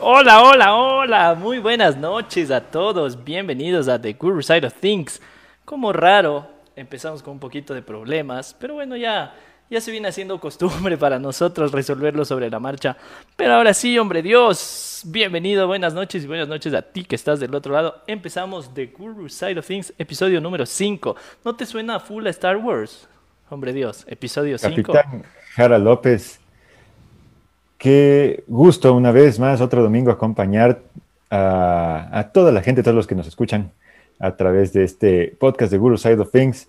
Hola, hola, hola, muy buenas noches a todos, bienvenidos a The Guru Side of Things. Como raro, empezamos con un poquito de problemas, pero bueno, ya, ya se viene haciendo costumbre para nosotros resolverlo sobre la marcha. Pero ahora sí, hombre Dios, bienvenido, buenas noches y buenas noches a ti que estás del otro lado. Empezamos The Guru Side of Things, episodio número 5. ¿No te suena full Star Wars? Hombre Dios, episodio 5. Capitán Jara López Qué gusto una vez más, otro domingo, acompañar a, toda la gente, todos los que nos escuchan a través de este podcast de Guru Side of Things.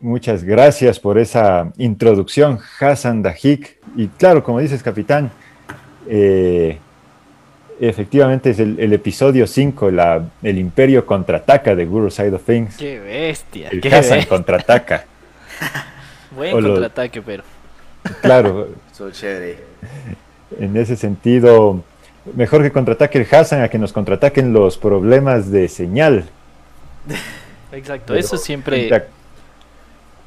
Muchas gracias por esa introducción, Hassan Dahik. Y claro, como dices, capitán, eh, efectivamente es el, episodio 5, el Imperio contraataca de Guru Side of Things. ¡Qué bestia! El Hassan contraataca. Buen contraataque, pero. Claro. chévere. En ese sentido, mejor que contraataque el Hassan a que nos contraataquen los problemas de señal. Exacto, eso siempre...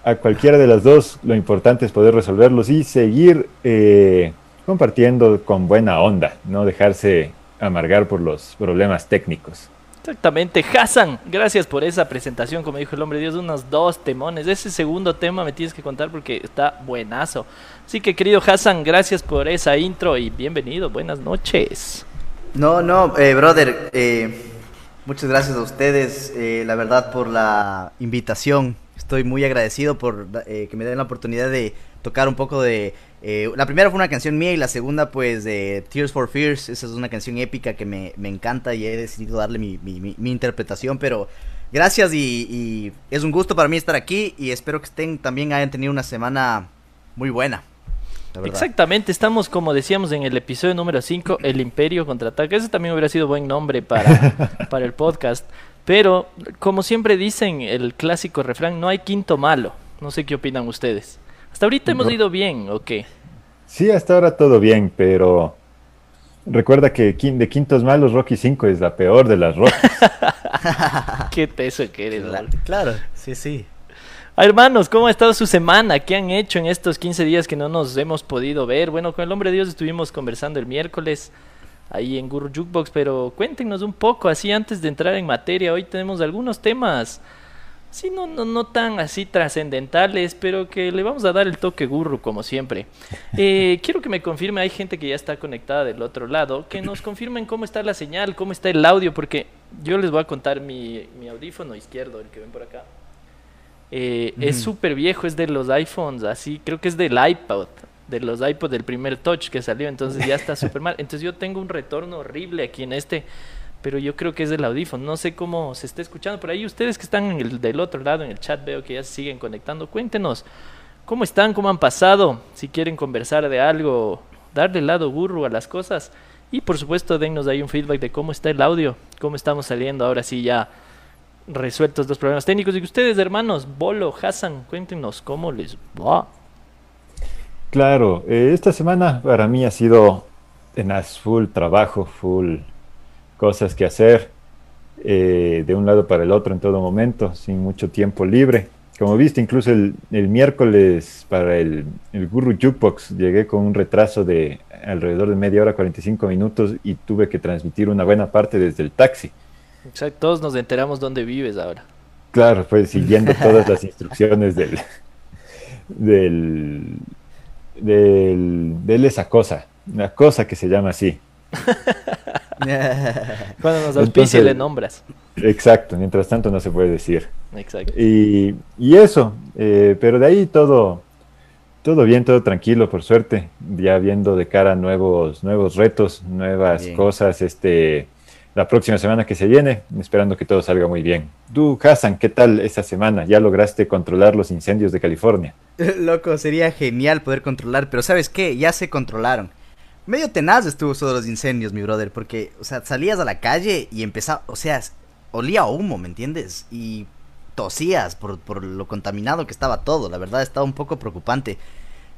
A, cualquiera de las dos, lo importante es poder resolverlos y seguir eh, compartiendo con buena onda, no dejarse amargar por los problemas técnicos. Exactamente, Hassan, gracias por esa presentación, como dijo el hombre Dios, unos dos temones. Ese segundo tema me tienes que contar porque está buenazo. Así que querido Hassan, gracias por esa intro y bienvenido, buenas noches. No, no, eh, brother, eh, muchas gracias a ustedes, eh, la verdad, por la invitación. Estoy muy agradecido por que me den la oportunidad de tocar un poco de eh, la primera fue una canción mía y la segunda, pues, de Tears for Fears. Esa es una canción épica que me, encanta y he decidido darle mi, interpretación. Pero gracias y, es un gusto para mí estar aquí y espero que estén también hayan tenido una semana muy buena. Exactamente, estamos como decíamos en el episodio número 5, El Imperio contraataca. Ese también hubiera sido buen nombre para, para el podcast. Pero, como siempre dicen el clásico refrán, no hay quinto malo. No sé qué opinan ustedes. Hasta ahorita hemos ido bien, ¿o qué? Sí, hasta ahora todo bien, pero recuerda que de quintos malos Rocky 5 es la peor de las Rockies. qué teso que eres, Claro, sí, sí. Ah, hermanos, ¿cómo ha estado su semana? ¿Qué han hecho en estos 15 días que no nos hemos podido ver? Bueno, con el hombre de Dios estuvimos conversando el miércoles ahí en Guru Jukebox, pero cuéntenos un poco, así antes de entrar en materia, hoy tenemos algunos temas sí, no, no, no tan así trascendentales, pero que le vamos a dar el toque gurru como siempre. Eh, quiero que me confirme, hay gente que ya está conectada del otro lado, que nos confirmen cómo está la señal, cómo está el audio, porque yo les voy a contar mi, mi audífono izquierdo, el que ven por acá. Eh, es súper viejo, es de los iPhones, así, creo que es del iPod, de los iPods del primer touch que salió, entonces ya está súper mal. Entonces yo tengo un retorno horrible aquí en este pero yo creo que es del audífono. No sé cómo se está escuchando por ahí. Ustedes que están en el, del otro lado en el chat, veo que ya se siguen conectando. Cuéntenos cómo están, cómo han pasado, si quieren conversar de algo, darle lado burro a las cosas. Y por supuesto, dennos ahí un feedback de cómo está el audio, cómo estamos saliendo ahora sí ya resueltos los problemas técnicos. Y ustedes, hermanos, Bolo, Hassan, cuéntenos cómo les va. Claro, eh, esta semana para mí ha sido en full trabajo, full cosas que hacer eh, de un lado para el otro en todo momento, sin mucho tiempo libre. Como viste, incluso el, miércoles para el, el, Guru Jukebox llegué con un retraso de alrededor de media hora, 45 minutos y tuve que transmitir una buena parte desde el taxi. Exacto, todos nos enteramos dónde vives ahora. Claro, pues siguiendo todas las instrucciones del, del, del, de esa cosa, una cosa que se llama así. Cuando nos auspicia le nombras. Exacto, mientras tanto no se puede decir. Exacto. Y, eso, eh, pero de ahí todo, todo bien, todo tranquilo, por suerte. Ya viendo de cara nuevos, nuevos retos, nuevas cosas, este, la próxima semana que se viene, esperando que todo salga muy bien. Tú, Hassan, ¿qué tal esa semana? ¿Ya lograste controlar los incendios de California? Loco, sería genial poder controlar, pero ¿sabes qué? Ya se controlaron medio tenaz estuvo eso de los incendios, mi brother, porque, o sea, salías a la calle y empezaba, o sea, olía humo, ¿me entiendes? Y tosías por, por lo contaminado que estaba todo, la verdad estaba un poco preocupante.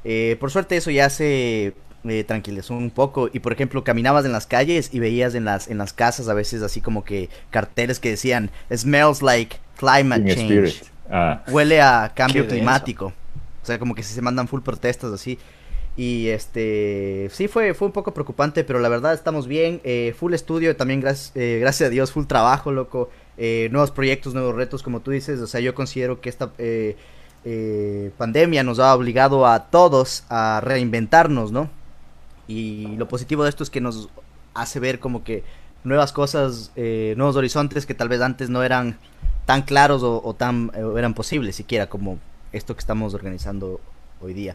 Eh, por suerte eso ya se eh, tranquilizó un poco y por ejemplo caminabas en las calles y veías en las en las casas a veces así como que carteles que decían smells like climate change ah. huele a cambio climático o sea como que se mandan full protestas así Y este, sí, fue, fue un poco preocupante, pero la verdad estamos bien. Eh, full estudio, también gracias, eh, gracias a Dios, full trabajo, loco. Eh, nuevos proyectos, nuevos retos, como tú dices. O sea, yo considero que esta pandemia nos ha obligado a todos a reinventarnos, ¿no? Y lo positivo de esto es que nos hace ver como que nuevas cosas, nuevos horizontes que tal vez antes no eran tan claros o, o tan eran posibles siquiera como esto que estamos organizando hoy día.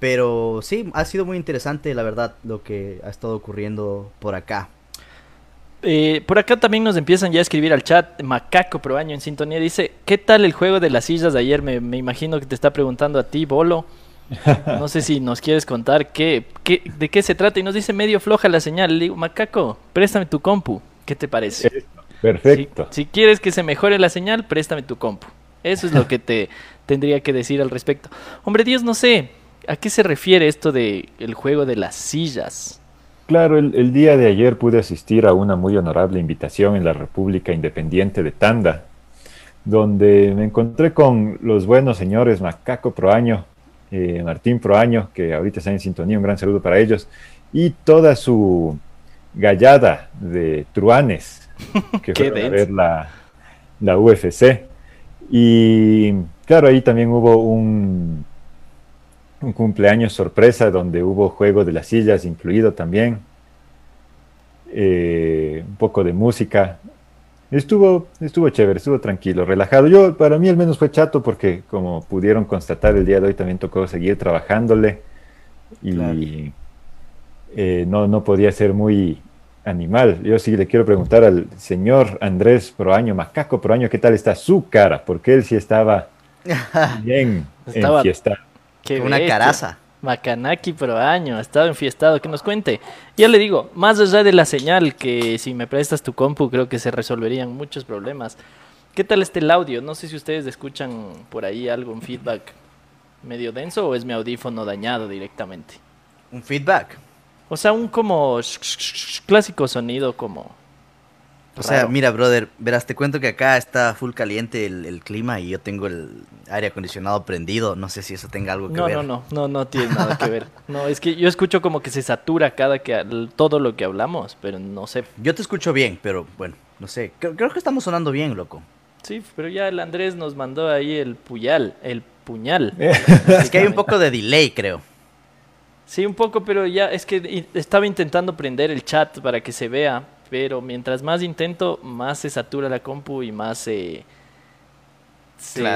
Pero sí, ha sido muy interesante, la verdad, lo que ha estado ocurriendo por acá. Eh, por acá también nos empiezan ya a escribir al chat. Macaco Proaño en sintonía dice: ¿Qué tal el juego de las sillas de ayer? Me, imagino que te está preguntando a ti, Bolo. No sé si nos quieres contar qué, qué, de qué se trata. Y nos dice medio floja la señal. Le digo, Macaco, préstame tu compu. ¿Qué te parece? Perfecto. Si, si quieres que se mejore la señal, préstame tu compu. Eso es lo que te tendría que decir al respecto. Hombre, Dios, no sé. ¿A qué se refiere esto de el juego de las sillas? Claro, el, día de ayer pude asistir a una muy honorable invitación en la República Independiente de Tanda, donde me encontré con los buenos señores Macaco Proaño, eh, Martín Proaño, que ahorita están en sintonía, un gran saludo para ellos, y toda su gallada de truanes que fueron a ver la, la UFC. Y claro, ahí también hubo un un cumpleaños sorpresa donde hubo juego de las sillas incluido también, eh, un poco de música. Estuvo, estuvo chévere, estuvo tranquilo, relajado. Yo, para mí al menos fue chato porque como pudieron constatar el día de hoy también tocó seguir trabajándole y eh, no, no podía ser muy animal. Yo sí le quiero preguntar al señor Andrés Proaño, Macaco Proaño, ¿qué tal está su cara? Porque él sí estaba bien estaba, enfiestado una caraza. Macanaki pero año, ha estado enfiestado, que nos cuente. Ya le digo, más allá de la señal, que si me prestas tu compu creo que se resolverían muchos problemas. ¿Qué tal este el audio? No sé si ustedes escuchan por ahí algo, un feedback medio denso o es mi audífono dañado directamente. ¿Un feedback? O sea, un como clásico sonido como o sea, mira, brother, verás, te cuento que acá está full caliente el, clima y yo tengo el aire acondicionado prendido. No sé si eso tenga algo que ver. No, no, no, no tiene nada que ver. No, es que yo escucho como que se satura cada que todo lo que hablamos, pero no sé. Yo te escucho bien, pero bueno, no sé. Creo, que estamos sonando bien, loco. Sí, pero ya el Andrés nos mandó ahí el puñal, el puñal. es que hay un poco de delay, creo. Sí, un poco, pero ya es que estaba intentando prender el chat para que se vea pero mientras más intento, más se satura la compu y más se,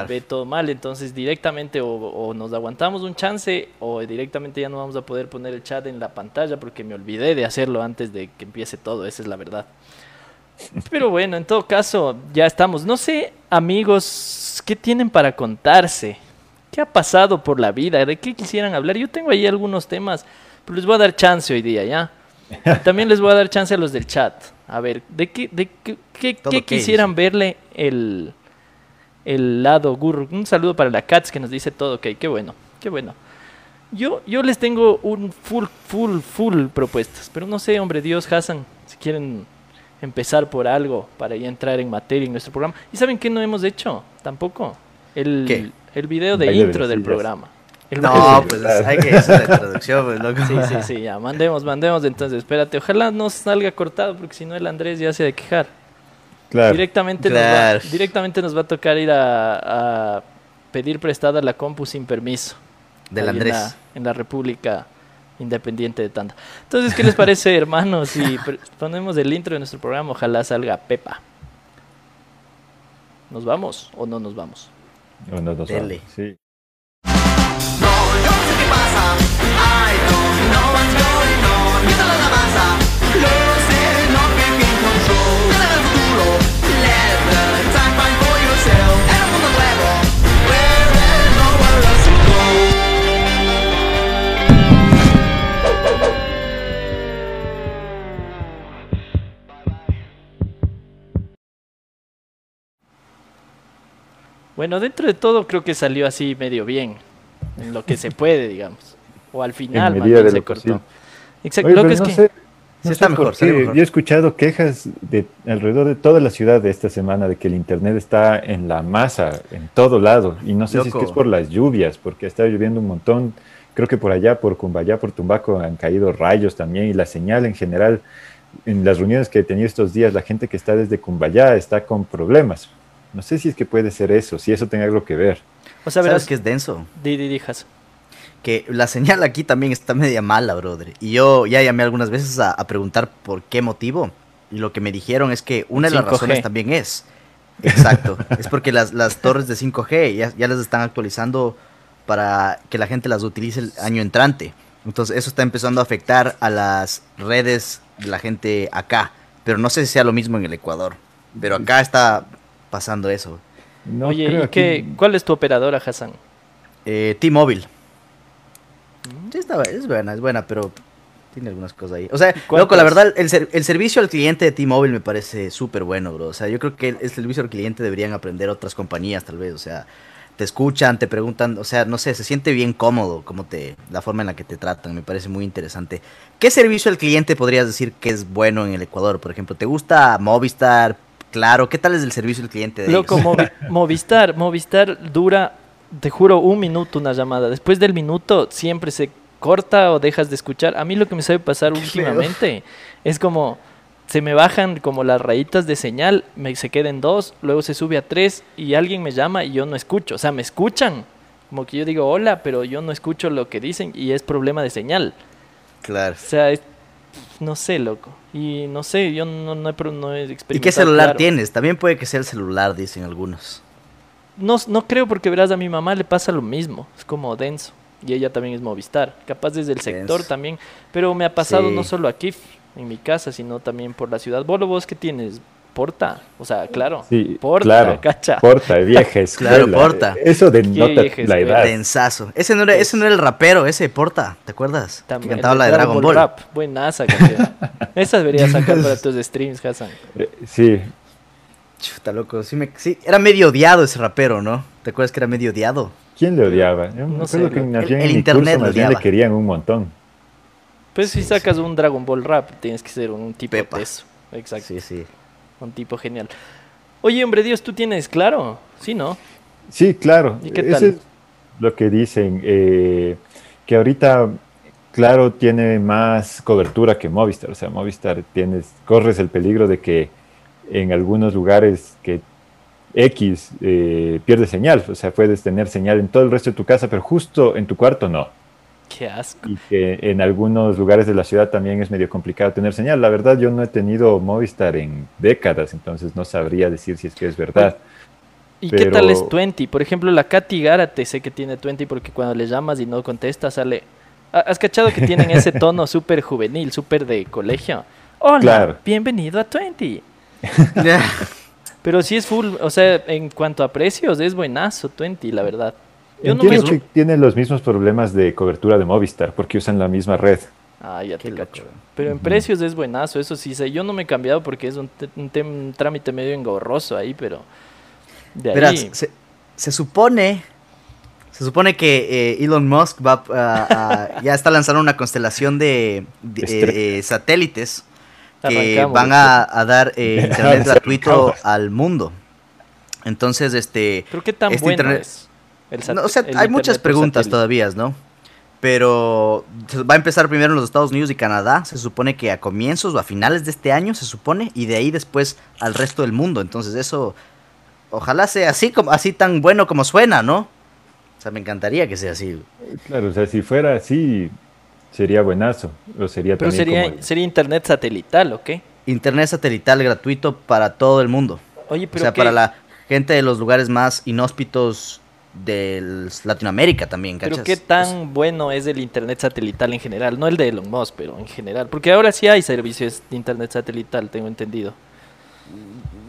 ve todo mal. Entonces directamente o, nos aguantamos un chance o directamente ya no vamos a poder poner el chat en la pantalla porque me olvidé de hacerlo antes de que empiece todo, esa es la verdad. Pero bueno, en todo caso, ya estamos. No sé, amigos, ¿qué tienen para contarse? ¿Qué ha pasado por la vida? ¿De qué quisieran hablar? Yo tengo ahí algunos temas, pero les voy a dar chance hoy día, ¿ya? También les voy a dar chance a los del chat. A ver, ¿de qué, de qué, quisieran verle el, el lado gurru? Un saludo para la Cats que nos dice todo, ok, qué bueno, qué bueno. Yo, yo les tengo un full, full, full propuestas, pero no sé, hombre, Dios, Hassan, si quieren empezar por algo para ya entrar en materia en nuestro programa. ¿Y saben qué no hemos hecho? Tampoco. El, el video de intro del programa no, pues hay que hacer la traducción, pues, loco. Sí, sí, sí, ya, mandemos, mandemos entonces, espérate, ojalá no salga cortado, porque si no el Andrés ya se ha de quejar. Claro. Directamente, Nos va, directamente nos va a tocar ir a, pedir prestada la compu sin permiso. Del Andrés. En la, en la, República Independiente de Tanda. Entonces, ¿qué les parece, hermanos? Si ponemos el intro de nuestro programa, ojalá salga Pepa. ¿Nos vamos o no nos vamos? No, no nos vamos. Sí. Bueno, dentro de todo creo que salió así medio bien, en lo que se puede, digamos. O al final, más se cortó. Exacto, lo que es que... está mejor, Yo he escuchado quejas de alrededor de toda la ciudad de esta semana de que el internet está en la masa, en todo lado. Y no sé si es que es por las lluvias, porque está lloviendo un montón creo que por allá, por Cumbayá, por Tumbaco, han caído rayos también y la señal en general, en las reuniones que he tenido estos días, la gente que está desde Cumbayá está con problemas. No sé si es que puede ser eso, si eso tenga algo que ver. O sea, ¿Sabes que es denso? Di, di, dijas. Que la señal aquí también está media mala, brother. Y yo ya llamé algunas veces a, preguntar por qué motivo. Y lo que me dijeron es que una de las razones también es. Exacto. es porque las, las torres de 5G ya, ya las están actualizando para que la gente las utilice el año entrante. Entonces eso está empezando a afectar a las redes de la gente acá. Pero no sé si sea lo mismo en el Ecuador. Pero acá está pasando eso. Oye, ¿y qué, cuál es tu operadora, Hassan? Eh, T-Mobile. Sí, está, es buena, es buena, pero tiene algunas cosas ahí. O sea, loco, la verdad, el, el servicio al cliente de T-Mobile me parece súper bueno, bro. O sea, yo creo que el servicio al cliente deberían aprender otras compañías, tal vez. O sea, te escuchan, te preguntan, o sea, no sé, se siente bien cómodo como te, la forma en la que te tratan, me parece muy interesante. ¿Qué servicio al cliente podrías decir que es bueno en el Ecuador? Por ejemplo, ¿te gusta Movistar, Claro, ¿qué tal es el servicio al cliente de Loco, Movistar, Movistar dura, te juro, un minuto una llamada. Después del minuto siempre se corta o dejas de escuchar. A mí lo que me sabe pasar últimamente es como se me bajan como las rayitas de señal, me se queden dos, luego se sube a tres y alguien me llama y yo no escucho. O sea, me escuchan. Como que yo digo hola, pero yo no escucho lo que dicen y es problema de señal. Claro. O sea, no sé, loco. Y no sé, yo no, no, he, no he experimentado. ¿Y qué celular tienes? También puede que sea el celular, dicen algunos. No, no creo porque verás, a mi mamá le pasa lo mismo. Es como denso. Y ella también es Movistar. Capaz desde el sector también. Pero me ha pasado no solo aquí, en mi casa, sino también por la ciudad. ¿Vos, vos qué tienes? Porta, o sea, claro. Sí, porta, claro, cacha. Porta, vieja escuela. Claro, Porta. Eso denota la edad. Densazo. Ese no, era, ese no era el rapero, ese Porta, ¿te acuerdas? También, que cantaba la de Dragon, Ball. Rap. Buenaza canción. Esa deberías sacar para tus streams, Hassan. Eh, sí. Chuta, loco. Sí, me, sí, era medio odiado ese rapero, ¿no? ¿Te acuerdas que era medio odiado? ¿Quién le odiaba? Yo no sé. que en, el, internet curso, le querían un montón. Pues si sacas un Dragon Ball rap, tienes que ser un tipo de eso. Exacto. Sí, sí. Un tipo genial. Oye, hombre Dios, ¿tú tienes claro? Sí, ¿no? Sí, claro. ¿Y qué tal? es lo que dicen, eh, que ahorita, claro, tiene más cobertura que Movistar. O sea, Movistar tienes, corres el peligro de que en algunos lugares que X eh, pierde señal. O sea, puedes tener señal en todo el resto de tu casa, pero justo en tu cuarto no. Qué asco. Y que en algunos lugares de la ciudad también es medio complicado tener señal. La verdad, yo no he tenido Movistar en décadas, entonces no sabría decir si es que es verdad. ¿Y qué tal es Twenty? Por ejemplo, la Katy Gárate sé que tiene Twenty porque cuando le llamas y no contesta sale... ¿Has cachado que tienen ese tono súper juvenil, súper de colegio? Hola, bienvenido a Twenty. Pero sí es full, o sea, en cuanto a precios es buenazo Twenty, la verdad. Yo Entiendo que tiene los mismos problemas de cobertura de Movistar porque usan la misma red. Ah, ya te cacho. Pero en precios es buenazo, eso sí. Sé. Yo no me he cambiado porque es un, trámite medio engorroso ahí, pero. De ahí... se, supone. Se supone que eh, Elon Musk va ya está lanzando una constelación de, eh, satélites que van a, dar eh, internet gratuito al mundo. Entonces, este. ¿Pero qué tan este es? O sea, hay muchas preguntas todavía, ¿no? Pero va a empezar primero en los Estados Unidos y Canadá. Se supone que a comienzos o a finales de este año, se supone, y de ahí después al resto del mundo. Entonces eso, ojalá sea así, como, así tan bueno como suena, ¿no? O sea, me encantaría que sea así. Claro, o sea, si fuera así, sería buenazo. O sería Pero sería, sería internet satelital, ¿o qué? Internet satelital gratuito para todo el mundo. Oye, pero o sea, para la gente de los lugares más inhóspitos de Latinoamérica también, ¿cachas? Pero qué tan bueno es el internet satelital en general, no el de Elon Musk, pero en general, porque ahora sí hay servicios de internet satelital, tengo entendido.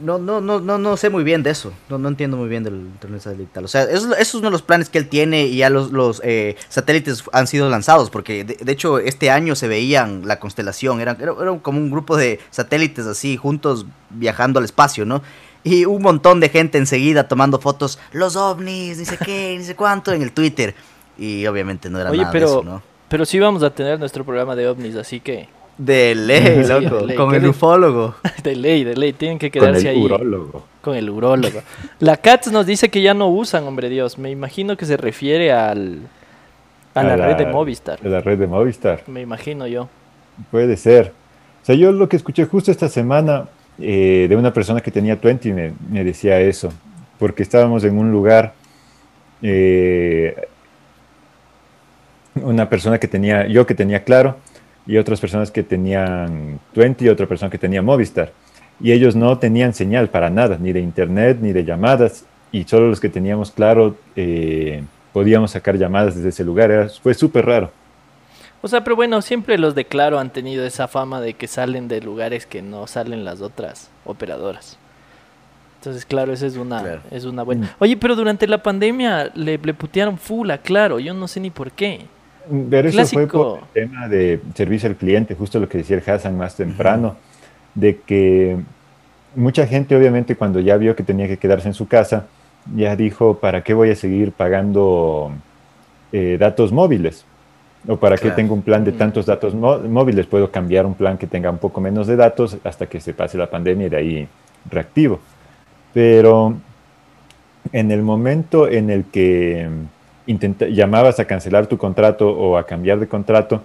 No, no, no, no, no sé muy bien de eso. No, no entiendo muy bien del internet satelital. O sea, eso, es uno de los planes que él tiene y ya los, los eh, satélites han sido lanzados. Porque de, hecho este año se veían la constelación. Era, era, era, como un grupo de satélites así juntos viajando al espacio, ¿no? Y un montón de gente enseguida tomando fotos, los ovnis, ni sé qué, ni sé cuánto, en el Twitter. Y obviamente no era nada pero, de eso, ¿no? Pero sí vamos a tener nuestro programa de ovnis, así que... De ley, loco, con el ufólogo. De ley, de ley, tienen que quedarse ahí. Con el urólogo. Con el urólogo. La CATS nos dice que ya no usan, hombre Dios. Me imagino que se refiere al A, la, red de Movistar. A la red de Movistar. Me imagino yo. Puede ser. O sea, yo lo que escuché justo esta semana eh, de una persona que tenía 20 me, decía eso, porque estábamos en un lugar, eh, una persona que tenía, yo que tenía claro, y otras personas que tenían 20 y otra persona que tenía Movistar. Y ellos no tenían señal para nada, ni de internet, ni de llamadas, y solo los que teníamos claro eh, podíamos sacar llamadas desde ese lugar. fue súper raro. O sea, pero bueno, siempre los de Claro han tenido esa fama de que salen de lugares que no salen las otras operadoras. Entonces, claro, esa es una, es una buena. Mm. Oye, pero durante la pandemia le, le putearon full a Claro, yo no sé ni por qué. Pero eso fue por el tema de servicio al cliente, justo lo que decía el Hassan más temprano, de que mucha gente obviamente cuando ya vio que tenía que quedarse en su casa, ya dijo, ¿para qué voy a seguir pagando eh, datos móviles? ¿O para qué tengo un plan de mm. tantos datos móviles? Puedo cambiar un plan que tenga un poco menos de datos hasta que se pase la pandemia y de ahí reactivo. Pero en el momento en el que llamabas a cancelar tu contrato o a cambiar de contrato,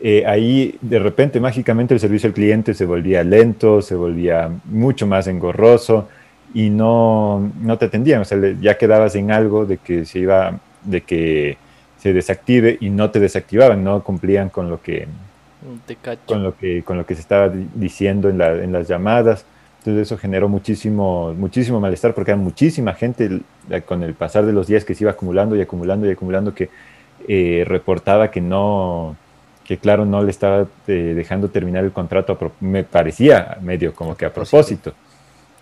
eh, ahí de repente mágicamente el servicio al cliente se volvía lento, se volvía mucho más engorroso y no, no te atendían. O sea, ya quedabas en algo de que se iba, de que se desactive y no te desactivaban, no cumplían con lo que, con lo que, con lo que se estaba diciendo en, la, en las llamadas. Entonces eso generó muchísimo, muchísimo malestar porque hay muchísima gente con el pasar de los días que se iba acumulando y acumulando y acumulando que eh, reportaba que no, que claro, no le estaba eh, dejando terminar el contrato, me parecía medio como que a propósito.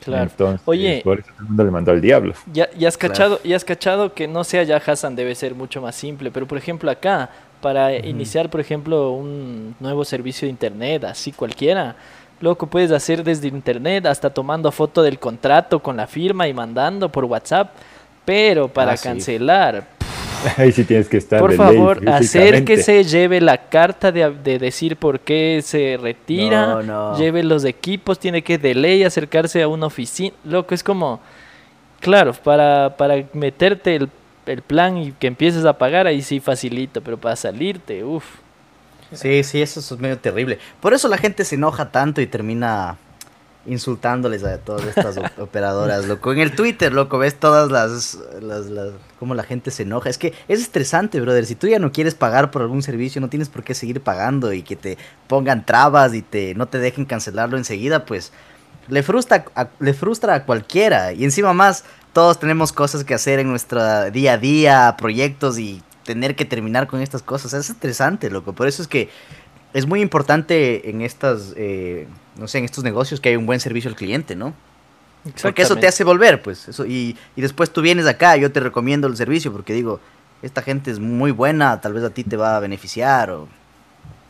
Claro. Entonces, Oye, por eso todo el mundo le mandó al diablo. Ya, ya, has cachado, ya has cachado que no sea ya Hassan debe ser mucho más simple, pero por ejemplo acá, para iniciar, por ejemplo, un nuevo servicio de internet, así cualquiera, Loco, puedes hacer desde internet hasta tomando foto del contrato con la firma y mandando por WhatsApp. Pero para ah, cancelar. Ahí sí tienes que estar. Por favor, hacer que se lleve la carta de, decir por qué se retira. Lleve los equipos, tiene que de ley acercarse a una oficina. Loco, es como. Claro, para, para meterte el, el plan y que empieces a pagar, ahí sí facilito, pero para salirte, uff. Sí, sí, eso es medio terrible. Por eso la gente se enoja tanto y termina insultándoles a todas estas operadoras, loco. En el Twitter, loco, ves todas las, las, cómo la gente se enoja. Es que es estresante, brother. Si tú ya no quieres pagar por algún servicio, no tienes por qué seguir pagando y que te pongan trabas y te no te dejen cancelarlo enseguida, pues le frustra, le frustra a cualquiera. Y encima más, todos tenemos cosas que hacer en nuestro día a día, proyectos y tener que terminar con estas cosas. Es estresante, loco. Por eso es que es muy importante en estas, eh, no sé, en estos negocios que hay un buen servicio al cliente, ¿no? Porque eso te hace volver, pues. Eso, y, y después tú vienes acá, yo te recomiendo el servicio porque digo, esta gente es muy buena, tal vez a ti te va a beneficiar o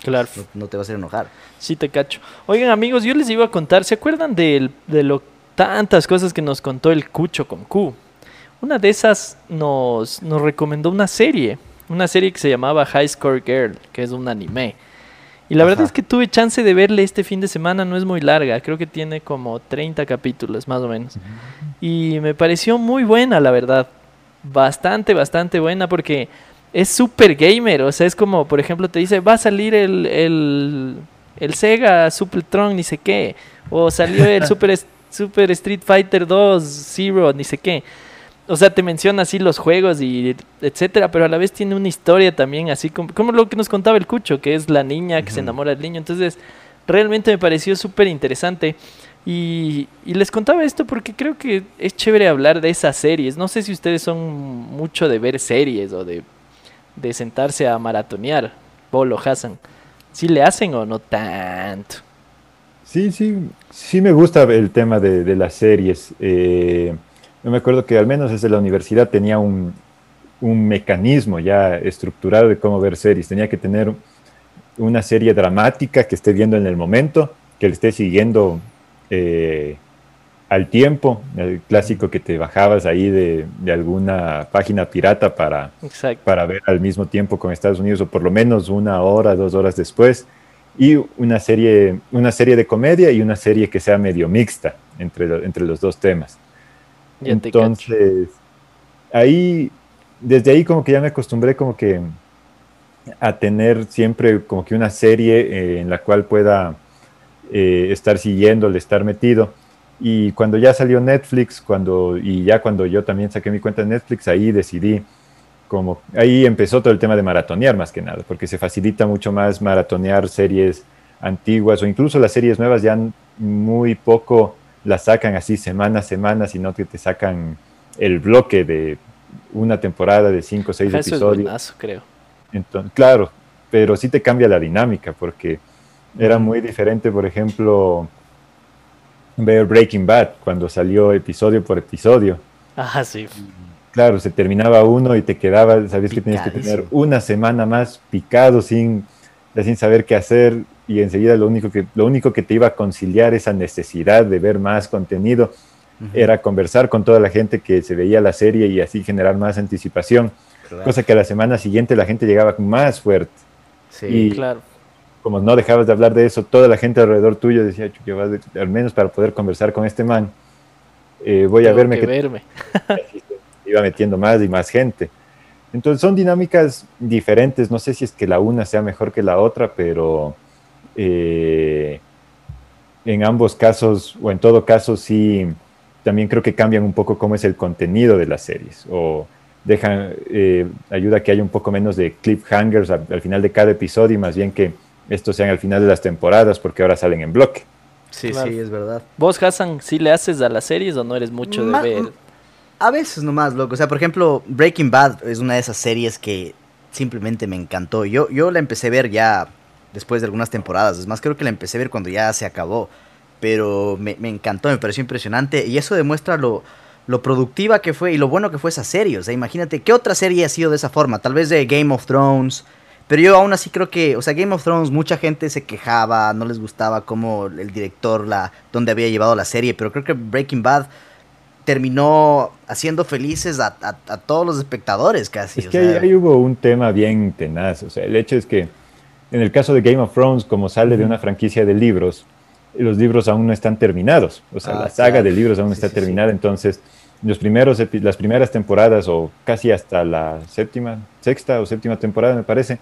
Claro. No, te va a hacer enojar. Sí, te cacho. Oigan, amigos, yo les iba a contar, ¿se acuerdan de, de lo tantas cosas que nos contó el Cucho con Q? Una de esas nos, nos recomendó una serie, una serie que se llamaba High Score Girl, que es un anime. Y la verdad es que tuve chance de verle este fin de semana, no es muy larga, creo que tiene como 30 capítulos más o menos. Y me pareció muy buena, la verdad. Bastante, bastante buena porque es super gamer, o sea, es como, por ejemplo, te dice, va a salir el, el, el Sega Supertron, ni sé qué, o salió el Super, Super Street Fighter 2 Zero, ni sé qué o sea, te menciona así los juegos y etcétera, pero a la vez tiene una historia también, así como, como lo que nos contaba el Cucho, que es la niña que se enamora del niño. Entonces, realmente me pareció súper interesante. Y, y, les contaba esto porque creo que es chévere hablar de esas series. No sé si ustedes son mucho de ver series o de, de sentarse a maratonear. Polo, Hassan. ¿Sí le hacen o no tanto? Sí, sí, sí me gusta el tema de, de las series. Eh, yo me acuerdo que al menos desde la universidad tenía un, un mecanismo ya estructurado de cómo ver series. Tenía que tener una serie dramática que esté viendo en el momento, que le esté siguiendo eh, al tiempo, el clásico que te bajabas ahí de, de alguna página pirata para, para ver al mismo tiempo con Estados Unidos, o por lo menos una hora, dos horas después, y una serie, una serie de comedia y una serie que sea medio mixta entre, entre los dos temas. Entonces, ahí, desde ahí como que ya me acostumbré como que a tener siempre como que una serie eh, en la cual pueda eh, estar siguiéndole, estar metido. Y cuando ya salió Netflix, cuando, y ya cuando yo también saqué mi cuenta de Netflix, ahí decidí, como, ahí empezó todo el tema de maratonear más que nada, porque se facilita mucho más maratonear series antiguas o incluso las series nuevas ya muy poco las sacan así semana a semana, sino que te sacan el bloque de una temporada de cinco o seis episodios. creo. Entonces, claro, pero sí te cambia la dinámica porque era muy diferente, por ejemplo, ver Breaking Bad cuando salió episodio por episodio. Ah, sí. Claro, se terminaba uno y te quedaba, sabías que tenías que tener una semana más picado sin, sin saber qué hacer y enseguida lo único, que, lo único que te iba a conciliar esa necesidad de ver más contenido era conversar con toda la gente que se veía la serie y así generar más anticipación. Cosa que a la semana siguiente la gente llegaba más fuerte. Sí, claro. Como no dejabas de hablar de eso, toda la gente alrededor tuyo decía, al menos para poder conversar con este man, eh, voy a verme que... verme. iba metiendo más y más gente. Entonces son dinámicas diferentes, no sé si es que la una sea mejor que la otra, pero eh, en ambos casos, o en todo caso, sí, también creo que cambian un poco cómo es el contenido de las series, o dejan, eh, ayuda a que haya un poco menos de cliffhangers al, al, final de cada episodio y más bien que estos sean al final de las temporadas, porque ahora salen en bloque. Sí, sí, es verdad. ¿Vos, Hassan, sí le haces a las series o no eres mucho de ver? A veces nomás, loco. O sea, por ejemplo, Breaking Bad es una de esas series que simplemente me encantó. Yo, yo la empecé a ver ya después de algunas temporadas. Es más, creo que la empecé a ver cuando ya se acabó. Pero me, encantó, me pareció impresionante. Y eso demuestra lo, lo productiva que fue y lo bueno que fue esa serie. O sea, imagínate, ¿qué otra serie ha sido de esa forma? Tal vez de Game of Thrones. Pero yo aún así creo que, o sea, Game of Thrones, mucha gente se quejaba, no les gustaba cómo el director, la, dónde había llevado la serie. Pero creo que Breaking Bad terminó haciendo felices a, todos los espectadores casi. Es que ahí, hubo un tema bien tenaz. O sea, el hecho es que en el caso de Game of Thrones, como sale de una franquicia de libros, los libros aún no están terminados. O sea, ah, la saga de libros aún no está terminada. Entonces, los primeros, las primeras temporadas, o casi hasta la séptima, sexta o séptima temporada, me parece,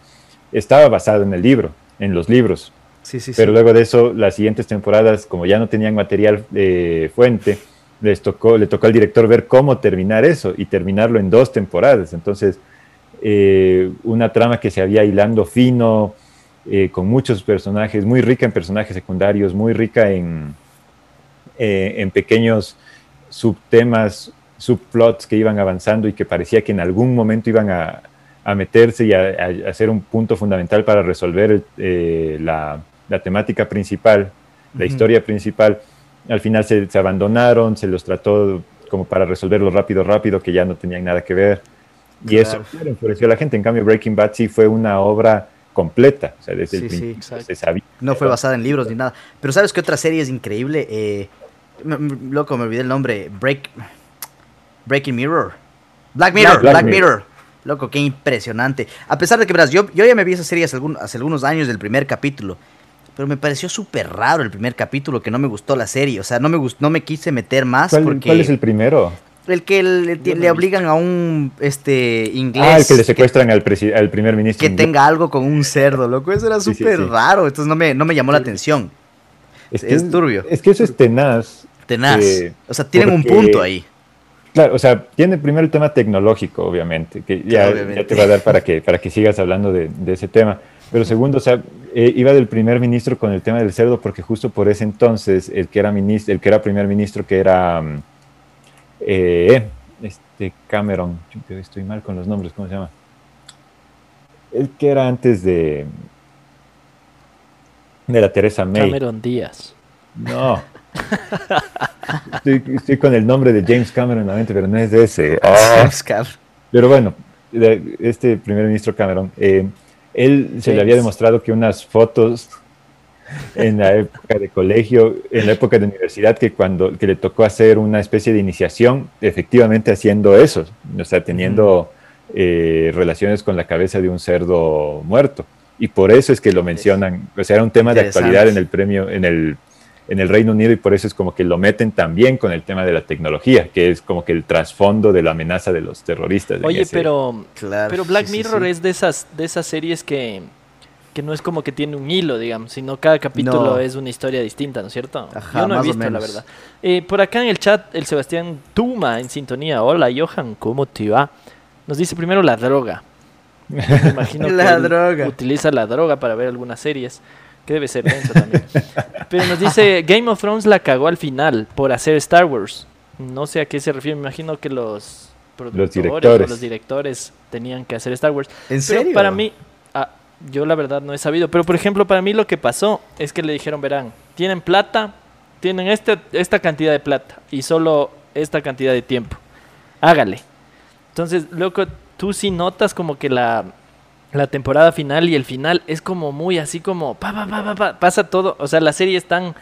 estaba basado en el libro, en los libros. Sí, sí, Pero luego de eso, las siguientes temporadas, como ya no tenían material de fuente, les tocó, le tocó al director ver cómo terminar eso y terminarlo en dos temporadas. Entonces, eh, una trama que se había hilando fino, eh, con muchos personajes, muy rica en personajes secundarios, muy rica en, eh, en pequeños subtemas, subplots que iban avanzando y que parecía que en algún momento iban a, a meterse y a, ser un punto fundamental para resolver eh, la, la, temática principal, la historia principal. Al final se, se, abandonaron, se los trató como para resolverlo rápido, rápido, que ya no tenían nada que ver. Y eso enfureció a la gente. En cambio, Breaking Bad sí fue una obra completa. O sea, desde el principio se sabía. No fue basada en libros ni nada. Pero ¿sabes qué otra serie es increíble? Eh, loco, me olvidé el nombre. Break, Breaking Mirror. Black Mirror, Black, Mirror. Loco, qué impresionante. A pesar de que, verás, yo, yo ya me vi esa serie hace, hace algunos años del primer capítulo. Pero me pareció súper raro el primer capítulo, que no me gustó la serie. O sea, no me, gustó, no me quise meter más. ¿Cuál, porque... ¿cuál es el primero? El que le, le, obligan a un este inglés. Ah, el que le secuestran al, al, primer ministro. Que tenga algo con un cerdo, loco. Eso era súper sí, sí, raro. Entonces no me, no me llamó la atención. Es, que, es turbio. Es que eso es tenaz. Tenaz. Eh, o sea, tienen porque, un punto ahí. Claro, o sea, tiene primero el tema tecnológico, obviamente, que ya, obviamente. ya te va a dar para que, para que sigas hablando de, de ese tema. Pero segundo, o sea, eh, iba del primer ministro con el tema del cerdo, porque justo por ese entonces, el que era, ministro, el que era primer ministro, que era. Um, eh, este Cameron, estoy mal con los nombres, ¿cómo se llama? El que era antes de de la Teresa May. Cameron Díaz. No. estoy, estoy, con el nombre de James Cameron en la mente, pero no es de ese. Oh. Cameron. Pero bueno, este primer ministro Cameron, eh, él James. se le había demostrado que unas fotos en la época de colegio, en la época de universidad, que cuando que le tocó hacer una especie de iniciación, efectivamente haciendo eso, o sea, teniendo eh, relaciones con la cabeza de un cerdo muerto. Y por eso es que lo mencionan, o sea, era un tema de actualidad en el premio, en el, en el Reino Unido y por eso es como que lo meten también con el tema de la tecnología, que es como que el trasfondo de la amenaza de los terroristas. Oye, pero, Claro, pero Black sí, sí, Mirror sí. es de esas, de esas series que, que no es como que tiene un hilo, digamos, sino cada capítulo No. es una historia distinta, ¿no es cierto? Ajá, Yo no he más o visto, la verdad. Eh, por acá en el chat, el Sebastián Tuma en sintonía. Hola, Johan, ¿cómo te va? Nos dice primero la droga. Me imagino que La él droga. utiliza la droga para ver algunas series, que debe ser denso también. Pero nos dice, Game of Thrones la cagó al final por hacer Star Wars. No sé a qué se refiere, me imagino que los productores o directores. los directores tenían que hacer Star Wars. ¿En Pero serio? para mí, yo la verdad no he sabido, pero por ejemplo, para mí lo que pasó es que le dijeron, verán, tienen plata, tienen este, esta cantidad de plata y solo esta cantidad de tiempo. Hágale. Entonces, loco, tú sí notas como que la, la temporada final y el final es como muy así como pa, pa, pa, pa, pa, pasa todo, o sea, la serie es tan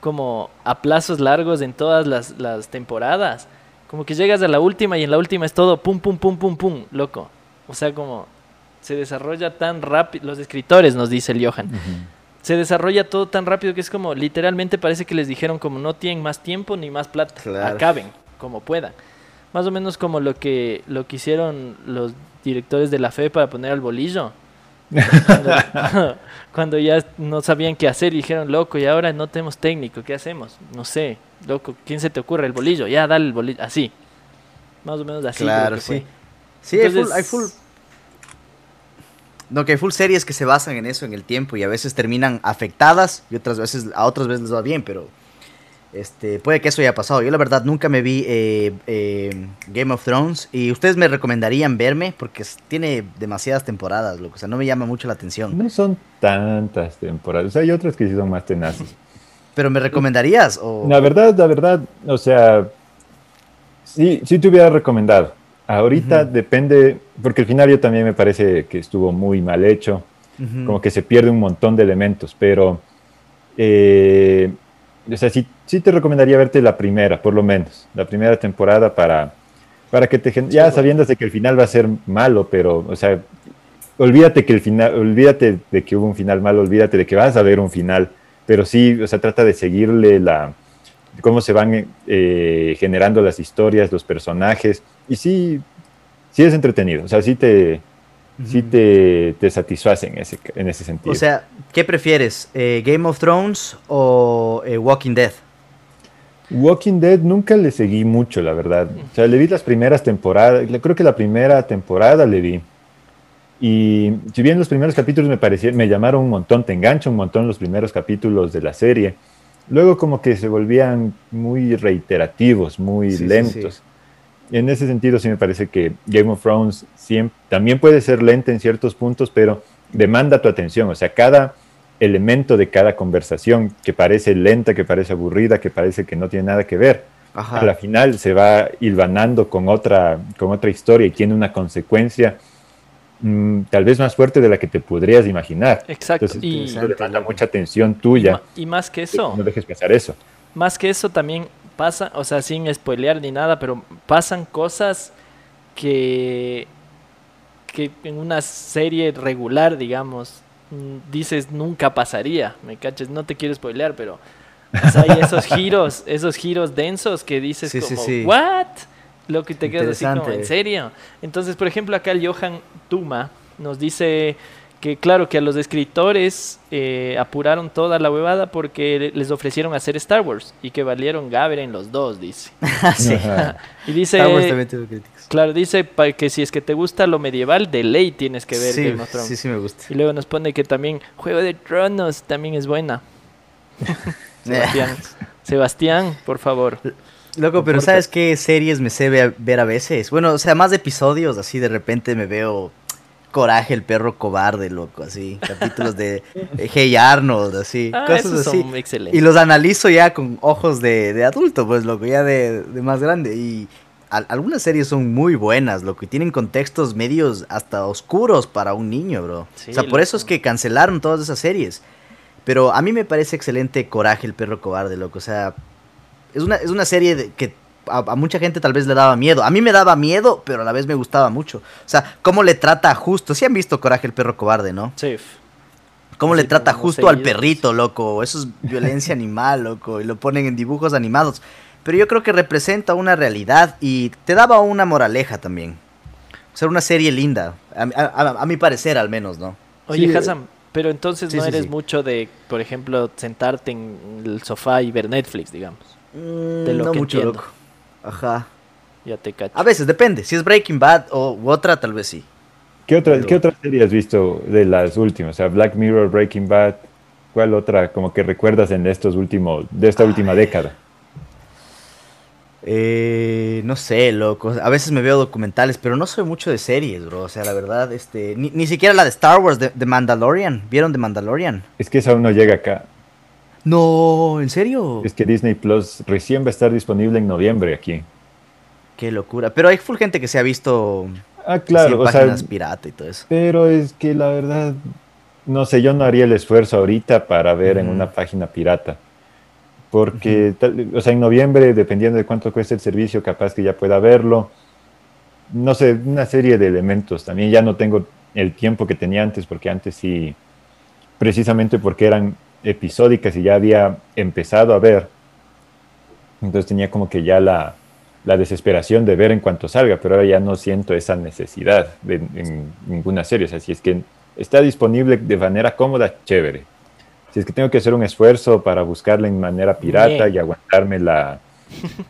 como a plazos largos en todas las, las temporadas. Como que llegas a la última y en la última es todo pum, pum, pum, pum, pum, loco. O sea, como se desarrolla tan rápido, los escritores nos dice el Johan, se desarrolla todo tan rápido que es como literalmente parece que les dijeron como no tienen más tiempo ni más plata, Claro. acaben como puedan. Más o menos como lo que lo que hicieron los directores de la fe para poner al bolillo. Cuando, cuando ya no sabían qué hacer dijeron, loco, y ahora no tenemos técnico, ¿qué hacemos? No sé, loco, ¿quién se te ocurre? El bolillo, ya dale el bolillo, así. Más o menos así. Claro, fue. sí. Sí, hay full, hay full. No, que hay full series que se basan en eso, en el tiempo, y a veces terminan afectadas, y otras veces, a otras veces les va bien, pero este, puede que eso haya pasado. Yo la verdad nunca me vi eh, eh, Game of Thrones, y ustedes me recomendarían verme, porque tiene demasiadas temporadas, lo que o sea, no me llama mucho la atención. No son tantas temporadas, hay otras que sí son más tenaces. Pero me recomendarías, o... La verdad, la verdad, o sea, sí, sí te hubiera recomendado. Ahorita depende, porque el final yo también me parece que estuvo muy mal hecho, como que se pierde un montón de elementos, pero, eh, o sea, sí, sí te recomendaría verte la primera, por lo menos, la primera temporada para, para que te, ya de que el final va a ser malo, pero, o sea, olvídate que el final, olvídate de que hubo un final malo, olvídate de que vas a ver un final, pero sí, o sea, trata de seguirle la, cómo se van eh, generando las historias, los personajes, y sí, sí es entretenido, o sea, sí te, sí Ujú. te, te satisface en ese, en ese sentido. O sea, ¿qué prefieres? eh, ¿Game of Thrones o eh, Walking Dead? Walking Dead nunca le seguí mucho, la verdad. O sea, le vi las primeras temporadas, creo que la primera temporada le vi. Y si bien los primeros capítulos me parecieron, me llamaron un montón, te engancha un montón los primeros capítulos de la serie. Luego como que se volvían muy reiterativos, muy Sí, sí, lentos. En ese sentido sí me parece que Game of Thrones siem- también puede ser lenta en ciertos puntos, pero demanda tu atención. O sea, cada elemento de cada conversación que parece lenta, que parece aburrida, que parece que no tiene nada que ver, Ajá. a la final se va hilvanando con otra, con otra historia y tiene una consecuencia mm, tal vez más fuerte de la que te podrías imaginar. Exacto. Entonces, y, eso demanda mucha atención y tuya. ma- y más que que eso, No dejes pensar eso. más que eso también pasa, o sea, sin spoilear ni nada, pero pasan cosas que, que en una serie regular, digamos, mm, dices nunca pasaría, me caches, no te quiero spoilear, pero o sea, hay esos giros, esos giros densos que dices Sí, como, sí. ¿what? Lo que te quedas así como. ¿en serio? Entonces, por ejemplo, acá el Johan Tuma nos dice que claro que a los escritores eh, apuraron toda la huevada porque le- les ofrecieron hacer Star Wars y que valieron Gaber en los dos, dice. sí. Ajá. Y dice, Star Wars también tuvo críticas. claro, dice que si es que te gusta lo medieval, de ley tienes que ver sí, Game of Thrones. sí, sí me gusta. Y luego nos pone que también Juego de Tronos también es buena. Sebastián, Sebastián, por favor. Loco, pero. ¿sabes qué series me sé ve- ver a veces? Bueno, o sea, más de episodios, así de repente me veo Coraje, el perro cobarde, loco, así. Capítulos de eh, Hey Arnold, así. Ah, cosas esos así. son excelentes. Y los analizo ya con ojos de, de adulto, pues, loco, ya de, de más grande. Y al- algunas series son muy buenas, loco, y tienen contextos medios hasta oscuros para un niño, bro. Sí, o sea, por eso es que cancelaron todas esas series. Pero a mí me parece excelente Coraje, el perro cobarde, loco. O sea, es una, es una serie de- que a, a mucha gente tal vez le daba miedo. A mí me daba miedo, pero a la vez me gustaba mucho. O sea, cómo le trata a Justo. Sí han visto Coraje, el perro cobarde, ¿no? Sí. ¿Cómo le trata justo al perrito, loco? Eso es violencia animal, loco. Y lo ponen en dibujos animados. Pero yo creo que representa una realidad y te daba una moraleja también. O sea, una serie linda. A, a- a- a mi parecer, al menos, ¿no? Oye, Sí, Hassan, pero entonces sí, no sí, eres sí. mucho de, por ejemplo, sentarte en el sofá y ver Netflix, digamos. De lo no que mucho, entiendo. loco. Ajá. Ya te cacho. A veces, depende. Si es Breaking Bad o u otra, tal vez sí. ¿Qué otra, Pero- ¿Qué otra serie has visto de las últimas? O sea, Black Mirror, Breaking Bad. ¿Cuál otra como que recuerdas en estos últimos, de esta última década? Eh, no sé, loco. A veces me veo documentales, pero no soy mucho de series, bro. O sea, la verdad, este. Ni, ni siquiera la de Star Wars, de, de Mandalorian. ¿Vieron de Mandalorian? Es que esa aún no llega acá. No, ¿en serio? Es que Disney Plus recién va a estar disponible en noviembre aquí. Qué locura. Pero hay full gente que se ha visto Ah, claro, o sea, páginas pirata y todo eso. pero es que la verdad, no sé, yo no haría el esfuerzo ahorita para ver en una página pirata. Porque, tal- o sea, en noviembre, dependiendo de cuánto cueste el servicio, capaz que ya pueda verlo. No sé, una serie de elementos. También ya no tengo el tiempo que tenía antes, porque antes sí, precisamente porque eran episódicas y ya había empezado a ver. Entonces tenía como que ya la, la desesperación de ver en cuanto salga, pero ahora ya no siento esa necesidad de, en ninguna serie. O sea, si es que está disponible de manera cómoda, chévere. Si es que tengo que hacer un esfuerzo para buscarla en manera pirata Bien. y aguantarme la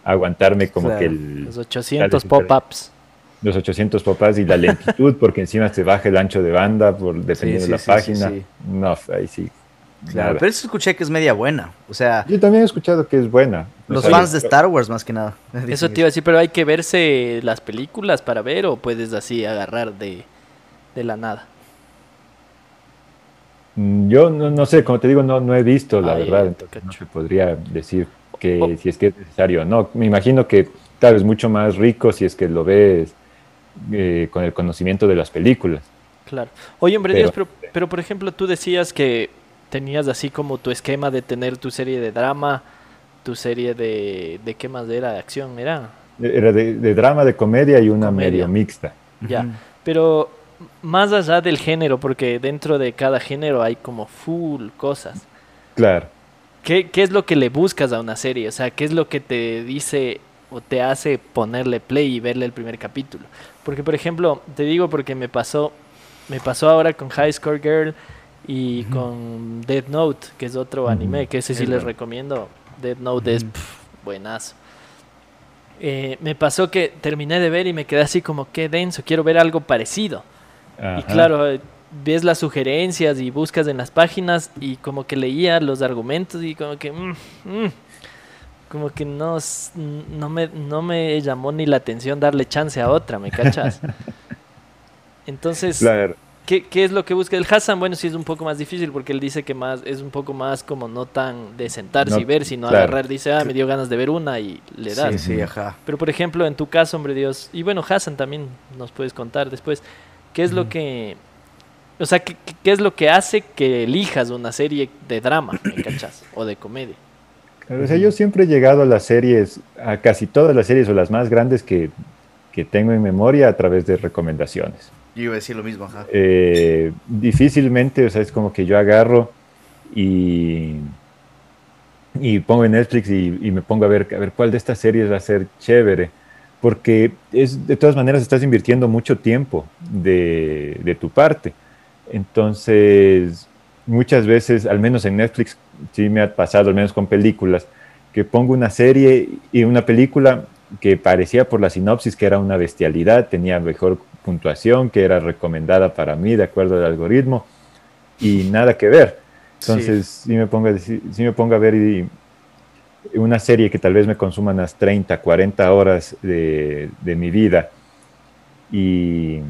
aguantarme como Claro. que el, Los 800 desespera- pop-ups. los 800 papás y la lentitud, porque encima se baja el ancho de banda por dependiendo sí, de la sí, página. No, ahí sí. Claro, pero eso escuché que es media buena. O sea, Yo también he escuchado que es buena. Los fans de Star Wars, más que nada. Eso te iba a decir, pero hay que verse las películas para ver o puedes así agarrar de, de la nada. Mm, Yo no, no sé, como te digo, no, no he visto, la Ay, verdad. entonces no cacho. te podría decir que Oh. si es que es necesario o no. Me imagino que, claro, es mucho más rico si es que lo ves eh, con el conocimiento de las películas. Claro. Oye, hombre Pero- Dios, pero, pero por ejemplo, tú decías que tenías así como tu esquema de tener tu serie de drama, tu serie de... ¿De qué más era? ¿De acción? ¿Era? Era de, de drama, de comedia y una Comedia. medio mixta. Ya. Pero más allá del género, porque dentro de cada género hay como full cosas. Claro. ¿Qué, qué es lo que le buscas a una serie? O sea, ¿qué es lo que te dice o te hace ponerle play y verle el primer capítulo? Porque, por ejemplo, te digo porque me pasó, me pasó ahora con High Score Girl y con Death Note, que es otro anime, que ese sí Es les bueno. recomiendo. Death Note es Ujú. pf, buenazo. Eh, me pasó que terminé de ver y me quedé así como, qué denso, quiero ver algo parecido. Y claro, eh, ves las sugerencias y buscas en las páginas y como que leía los argumentos y como que... mm, mm, como que no, no, me, no me llamó ni la atención darle chance a otra, ¿me cachas? Entonces, Claro. ¿Qué, qué es lo que busca el Hassan? Bueno, sí es un poco más difícil porque él dice que más es un poco más como no tan de sentarse No, y ver, sino claro. agarrar, dice, ah, me dio ganas de ver una y le das. Sí, sí, ajá. Pero por ejemplo, en tu caso, hombre Dios, y bueno, Hassan también nos puedes contar después, ¿qué es lo que... O sea, ¿qué, qué- qué es lo que hace que elijas una serie de drama, ¿me cachas? O de comedia. O sea, yo siempre he llegado a las series, a casi todas las series o las más grandes que, que tengo en memoria a través de recomendaciones. Yo iba a decir lo mismo, ajá. Eh, difícilmente, o sea, es como que yo agarro y, y pongo en Netflix y, y me pongo a ver, a ver cuál de estas series va a ser chévere, porque es, de todas maneras estás invirtiendo mucho tiempo de, de tu parte. Entonces, muchas veces, al menos en Netflix, sí me ha pasado, al menos con películas, que pongo una serie y una película que parecía por la sinopsis que era una bestialidad, tenía mejor puntuación, que era recomendada para mí de acuerdo al algoritmo, y nada que ver. Entonces, sí, me, pongo a decir- sí me pongo a ver y- una serie que tal vez me consuma unas 30, 40 horas de, de mi vida y,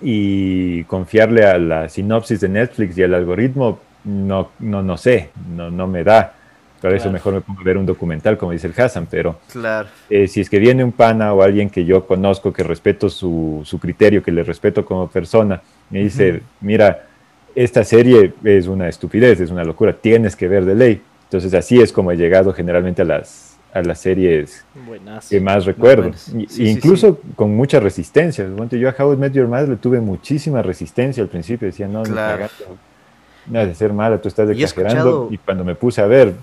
y confiarle a la sinopsis de Netflix y al algoritmo, no, no, no sé, no, no me da. Eso Claro. mejor me pongo a ver un documental, como dice el Hassan, pero Claro. eh, si es que viene un pana o alguien que yo conozco, que respeto su, su criterio, que le respeto como persona, me dice, mira, esta serie es una estupidez, es una locura, tienes que ver de ley. Entonces así es como he llegado generalmente a las, a las series Buenazo. que más recuerdo. buenas. Y- Sí, sí, incluso con mucha resistencia. Yo a How I Met Your Mother le tuve muchísima resistencia al principio. Decía, no, Claro. no ha de ser mala, tú estás exagerando. Y cuando me puse a ver,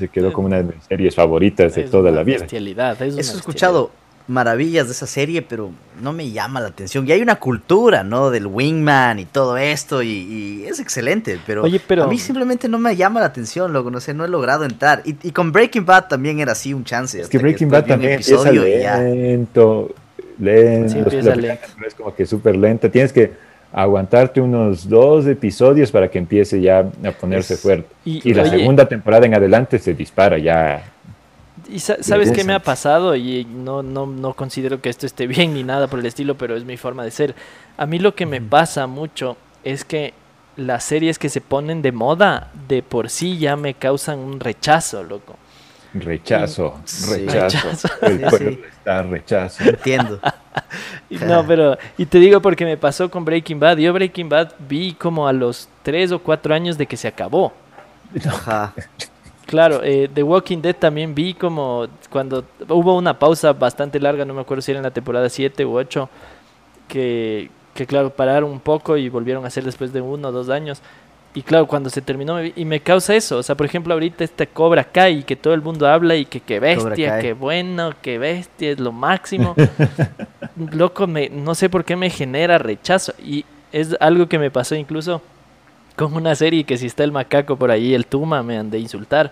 se quedó como una de mis series favoritas de Es toda la vida. bestialidad, es una Eso he escuchado maravillas de esa serie, pero no me llama la atención. Y hay una cultura, ¿no? Del wingman y todo esto, y, y es excelente, pero, Oye, pero- a mí simplemente no me llama la atención, loco, no sé, no he logrado entrar. Y, y con Breaking Bad también era así un chance. Es que Breaking Bad también empieza lento, lento, Sí, empieza lento. es como que súper lenta. Tienes que aguantarte unos dos episodios para que empiece ya a ponerse Es- fuerte. Y- Y, la oye- segunda temporada en adelante se dispara ya. ¿Y sa- sabes qué me ha pasado? Y no, no, no considero que esto esté bien ni nada por el estilo, pero es mi forma de ser. A mí lo que me pasa mucho es que las series que se ponen de moda de por sí ya me causan un rechazo, loco. Rechazo, Sí. rechazo. Rechazo. El pueblo sí. está rechazo. Entiendo. Y No, pero, y te digo porque me pasó con Breaking Bad. Yo Breaking Bad vi como a los 3 o 4 años de que se acabó. Ajá. Claro, eh, The Walking Dead también vi como cuando hubo una pausa bastante larga, no me acuerdo si era en la temporada 7 u 8, que, que claro, pararon un poco y volvieron a hacer después de uno o dos años. Y claro, cuando se terminó, me vi- y me causa eso, o sea, por ejemplo, ahorita este Cobra Kai, que todo el mundo habla y que qué bestia, qué bueno, qué bestia, es lo máximo. Loco, me, no sé por qué me genera rechazo. Y es algo que me pasó incluso con una serie que si está el macaco por ahí, el Tuma, me han de insultar.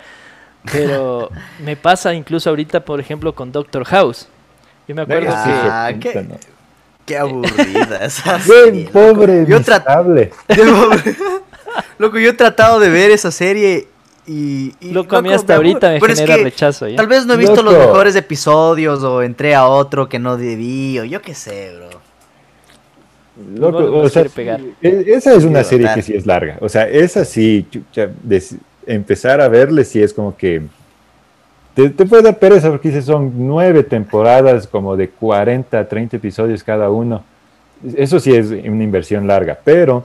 Pero me pasa incluso ahorita, por ejemplo, con Doctor House. Yo me acuerdo Ah, que... Qué-. Qué aburrida esa Bien, serie. loco. pobre, Yo tra- miserable. Loco, yo he tratado de ver esa serie y... y, Loco, a mí hasta me ahorita me es genera que rechazo. ¿ya? Tal vez no he visto los mejores episodios o entré a otro que no debí o yo qué sé, bro. Loco, o sea, pegar. e- esa es una Quiero serie que sí es larga. O sea, esa sí, chucha, empezar a verle sí es como que te, te puede dar pereza porque dices, son nueve temporadas como de 40, 30 episodios cada uno. Eso sí es una inversión larga, pero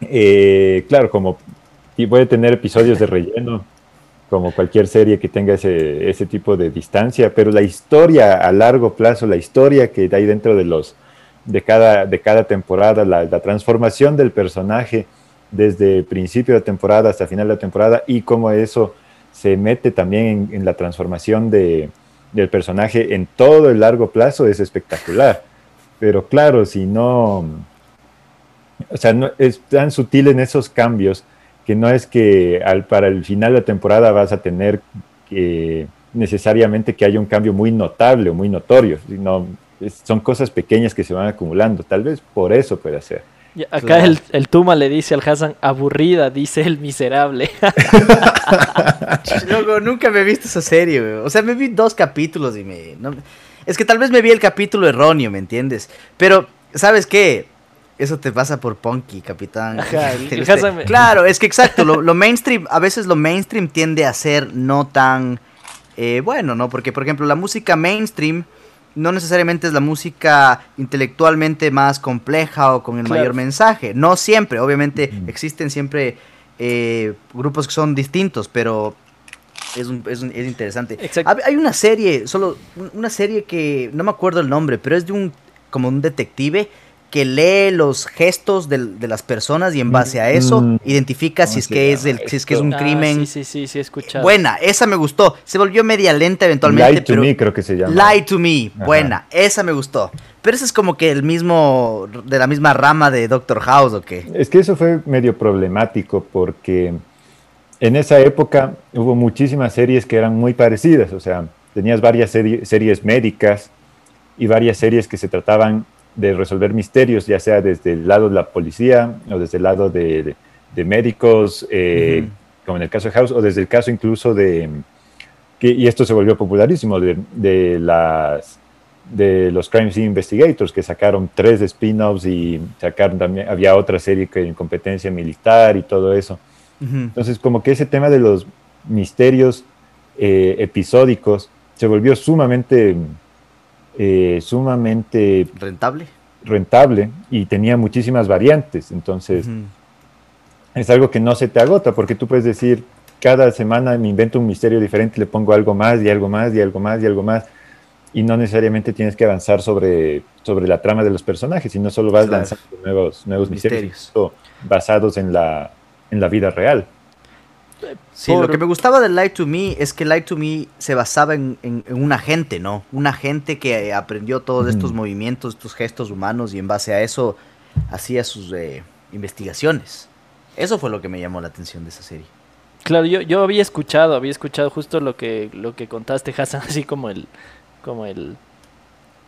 eh, claro, como puede tener episodios de relleno, como cualquier serie que tenga ese, ese tipo de distancia, pero la historia a largo plazo, la historia que hay dentro de los de cada, de cada temporada, la, la transformación del personaje desde principio de temporada hasta final de temporada y cómo eso se mete también en, en la transformación de, del personaje en todo el largo plazo es espectacular. Pero claro, si no, o sea, no, es tan sutil en esos cambios que no es que al, para el final de la temporada vas a tener que necesariamente que haya un cambio muy notable o muy notorio, sino es- son cosas pequeñas que se van acumulando. Tal vez por eso puede ser. Y acá Claro. el, el Tuma le dice al Hassan, aburrida, dice el miserable. Loco, nunca me he visto esa serie. O sea, me vi dos capítulos y me... no- es que tal vez me vi el capítulo erróneo, ¿me entiendes? Pero, ¿sabes qué? Eso te pasa por punky, capitán. Ajá, el- Te el gusta- Hassan me- Claro, es que exacto, lo, lo mainstream, a veces lo mainstream tiende a ser no tan eh, bueno, ¿no? Porque, por ejemplo, la música mainstream no necesariamente es la música intelectualmente más compleja o con el Claro. mayor mensaje. No siempre, obviamente existen siempre eh, grupos que son distintos, pero es, un- es, un- es interesante. Exacto. Hay una serie, solo un- una serie que no me acuerdo el nombre, pero es de un como un detective que lee los gestos del- de las personas y en base a eso Mm. identifica si ¿Cómo es que es el, si es que es un Ah, crimen. Sí, sí, sí, sí, escuchado. Buena, esa me gustó. Se volvió media lenta eventualmente, Lie to pero Me creo que se llama. Lie to Me, Ajá. buena, esa me gustó. Pero ese es como que el mismo de la misma rama de Doctor House o qué. Es que eso fue medio problemático porque en esa época hubo muchísimas series que eran muy parecidas, o sea, tenías varias seri- series médicas y varias series que se trataban de resolver misterios, ya sea desde el lado de la policía o desde el lado de, médicos, eh, como en el caso de House, o desde el caso incluso de, que, y esto se volvió popularísimo, de, de las de los Crime Scene Investigators, que sacaron tres spin-offs y sacaron también, había otra serie que en competencia militar y todo eso. Entonces, como que ese tema de los misterios eh, episódicos se volvió sumamente, eh, sumamente Rentable. rentable y tenía muchísimas variantes. Entonces, es algo que no se te agota, porque tú puedes decir, cada semana me invento un misterio diferente, le pongo algo más y algo más y algo más y algo más, y no necesariamente tienes que avanzar sobre, sobre la trama de los personajes, sino solo vas Claro. lanzando nuevos, nuevos misterios, Misterios. basados en la, en la vida real. Sí, lo que me gustaba de Light to Me es que Light to Me se basaba en, en, un agente, ¿no? Un agente que aprendió todos estos movimientos, estos gestos humanos y en base a eso hacía sus eh, investigaciones. Eso fue lo que me llamó la atención de esa serie. Claro, yo, yo había escuchado, había escuchado justo lo que, lo que contaste, Hassan, así como el, como el,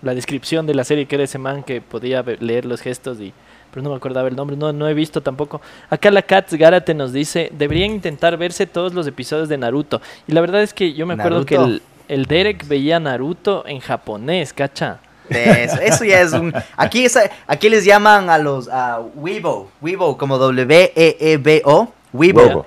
la descripción de la serie que era ese man que podía leer los gestos y pero no me acordaba el nombre, no, no he visto tampoco. Acá la Katz Garate nos dice, deberían intentar verse todos los episodios de Naruto. Y la verdad es que yo me acuerdo que el, el, Derek veía Naruto en japonés, ¿cacha? Eso, ya es un... Aquí, aquí les llaman a los... a Weibo, Weibo como W-E-E-B-O, Weibo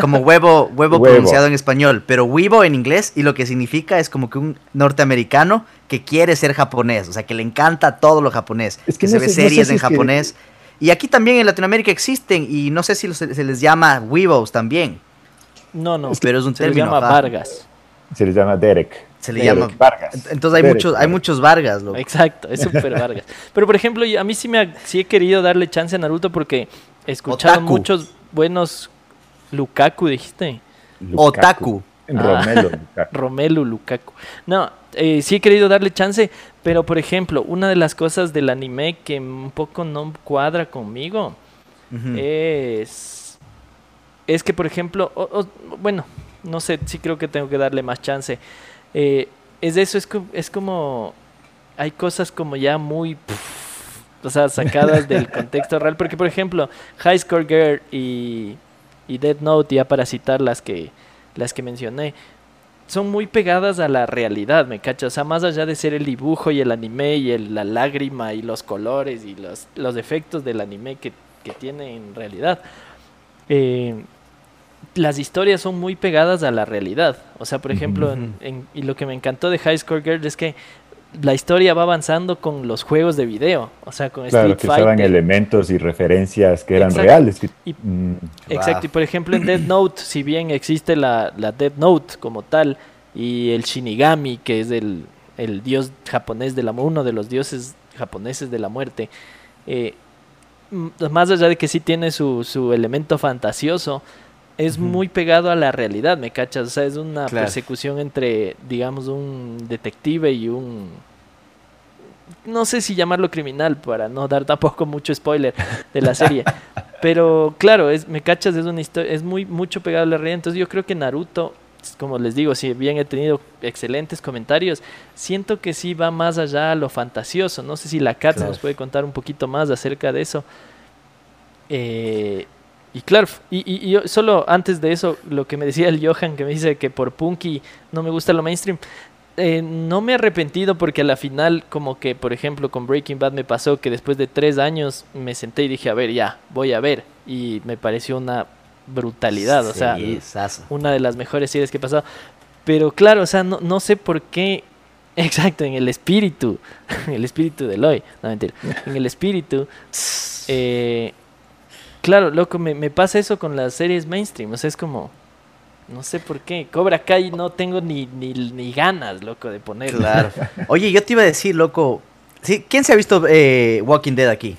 como huevo, huevo, pronunciado en español, pero Weibo en inglés y lo que significa es como que un norteamericano que quiere ser japonés, o sea, que le encanta todo lo japonés, es que, se ve series en japonés. Y aquí también en Latinoamérica existen y no sé si se, les llama Weebos también. No, no, pero es un se término. Se llama Vargas. Se les llama Derek. Se le llama Vargas. Entonces hay muchos, hay muchos Vargas, loco. Exacto, es súper Vargas. Pero por ejemplo, a mí sí me sí he querido darle chance a Naruto porque he escuchado muchos buenos Lukaku, dijiste. Otaku. Romelu ah, Romelu Lukaku. No, eh, sí he querido darle chance, pero por ejemplo, una de las cosas del anime que un poco no cuadra conmigo es. Es que, por ejemplo, bueno, no sé, sí creo que tengo que darle más chance. Eh, es eso, es, es como. Hay cosas como ya muy. o sea, sacadas del contexto real. Porque, por ejemplo, High Score Girl y y Dead Note, ya para citar las que, las que mencioné, son muy pegadas a la realidad, ¿me cachas? O sea, más allá de ser el dibujo y el anime y la lágrima y los colores y los, los efectos del anime que, que tiene en realidad, eh, las historias son muy pegadas a la realidad. O sea, por ejemplo, y lo que me encantó de High Score Girl es que la historia va avanzando con los juegos de video, o sea, con claro, que usaban elementos y referencias que eran reales. Mm. Exacto, y por ejemplo en Dead Note, si bien existe la, la Dead Note como tal, y el Shinigami, que es el, el dios japonés del amor, uno de los dioses japoneses de la muerte, eh, más allá de que sí tiene su, su elemento fantasioso, es muy pegado a la realidad, ¿me cachas? O sea, es una persecución entre, digamos, un detective y un... No sé si llamarlo criminal para no dar tampoco mucho spoiler de la serie. Pero claro, es, me cachas, es una historia, es muy mucho pegado a la realidad. Entonces yo creo que Naruto, como les digo, si bien he tenido excelentes comentarios, siento que sí va más allá a lo fantasioso. No sé si la Kat nos puede contar un poquito más acerca de eso. Eh, y claro, y, y, yo solo antes de eso, lo que me decía el Johan, que me dice que por Punky no me gusta lo mainstream, eh, no me he arrepentido porque a la final, como que por ejemplo con Breaking Bad me pasó que después de tres años me senté y dije, a ver, ya, voy a ver. Y me pareció una brutalidad, o sea, una de las mejores series que he pasado. Pero claro, o sea, no, no sé por qué Exacto, en el espíritu, el espíritu de Eloy, no mentira, en el espíritu, eh, Claro, loco, me, me, pasa eso con las series mainstream. O sea, es como. No sé por qué. Cobra Kai no tengo ni, ni, ni ganas, loco, de ponerlo. Claro. Oye, yo te iba a decir, loco. ¿sí? ¿Quién se ha visto eh, Walking Dead aquí?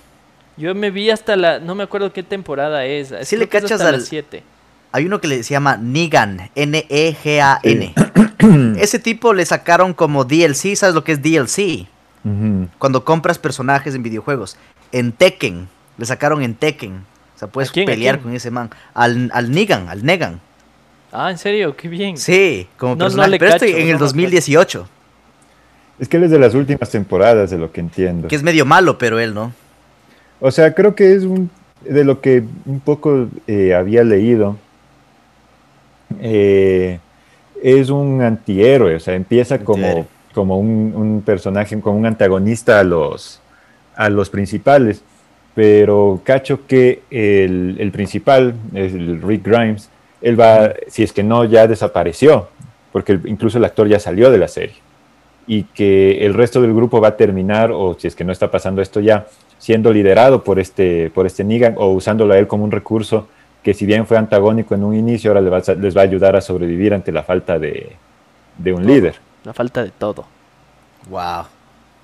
Yo me vi hasta la. No me acuerdo qué temporada es. Si le cachas al. 7. Hay uno que le se llama Negan. N-E-G-A-N. Ese tipo le sacaron como DLC. ¿Sabes lo que es DLC? Cuando compras personajes en videojuegos. En Tekken. Le sacaron en Tekken sea, puedes pelear con ese man. Al, al Negan, al Negan. Ah, ¿en serio? Qué bien. Sí, como personaje. pero estoy en el 2018. Es que él es de las últimas temporadas, de lo que entiendo. Que es medio malo, pero él no. O sea, creo que es un, de lo que un poco eh, había leído. Eh, es un antihéroe, o sea, empieza como, como un, un, personaje, como un antagonista a los, a los principales pero cacho que el, principal, el Rick Grimes, él va, si es que no, ya desapareció, porque incluso el actor ya salió de la serie, y que el resto del grupo va a terminar, o si es que no está pasando esto ya, siendo liderado por este, por este Negan o usándolo a él como un recurso que si bien fue antagónico en un inicio, ahora les va, les va a ayudar a sobrevivir ante la falta de, de un líder. La falta de todo. Wow.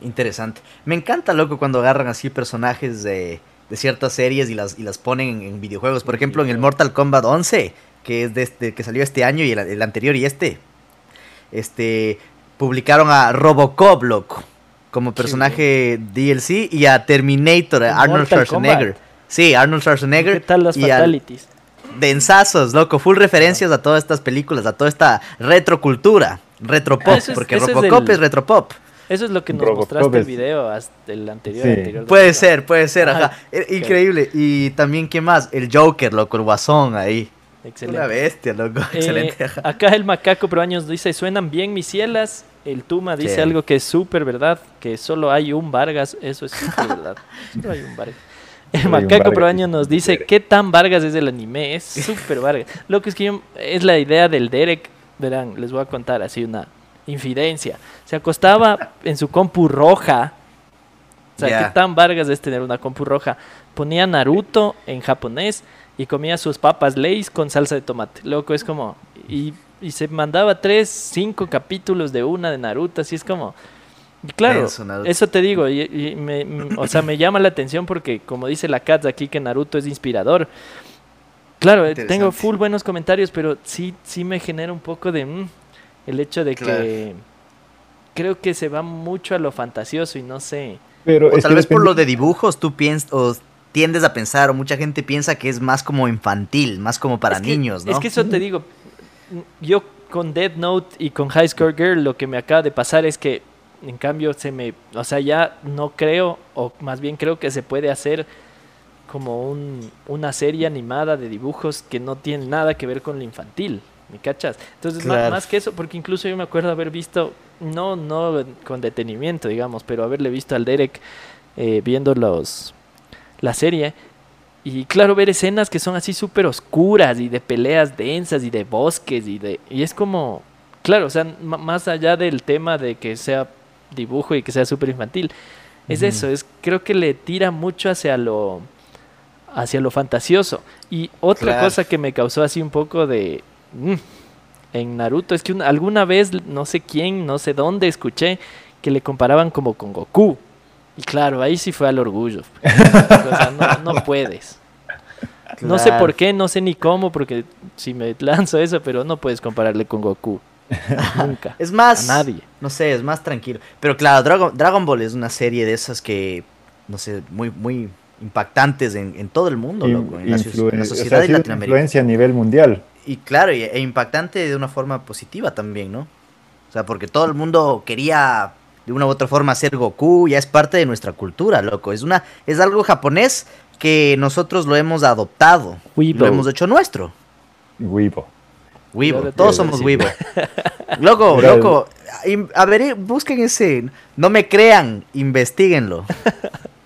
Interesante. Me encanta, loco, cuando agarran así personajes de de ciertas series y las, y las ponen en, videojuegos. Por ejemplo, en el Mortal Kombat 11, que es de este, que salió este año y el, anterior y este, este, publicaron a Robocop, loco, como personaje DLC y a Terminator, a Arnold Schwarzenegger. Sí, Arnold Schwarzenegger. ¿Qué tal las fatalities? densazos, loco, full referencias a todas estas películas, a toda esta retrocultura, retropop, ah, porque Robocop es, retropop. Eso es lo que nos mostraste el video hasta el anterior. puede ser, puede ser, ajá. E, increíble. Y también, ¿qué más? El Joker, loco, el Guasón ahí. Excelente. Una bestia, loco. Eh, Excelente. Acá el macaco pero años dice, suenan bien mis cielas. El Tuma dice algo que es súper verdad, que solo hay un Vargas. Eso es súper verdad. Solo hay un Vargas. El macaco pro año nos dice, ¿qué tan Vargas es el anime? Es súper Vargas. Lo que es que yo, es la idea del Derek, verán, les voy a contar así una infidencia. Se acostaba en su compu roja. O sea, ¿qué tan Vargas es tener una compu roja? Ponía Naruto en japonés y comía sus papas Lays con salsa de tomate. Loco, es como... Y, y se mandaba tres, cinco capítulos de una de Naruto, así es como... Claro, eso te digo, y, me, o sea, me llama la atención porque como dice la Katz aquí que Naruto es inspirador. Claro, eh, tengo full buenos comentarios, pero sí, sí me genera un poco de mm, el hecho de que creo que se va mucho a lo fantasioso y no sé. Pero o tal vez por lo de dibujos tú piensas o tiendes a pensar o mucha gente piensa que es más como infantil, más como para niños, ¿no? Es que eso te digo, yo con Dead Note y con High Score Girl lo que me acaba de pasar es que en cambio, se me, o sea, ya no creo, o más bien creo que se puede hacer como un, una serie animada de dibujos que no tiene nada que ver con lo infantil, ¿me cachas? Entonces, más, que eso, porque incluso yo me acuerdo haber visto, no, no con detenimiento, digamos, pero haberle visto al Derek eh, viendo los, la serie. Y claro, ver escenas que son así súper oscuras y de peleas densas y de bosques y de... Y es como, claro, o sea, más allá del tema de que sea dibujo y que sea súper infantil. Es eso, es, creo que le tira mucho hacia lo, hacia lo fantasioso. Y otra cosa que me causó así un poco de... Mm, en Naruto es que alguna vez, no sé quién, no sé dónde, escuché que le comparaban como con Goku. Y claro, ahí sí fue al orgullo. no, puedes. No sé por qué, no sé ni cómo, porque si me lanzo eso, pero no puedes compararle con Goku. Nunca. es más. nadie. No sé, es más tranquilo. Pero claro, Dragon, Dragon Ball es una serie de esas que, no sé, muy, muy impactantes en, todo el mundo, loco, en, la, sociedad de Latinoamérica. Influencia a nivel mundial. Y claro, e impactante de una forma positiva también, ¿no? O sea, porque todo el mundo quería de una u otra forma ser Goku, ya es parte de nuestra cultura, loco. Es una es algo japonés que nosotros lo hemos adoptado, lo hemos hecho nuestro. Weibo. Weibo, todos somos Weibo. loco, loco, a ver, busquen ese, no me crean, investiguenlo.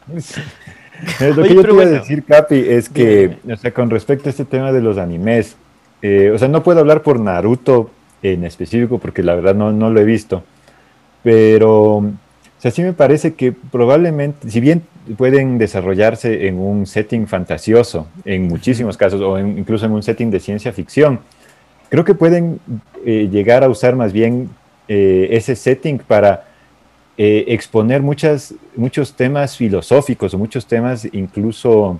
lo que yo te iba a decir, Capi, es que, o sea, con respecto a este tema de los animes, eh, o sea, no puedo hablar por Naruto en específico porque la verdad no, no lo he visto, pero, o sea, sí me parece que probablemente, si bien pueden desarrollarse en un setting fantasioso, en muchísimos casos, o incluso en un setting de ciencia ficción, creo que pueden eh, llegar a usar más bien eh, ese setting para eh, exponer muchas, muchos temas filosóficos o muchos temas incluso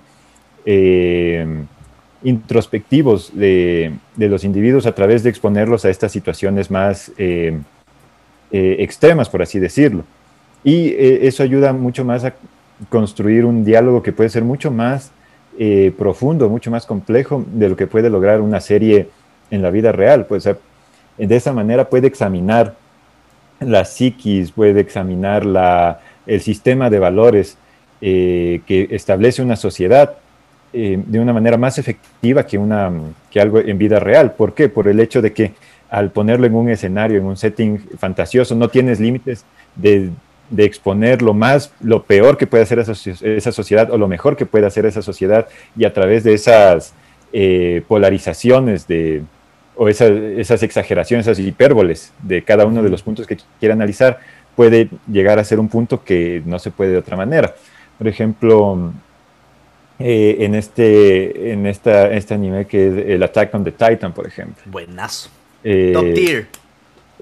introspectivos de, los individuos a través de exponerlos a estas situaciones más extremas, por así decirlo. Y eso ayuda mucho más a construir un diálogo que puede ser mucho más profundo, mucho más complejo de lo que puede lograr una serie en la vida real. Pues, de esa manera puede examinar la psiquis, puede examinar la, el sistema de valores eh, que establece una sociedad eh, de una manera más efectiva que, una, que algo en vida real. ¿Por qué? Por el hecho de que al ponerlo en un escenario, en un setting fantasioso, no tienes límites de, de exponer lo más, lo peor que puede hacer esa, sociedad o lo mejor que puede hacer esa sociedad y a través de esas eh, polarizaciones de, o esas exageraciones, esas hipérboles de cada uno de los puntos que quiera analizar, puede llegar a ser un punto que no se puede de otra manera. Por ejemplo, eh, en, este, en esta, este anime que es el Attack on the Titan, por ejemplo. Buenazo. Eh, Top tier.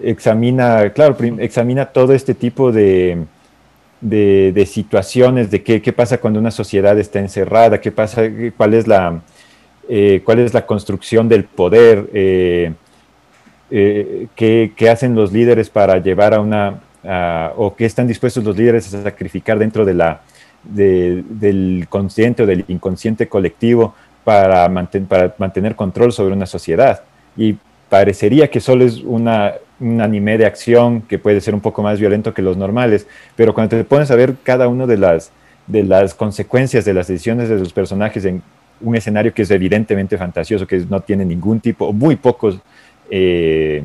Examina, claro, examina todo este tipo de, de, de situaciones, de qué, qué, pasa cuando una sociedad está encerrada, qué pasa, cuál es la, eh, cuál es la construcción del poder, eh, eh, qué, qué, hacen los líderes para llevar a una, o qué están dispuestos los líderes a sacrificar dentro de la, de, del consciente o del inconsciente colectivo para, manten, para mantener control sobre una sociedad. Y parecería que solo es una, un anime de acción que puede ser un poco más violento que los normales, pero cuando te pones a ver cada una de las, de las consecuencias de las decisiones de los personajes en un escenario que es evidentemente fantasioso, que no tiene ningún tipo, muy pocos, eh,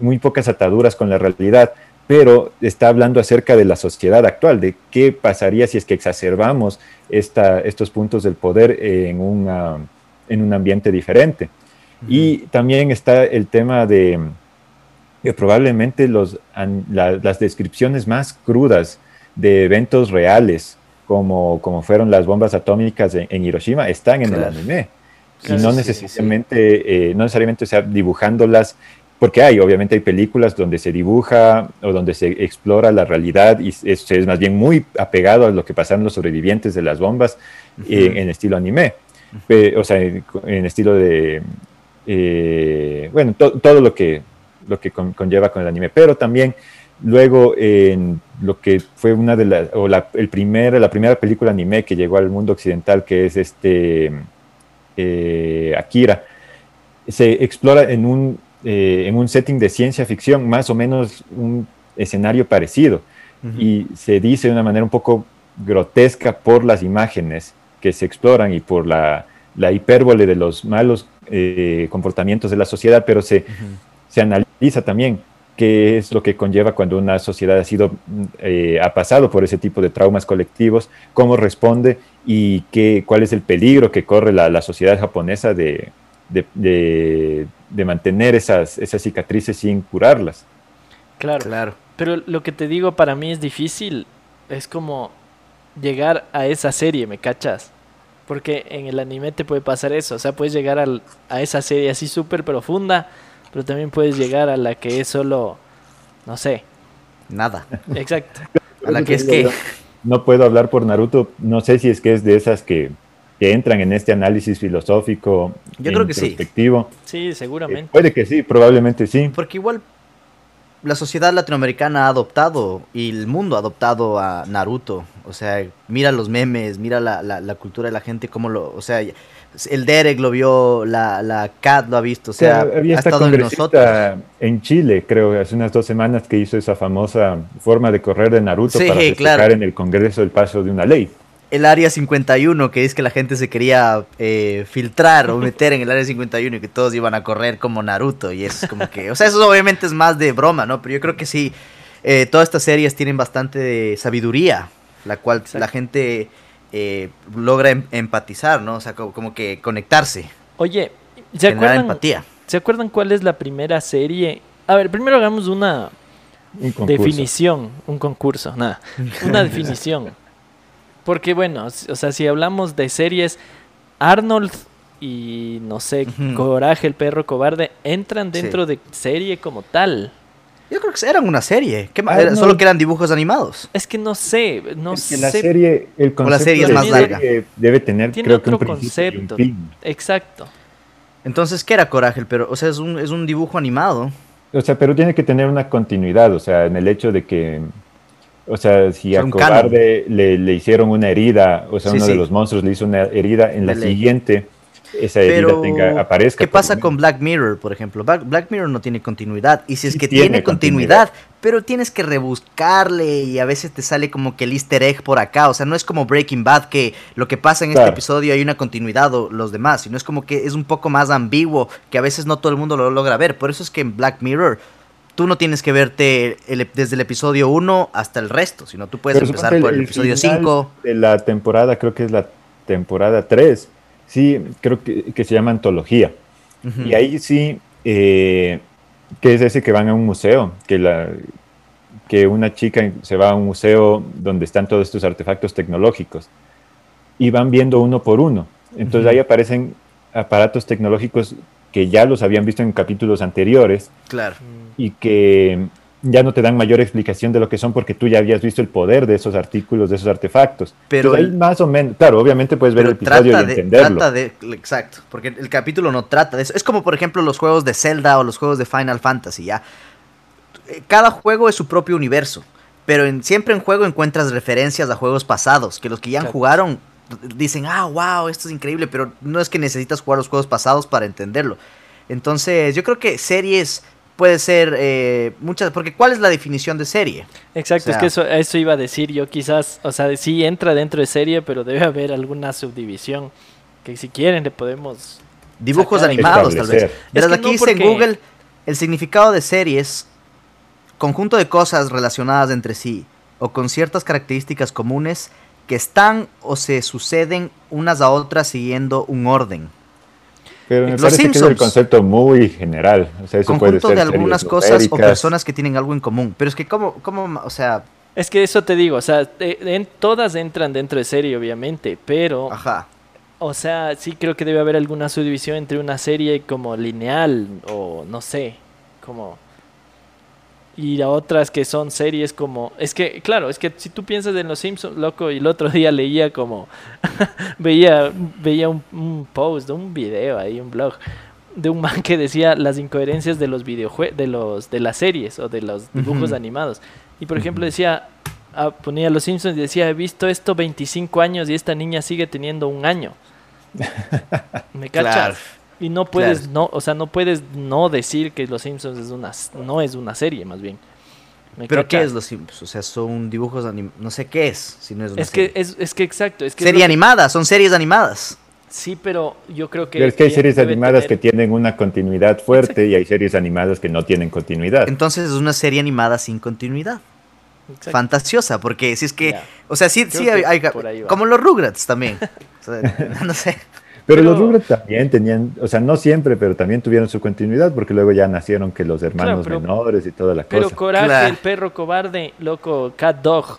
muy pocas ataduras con la realidad, pero está hablando acerca de la sociedad actual, de qué pasaría si es que exacerbamos esta, estos puntos del poder en, una, en un ambiente diferente. Y también está el tema de que probablemente los, la, las descripciones más crudas de eventos reales, como, como fueron las bombas atómicas en, en Hiroshima, están en claro. el anime. Claro, y no necesariamente, sí, sí. Eh, no necesariamente o sea, dibujándolas porque hay, obviamente hay películas donde se dibuja o donde se explora la realidad y es, es más bien muy apegado a lo que pasaron los sobrevivientes de las bombas uh -huh. en, en, estilo anime, uh -huh. o sea, en, en, estilo de, eh, bueno, to, todo lo que, lo que con, conlleva con el anime, pero también luego en lo que fue una de las, o la, el primer, la primera película anime que llegó al mundo occidental, que es este eh, Akira, se explora en un eh, en un setting de ciencia ficción, más o menos un escenario parecido. Uh -huh. Y se dice de una manera un poco grotesca por las imágenes que se exploran y por la, la hipérbole de los malos eh, comportamientos de la sociedad, pero se, uh -huh. se analiza también qué es lo que conlleva cuando una sociedad ha sido eh, ha pasado por ese tipo de traumas colectivos, cómo responde y qué, cuál es el peligro que corre la, la sociedad japonesa de, de, de, de, mantener esas, esas cicatrices sin curarlas. Claro, claro. Pero lo que te digo para mí es difícil, es como llegar a esa serie, ¿me cachas? Porque en el anime te puede pasar eso, o sea, puedes llegar al, a esa serie así súper profunda, pero también puedes llegar a la que es solo, no sé. Nada. Exacto. a la que es que... No puedo hablar por Naruto, no sé si es que es de esas que que entran en este análisis filosófico. Yo creo que sí. Sí, seguramente. Eh, puede que sí, probablemente sí. Porque igual la sociedad latinoamericana ha adoptado y el mundo ha adoptado a Naruto. O sea, mira los memes, mira la, la, la cultura de la gente, cómo lo. O sea, el Derek lo vio, la, la Kat lo ha visto. O sea, o sea había ha estado en nosotros. En Chile, creo, hace unas dos semanas que hizo esa famosa forma de correr de Naruto sí, para festejar claro. en el Congreso el paso de una ley el área 51, que es que la gente se quería eh, filtrar o meter en el área 51 y que todos iban a correr como Naruto. Y eso es como que, o sea, eso obviamente es más de broma, ¿no? Pero yo creo que sí, eh, todas estas series tienen bastante de sabiduría, la cual Exacto. la gente eh, logra em empatizar, ¿no? O sea, como, como, que conectarse. Oye, ¿se acuerdan, empatía. ¿se acuerdan cuál es la primera serie? A ver, primero hagamos una un definición, un concurso, nada, una definición. Porque bueno, o sea, si hablamos de series, Arnold y no sé, uh -huh. Coraje, el perro cobarde, entran dentro sí. de serie como tal. Yo creo que eran una serie, solo que eran dibujos animados. Es que no sé, no es sé. Que la serie, el concepto o la serie es más larga. Debe tener, Tiene creo otro que un concepto. Exacto. Entonces, ¿qué era Coraje el perro? O sea, es un, es un dibujo animado. O sea, pero tiene que tener una continuidad, o sea, en el hecho de que o sea, si a Cobarde le, le, hicieron una herida, o sea, sí, uno sí. de los monstruos le hizo una herida, en la Dale. siguiente esa herida Pero, tenga, aparezca. ¿Qué pasa con Black Mirror, por ejemplo? Black Mirror no tiene continuidad. Y si es sí que tiene, tiene continuidad, continuidad, pero tienes que rebuscarle y a veces te sale como que el easter egg por acá. O sea, no es como Breaking Bad que lo que pasa en claro. este episodio hay una continuidad o los demás, sino es como que es un poco más ambiguo que a veces no todo el mundo lo logra ver. Por eso es que en Black Mirror tú no tienes que verte el, desde el episodio 1 hasta el resto, sino tú puedes Pero empezar por el, el episodio 5. De la temporada, creo que es la temporada 3, sí, creo que, que se llama Antología. Uh -huh. Y ahí sí, eh, que es ese que van a un museo, que, la, que una chica se va a un museo donde están todos estos artefactos tecnológicos y van viendo uno por uno. Entonces uh -huh. ahí aparecen aparatos tecnológicos que ya los habían visto en capítulos anteriores. Claro y que ya no te dan mayor explicación de lo que son porque tú ya habías visto el poder de esos artículos, de esos artefactos. Pero Entonces, ahí más o menos, claro, obviamente puedes ver el episodio y de, entenderlo. trata de, exacto, porque el capítulo no trata de eso. Es como, por ejemplo, los juegos de Zelda o los juegos de Final Fantasy, ¿ya? Eh, Cada juego es su propio universo, pero en, siempre en juego encuentras referencias a juegos pasados, que los que ya han Claro. jugaron dicen, ah, wow, esto es increíble, pero no es que necesitas jugar los juegos pasados para entenderlo. Entonces, yo creo que series puede ser eh, muchas, porque ¿cuál es la definición de serie? Exacto, O es que eso, eso iba a decir yo quizás, o sea, sí entra dentro de serie, pero debe haber alguna subdivisión que si quieren le podemos... Dibujos Sacar- animados, tal vez. Que aquí no, dice en porque- Google, el significado de series, conjunto de cosas relacionadas entre sí, o con ciertas características comunes que están o se suceden unas a otras siguiendo un orden. Pero me Los parece que es el Simpsons. concepto muy general. O sea, eso puede conjunto ser de algunas cosas o personas que tienen algo en común. Pero es que, ¿cómo, cómo o sea, Es que eso te digo, o sea, eh, en, todas entran dentro de serie obviamente, pero... ajá. O sea, sí creo que debe haber alguna subdivisión entre una serie como lineal o no sé, como... Y a otras que son series como... Es que, claro, es que si tú piensas en Los Simpsons, loco, y el otro día leía como... veía veía un, un post, un video ahí, un blog, de un man que decía las incoherencias de los videojuegos, de, los, de las series o de los dibujos animados. Y por ejemplo decía, ah, ponía Los Simpsons y decía, he visto esto 25 años y esta niña sigue teniendo un año. ¿Me cachas? Claro. Y no puedes Claro. no, o sea, no puedes no decir que Los Simpsons es una no es una serie, más bien. ¿Me ¿Pero qué es los Simpsons? O sea, son dibujos anim- No sé qué es, si no es una Es que serie. es, es que exacto, es que es Serie que- animada, son series animadas. Sí, pero yo creo que Pero es que hay series animadas que tienen una continuidad fuerte y hay series animadas que no tienen continuidad. Entonces es una serie animada sin continuidad. Exacto. fantasiosa, porque si es que, o sea, sí, Creo sí hay, que como los Rugrats también. O sea, no sé. Pero, los Pero- Rugrats también tenían, o sea, no siempre, pero también tuvieron su continuidad porque luego ya nacieron que los hermanos pero- menores y toda la Pero cosa. Coraje, Claro. el perro cobarde, loco, Cat Dog.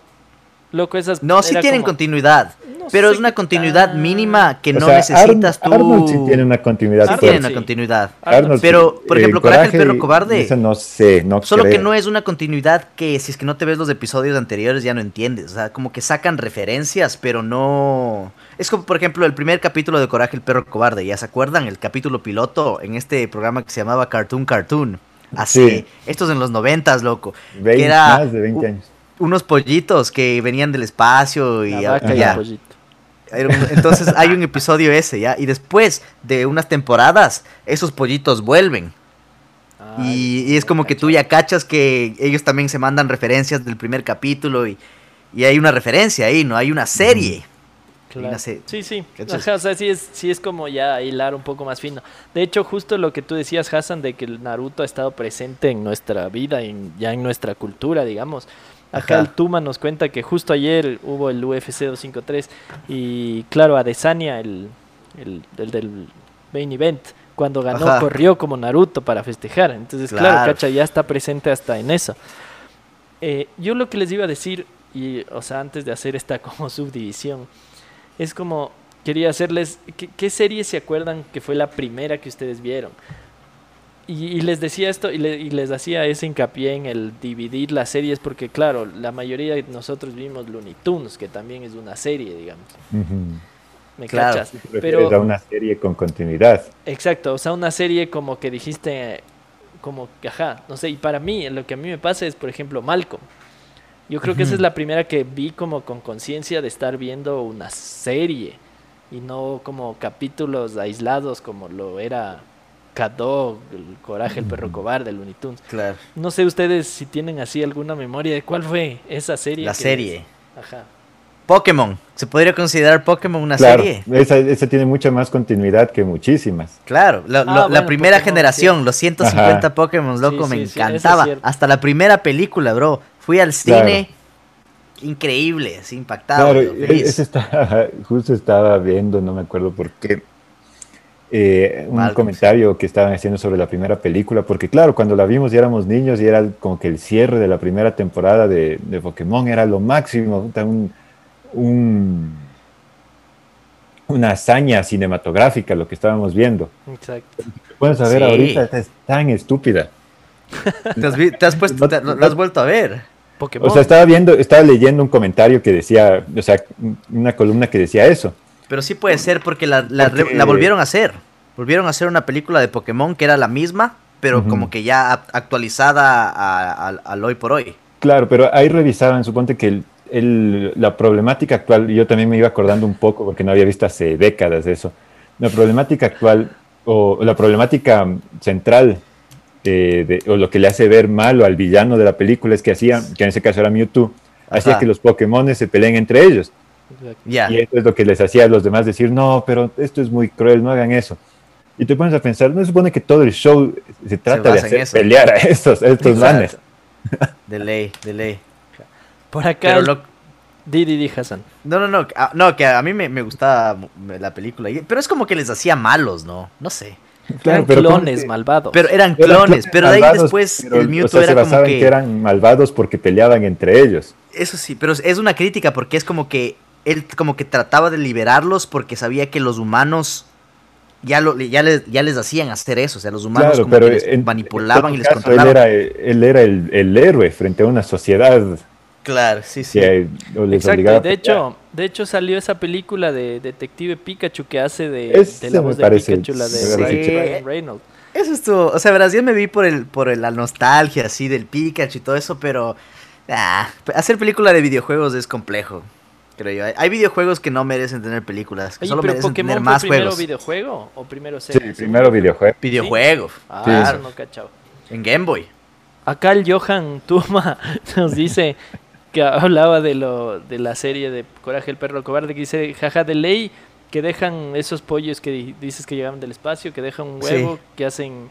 Loco, esas No, sí tienen como- continuidad, No pero es una continuidad mínima que O no sea, necesitas Ar- tú. Arnold sí tiene una continuidad Sí Arnold tiene una continuidad. Arnold, Pero, por eh, ejemplo, Coraje el perro cobarde. Eso no sé, no Solo que no es una continuidad que si es que no te ves los episodios anteriores ya no entiendes. O sea, como que sacan referencias, pero no... Es como, por ejemplo, el primer capítulo de Coraje el perro cobarde. ¿Ya se acuerdan? El capítulo piloto en este programa que se llamaba Cartoon Cartoon. Así, Sí. estos en los noventas, loco. 20, que era más de 20 u- años. Unos pollitos que venían del espacio y La ya- vaca y el pollito. Entonces hay un episodio ese, ¿ya? Y después de unas temporadas, esos pollitos vuelven. Ay, Y, y es como que tú ya cachas que ellos también se mandan referencias del primer capítulo y, y hay una referencia ahí, ¿no? Hay una serie. Claro. Sí, sí. Ajá, o sea, sí es, sí es como ya hilar un poco más fino. De hecho, justo lo que tú decías, Hassan, de que el Naruto ha estado presente en nuestra vida, en, ya en nuestra cultura, digamos. Acá Ajá. el Tuma nos cuenta que justo ayer hubo el UFC 253 y claro, Adesanya, el, el, el del main event, cuando ganó Ajá. corrió como Naruto para festejar. Entonces, claro, Claro. cacha, ya está presente hasta en eso. Eh, yo lo que les iba a decir, y, o sea, antes de hacer esta como subdivisión, es como, quería hacerles, ¿qué, qué serie se acuerdan que fue la primera que ustedes vieron? Y, y les decía esto, y, le- y les hacía ese hincapié en el dividir las series, porque claro, la mayoría de nosotros vimos Looney Tunes, que también es una serie, digamos. ¿Me Claro. cachas? Pero, a una serie con continuidad. Exacto, o sea, una serie como que dijiste, como, que, ajá, no sé, y para mí, lo que a mí me pasa es, por ejemplo, Malcolm. Yo creo que esa es la primera que vi como con conciencia de estar viendo una serie y no como capítulos aislados como lo era Cat Dog, el Coraje, el perro cobarde, el Looney Tunes. Claro. No sé ustedes si tienen así alguna memoria de cuál fue esa serie. La que serie. Ajá. Pokémon. ¿Se podría considerar Pokémon una claro, serie? esa, esa tiene mucha más continuidad que muchísimas. Claro, lo- Ah, lo- la primera Pokémon, generación, sí. los 150 Ajá. Pokémon, loco, Sí, me sí, sí, eso es encantaba. Hasta la primera película, bro. Fui al Claro. cine, increíble, así impactado. Claro, yo, feliz. ese está, justo estaba viendo, no me acuerdo por qué, eh, un Malcolm, comentario que estaban haciendo sobre la primera película, porque claro, cuando la vimos y éramos niños y era como que el cierre de la primera temporada de, de Pokémon era lo máximo, un, un- una hazaña cinematográfica lo que estábamos viendo. Exacto. Pueden saber Sí. ahorita, esta es tan estúpida. ¿Te has, vi- te has puesto, te- lo has vuelto a ver? Pokémon. O sea, estaba viendo, estaba leyendo un comentario que decía, o sea, una columna que decía eso. Pero sí puede ser porque la, la, re- Porque- la volvieron a hacer. Volvieron a hacer una película de Pokémon que era la misma, pero como que ya actualizada al hoy por hoy. Claro, pero ahí revisaban, suponte que el- el- la problemática actual, yo también me iba acordando un poco porque no había visto hace décadas eso, la problemática actual o la problemática central eh, de- o lo que le hace ver malo al villano de la película es que hacía, que en ese caso era Mewtwo, hacía que los Pokémon se peleen entre ellos. Y eso es lo que les hacía a los demás decir, no, pero esto es muy cruel, no hagan eso. Y te pones a pensar, no se supone que todo el show se trata de hacer eso. pelear a estos, a estos manes. De ley, de ley. Por acá, Pero lo- Hassan. No, no, no, ah, no, que a mí me, me gustaba la película. Pero es como que les hacía malos, ¿no? No sé. Eran pero ¿cómo clones que- malvados. Pero eran Eran clones, pero de ahí malvados, después pero, el Mewtwo o sea, era se como basaba en que... que eran malvados porque peleaban entre ellos. Eso sí, pero es una crítica porque es como que él como que trataba de liberarlos porque sabía que los humanos ya lo ya les, ya les hacían hacer eso, o sea, los humanos Claro, como pero que les en- manipulaban en y les caso, él controlaban. era, él era el, el héroe frente a una sociedad Claro, sí, sí. que les Exacto, de hecho, de hecho salió esa película de Detective Pikachu que hace de, de la voz de Pikachu, la de Sí. Ryan- Ryan Reynolds. Eso estuvo, o sea, verás, yo me vi por el por el- la nostalgia así del Pikachu y todo eso, pero ah, hacer película de videojuegos es complejo. Creo yo. Hay- Hay videojuegos que no merecen tener películas, que Oye, solo pero merecen Pokémon tener fue más primero juegos. videojuego o primero Sí, serie? primero videojuego. Videojuego. Ah, eso no cachaba. En Game Boy. Acá el Johan Tuma nos dice que hablaba de lo de la serie de Coraje el perro cobarde que dice jaja de ley que dejan esos pollos que di- dices que llegaban del espacio, que dejan un Sí. huevo, que hacen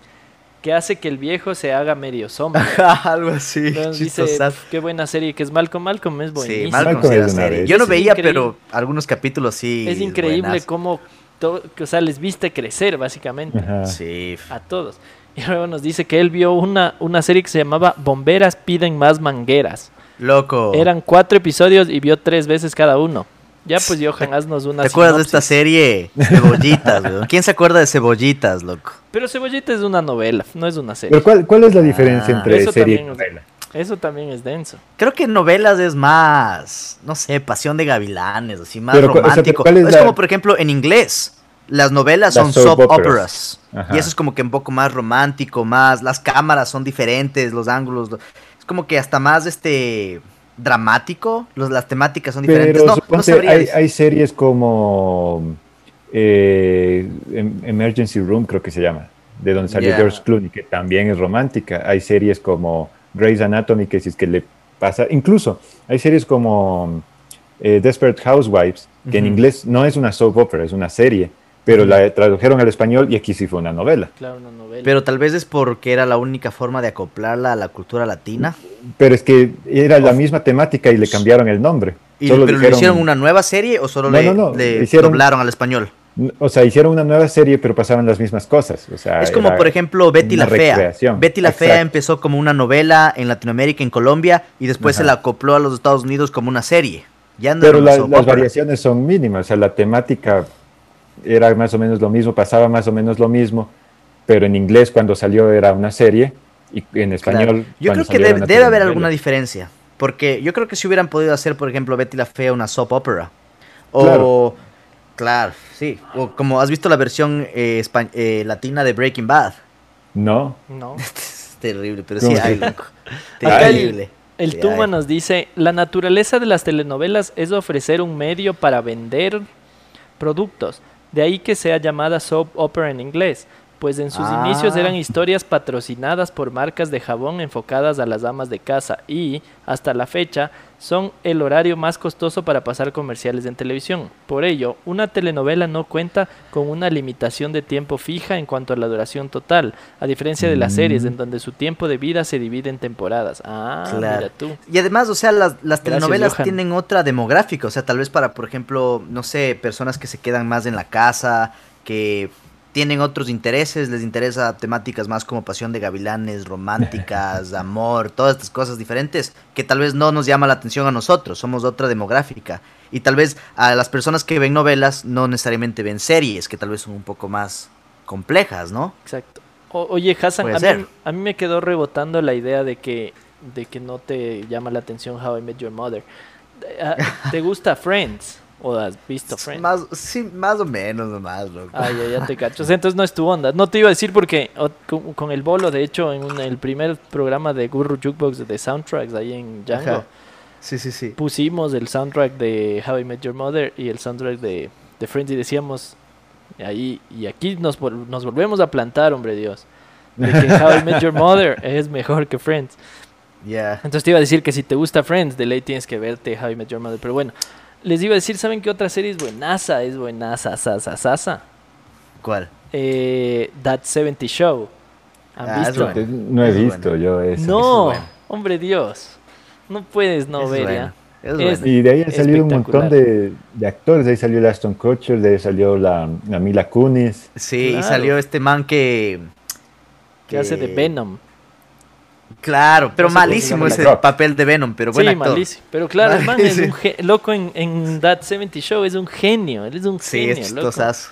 que hace que el viejo se haga medio sombra. Algo así. Entonces dice, chistosazo. "Pf, qué buena serie que es Malcolm, Malcolm es Sí, buenísimo. Malcolm Malcolm sí era es una serie. vez. Yo no Es veía, increíble. pero algunos capítulos sí. es increíble cómo to- que, o sea, les viste crecer básicamente Ajá. Sí. a todos. Y luego nos dice que él vio una, una serie que se llamaba Bomberas piden más mangueras. Loco. Eran cuatro episodios y vio tres veces cada uno. Ya pues Johan, haznos una ¿Te acuerdas de esta serie? Cebollitas, weón. ¿Quién se acuerda de Cebollitas, loco? Pero Cebollita es una novela, no es una serie. Pero ¿cuál, cuál es la diferencia Ah. entre Eso serie y novela? Eso también es denso. Creo que en novelas es más, no sé, pasión de gavilanes, así más Pero, cu- o sea, pero romántico. ¿cuál es es la- como, por ejemplo, en inglés. Las novelas Las son soap soap operas. Y eso es como que un poco más romántico, más. Las cámaras son diferentes, los ángulos. lo- Es como que hasta más este dramático. Los, las temáticas son diferentes. Pero no, suponte, hay, hay series como eh, Em- Emergency Room, creo que se llama, de donde salió Ya. George Clooney, que también es romántica. Hay series como Grey's Anatomy, que si es que le pasa, incluso hay series como eh, Desperate Housewives, que en inglés no es una soap opera, es una serie, pero la tradujeron al español y aquí sí fue una novela. Claro, una novela. Pero tal vez es porque era la única forma de acoplarla a la cultura latina. Pero es que era la misma temática y le cambiaron el nombre. Y, Solo ¿Pero le hicieron una nueva serie o solo No, le, no, no, le hicieron- doblaron al español? O sea, hicieron una nueva serie, pero pasaban las mismas cosas. O sea, Es como, por ejemplo, Betty la Fea. recreación. Betty la Fea empezó como una novela en Latinoamérica, en Colombia, y después se la acopló a los Estados Unidos como una serie. Ya no Pero la- las variaciones son mínimas. O sea, la temática era más o menos lo mismo, pasaba más o menos lo mismo, pero en inglés cuando salió era una serie y en español. Claro. Yo creo que debe, haber alguna diferencia. Porque yo creo que si hubieran podido hacer, por ejemplo, Betty la Fea una soap opera. O. Claro. Claro, sí. O como has visto la versión eh, espa- eh, latina de Breaking Bad. No, No. Es terrible, pero ¿Cómo sí hay, loco. Terrible. El Sí, Tuma nos dice, la naturaleza de las telenovelas es ofrecer un medio para vender productos, de ahí que sea llamada soap opera en inglés, pues en sus Ah. inicios eran historias patrocinadas por marcas de jabón enfocadas a las amas de casa y, hasta la fecha, son el horario más costoso para pasar comerciales en televisión. Por ello, una telenovela no cuenta con una limitación de tiempo fija en cuanto a la duración total, a diferencia de las series Mm. en donde su tiempo de vida se divide en temporadas. Ah, Claro. mira tú. Y además, o sea, las, las telenovelas tienen otra demográfica. O sea, tal vez para, por ejemplo, no sé, personas que se quedan más en la casa, que tienen otros intereses, les interesa temáticas más como pasión de gavilanes, románticas, amor, todas estas cosas diferentes, que tal vez no nos llama la atención a nosotros, somos de otra demográfica. Y tal vez a las personas que ven novelas no necesariamente ven series, que tal vez son un poco más complejas, ¿no? Exacto. O- oye, Hassan, a mí, a mí me quedó rebotando la idea de que, de que no te llama la atención How I Met Your Mother. Ah, ¿Te gusta Friends? ¿O has visto Friends? Más, sí, más o menos nomás, loco. Ah, ya, ya te cacho. Entonces no es tu onda. No te iba a decir porque o- con, con el bolo, de hecho, en un- el primer programa de Guru Jukebox de soundtracks ahí en Django, Ajá. Sí, sí, sí. pusimos el soundtrack de How I Met Your Mother y el soundtrack de, de Friends y decíamos ahí, y aquí nos, vol- nos volvemos a plantar, hombre Dios, de que How I Met Your Mother es mejor que Friends. Ya. Entonces te iba a decir que si te gusta Friends, de ley tienes que verte How I Met Your Mother. Pero bueno, les iba a decir, ¿saben qué otra serie es buenaza? Es buenaza, sasa, sasa. ¿Cuál? Eh, That 70 Show. ¿Han Ah, es visto? bueno. No he Es visto bueno. yo eso. No, bueno. hombre Dios. No puedes no ver bueno, ya. Es Es- bueno. Y de ahí han salido un montón de, de actores. De ahí salió el Aston Kutcher, de ahí salió la, la Mila Kunis. Sí, Claro. y salió este man que... Que hace de Venom. Claro, pero No sé malísimo ese Rock. papel de Venom, pero buen sí, actor. malísimo. Pero claro, el man es un loco en, en That 70 Show, es un genio. Él es un Sí, genio, es loco. chistosazo.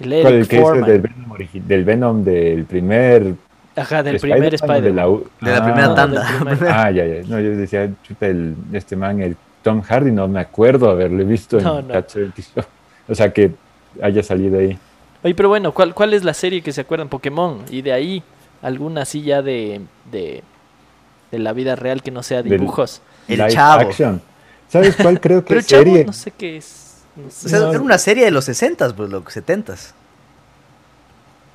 El ¿Cuál, Eric el que Foreman. del Venom, del Venom del primer Ajá, del primer Spider-Man de la, Spider-Man. u- De la Ah, primera no, tanda. primer- Ah, ya, ya. No, yo decía, chuta, el, este man, el Tom Hardy, no me acuerdo haberle visto No, en no. That 70 Show. O sea, que haya salido ahí. Oye, pero bueno, ¿cuál, ¿cuál es la serie que se acuerdan? Pokémon. Y de ahí, alguna así ya de, de, de la vida real que no sea Del- dibujos. El Chavo. action. ¿Sabes cuál creo que Pero es chavo, serie? no sé qué es. no sé. O sea, No. era una serie de los 60 pues, loco, 70s.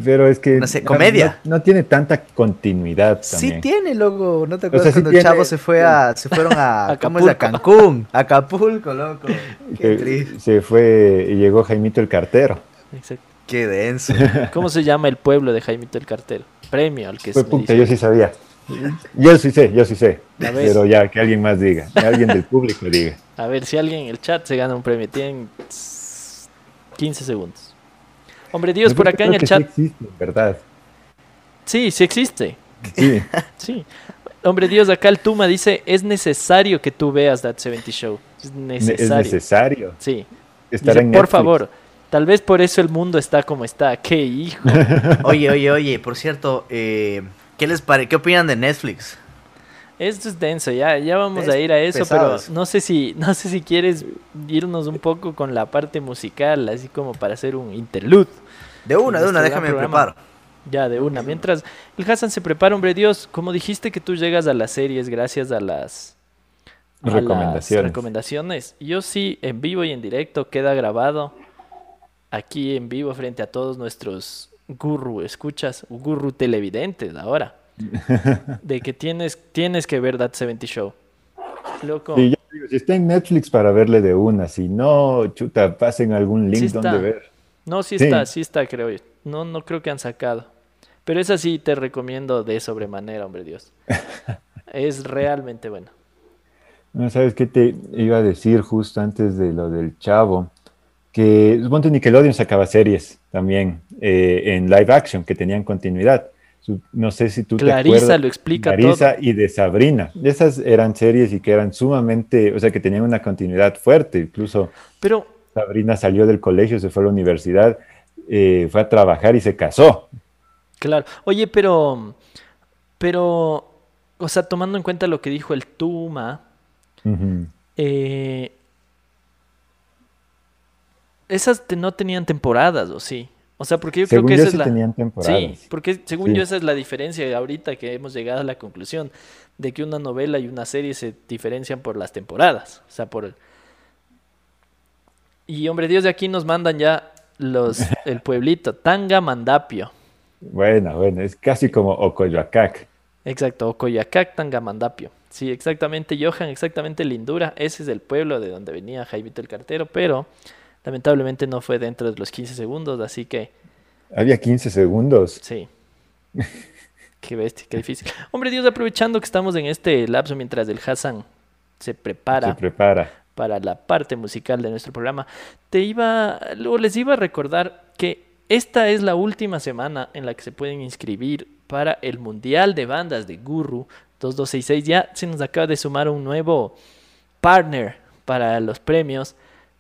Pero es que No sé, comedia. No, no tiene tanta continuidad Sí también. tiene, loco. ¿No te O acuerdas sea, sí cuando el tiene- chavo se fue a, se fueron a, ¿cómo es? A. Cancún, a Acapulco, loco. Qué Que triste, se fue y llegó Jaimito el cartero. Exacto. qué denso. ¿Cómo se llama el pueblo de Jaimito el Cartero? Premio al que Fue puta, yo sí sabía. Yo sí sé, yo sí sé. Pero ya, que alguien más diga. Que alguien del público diga. A ver, si alguien en el chat se gana un premio, tienen tss, 15 segundos. Hombre Dios, por acá en el sí chat. existe, ¿verdad? Sí, sí existe. Sí. Sí. Hombre Dios, acá el Tuma dice, es necesario que tú veas That 70 Show. Es Ne- necesario. Es necesario. Sí. Dice, por favor, tal vez por eso el mundo está como está. ¡Qué hijo! Oye, oye, oye, por cierto, eh, ¿qué les pare ¿Qué opinan de Netflix? Esto es denso, ya, ya vamos Es a ir a eso, pero no sé si, no sé si quieres irnos un poco con la parte musical, así como para hacer un interlude. De una, de una, déjame preparo. Ya, de una. Mientras el Hassan se prepara, hombre Dios, como dijiste que tú llegas a las series gracias a las a las Recomendaciones. recomendaciones. Yo sí, en vivo y en directo, queda grabado aquí en vivo frente a todos nuestros gurú, escuchas, gurú televidentes ahora, de que tienes, tienes que ver That 70 Show. Loco, Sí, digo, si está en Netflix para verle de una, si no, chuta, pasen algún link Sí donde ver. no, sí Sí. está, sí está, creo yo. No, no creo que han sacado. Pero esa sí te recomiendo de sobremanera, hombre Dios. Es realmente bueno. No, ¿sabes qué te iba a decir justo antes de lo del chavo? Que suponte Nickelodeon sacaba series también eh, en live action que tenían continuidad. No sé si tú te Clarisa acuerdas. lo explica Clarisa y de Sabrina. Esas eran series y que eran sumamente, o sea, que tenían una continuidad fuerte. Incluso Pero Sabrina salió del colegio, se fue a la universidad, eh, fue a trabajar y se casó. Claro. Oye, pero, pero, o sea, tomando en cuenta lo que dijo el Tuma, eh, esas te- no tenían temporadas, ¿o sí? O sea, porque yo Según creo que yo esa sí es la... tenían temporadas. Sí, porque según Sí. yo esa es la diferencia ahorita que hemos llegado a la conclusión de que una novela y una serie se diferencian por las temporadas, o sea, por el... Y hombre Dios, de aquí nos mandan ya los el pueblito, Tangamandapio. Bueno, bueno, es casi como Ocoyoacac. Exacto, Ocoyacac, Tangamandapio. Sí, exactamente, Johan, exactamente Lindura. Ese es el pueblo de donde venía Jaimito el Cartero, pero lamentablemente no fue dentro de los 15 segundos, así que Había 15 segundos. sí. Qué bestia, qué difícil. Hombre Dios, aprovechando que estamos en este lapso mientras el Hassan se prepara Se prepara. para la parte musical de nuestro programa, te iba, luego les iba a recordar que esta es la última semana en la que se pueden inscribir para el Mundial de Bandas de Guru 2266. Ya se nos acaba de sumar un nuevo partner para los premios.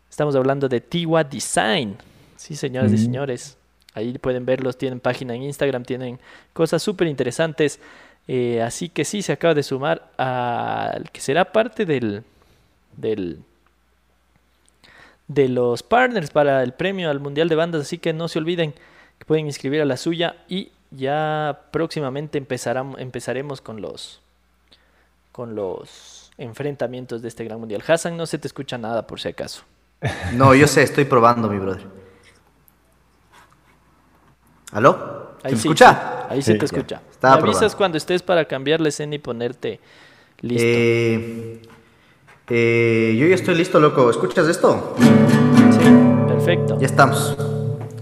Estamos hablando de Tiwa Design. Sí, señoras y señores. Ahí pueden verlos, tienen página en Instagram, tienen cosas súper interesantes. Eh, así que sí, se acaba de sumar al que será parte del, del de los partners para el premio al Mundial de Bandas. Así que no se olviden que pueden inscribir a la suya y ya próximamente empezaremos con los con los enfrentamientos de este gran mundial. Hassan, no se te escucha nada por si acaso. No, yo sé, estoy probando, mi brother. ¿Aló? ¿Se escucha? ahí se te escucha. Me avisas cuando estés para cambiar la escena y ponerte listo. Eh, eh, yo ya estoy listo, loco. ¿Escuchas esto? Sí, perfecto. Ya estamos.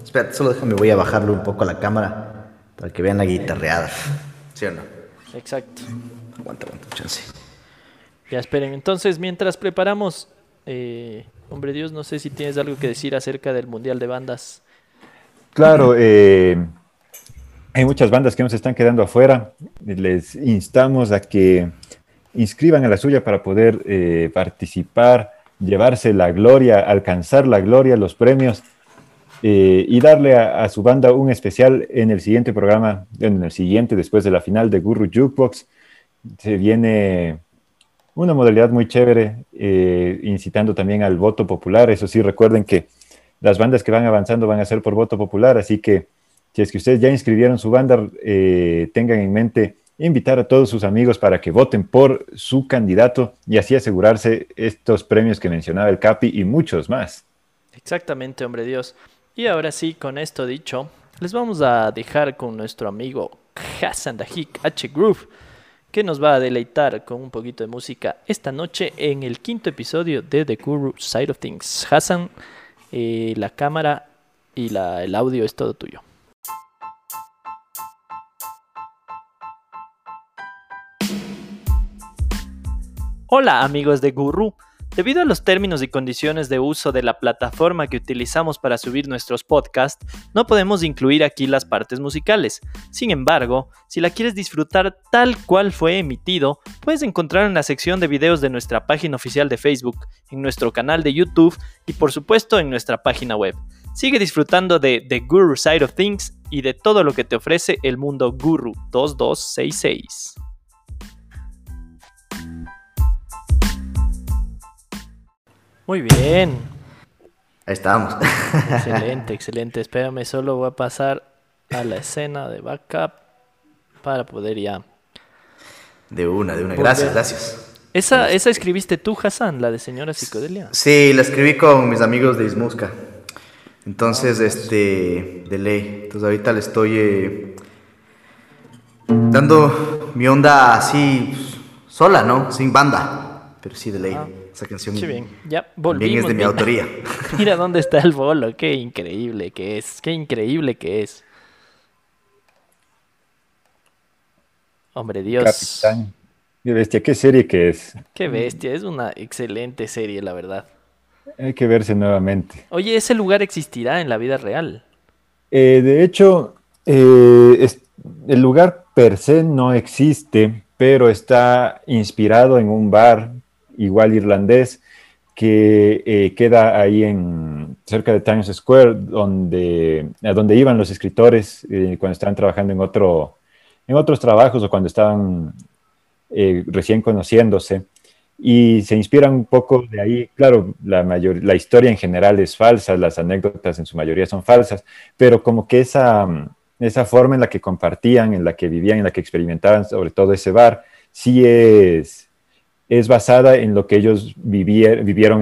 Espera, solo déjame, voy a bajarle un poco a la cámara para que vean la guitarreada. ¿Sí o no? Exacto. Aguanta, aguanta, chance. Ya esperen. Entonces, mientras preparamos, eh, hombre Dios, no sé si tienes algo que decir acerca del Mundial de Bandas. Claro, eh, hay muchas bandas que nos están quedando afuera. Les instamos a que inscriban a la suya para poder eh, participar, llevarse la gloria, alcanzar la gloria, los premios y darle a, a, su banda un especial en el siguiente programa, en el siguiente, después de la final de Guru Jukebox se viene una modalidad muy chévere, eh, incitando también al voto popular. Eso sí, recuerden que las bandas que van avanzando van a ser por voto popular, así que si es que ustedes ya inscribieron su banda, eh, tengan en mente invitar a todos sus amigos para que voten por su candidato y así asegurarse estos premios que mencionaba el Capi y muchos más. Exactamente, hombre Dios. Y ahora sí, con esto dicho, les vamos a dejar con nuestro amigo Hassan Dahik H. Groove que nos va a deleitar con un poquito de música esta noche en el quinto episodio de The Guru Side of Things. Hassan, eh, la cámara y la, el audio es todo tuyo. Hola amigos de Guru. Debido a los términos y condiciones de uso de la plataforma que utilizamos para subir nuestros podcasts, no podemos incluir aquí las partes musicales. Sin embargo, si la quieres disfrutar tal cual fue emitido, puedes encontrar en la sección de videos de nuestra página oficial de Facebook, en nuestro canal de YouTube y por supuesto en nuestra página web. Sigue disfrutando de The Guru Side of Things y de todo lo que te ofrece el mundo Guru 2266. Muy bien. Ahí estamos. Excelente, excelente. Espérame, solo voy a pasar a la escena de backup para poder ya. De una, de una. Gracias, gracias. ¿Esa, ¿Esa escribiste tú, Hassan, la de Señora Psicodelia? Sí, la escribí con mis amigos de Ismusca. Entonces, ah, este, de ley. Entonces ahorita le estoy eh, dando mi onda así, pues, sola, ¿no? Sin banda, pero sí de ley. Ah. Esa canción sí, bien. Ya volvimos, es de mi autoría. Mira dónde está el bolo, qué increíble que es, qué increíble que es. Hombre, Dios. Capitán. Qué bestia, qué serie que es. Qué bestia, es una excelente serie, la verdad. Hay que verse nuevamente. Oye, ¿ese lugar existirá en la vida real? Eh, de hecho, eh, el lugar per se no existe, pero está inspirado en un bar igual irlandés, que eh, queda ahí en cerca de Times Square, donde, a donde iban los escritores eh, cuando estaban trabajando en, otro, en otros trabajos o cuando estaban eh, recién conociéndose. Y se inspiran un poco de ahí. Claro, la, mayor, la historia en general es falsa, las anécdotas en su mayoría son falsas, pero como que esa, esa forma en la que compartían, en la que vivían, en la que experimentaban, sobre todo ese bar, sí es, es basada en lo que ellos vivieron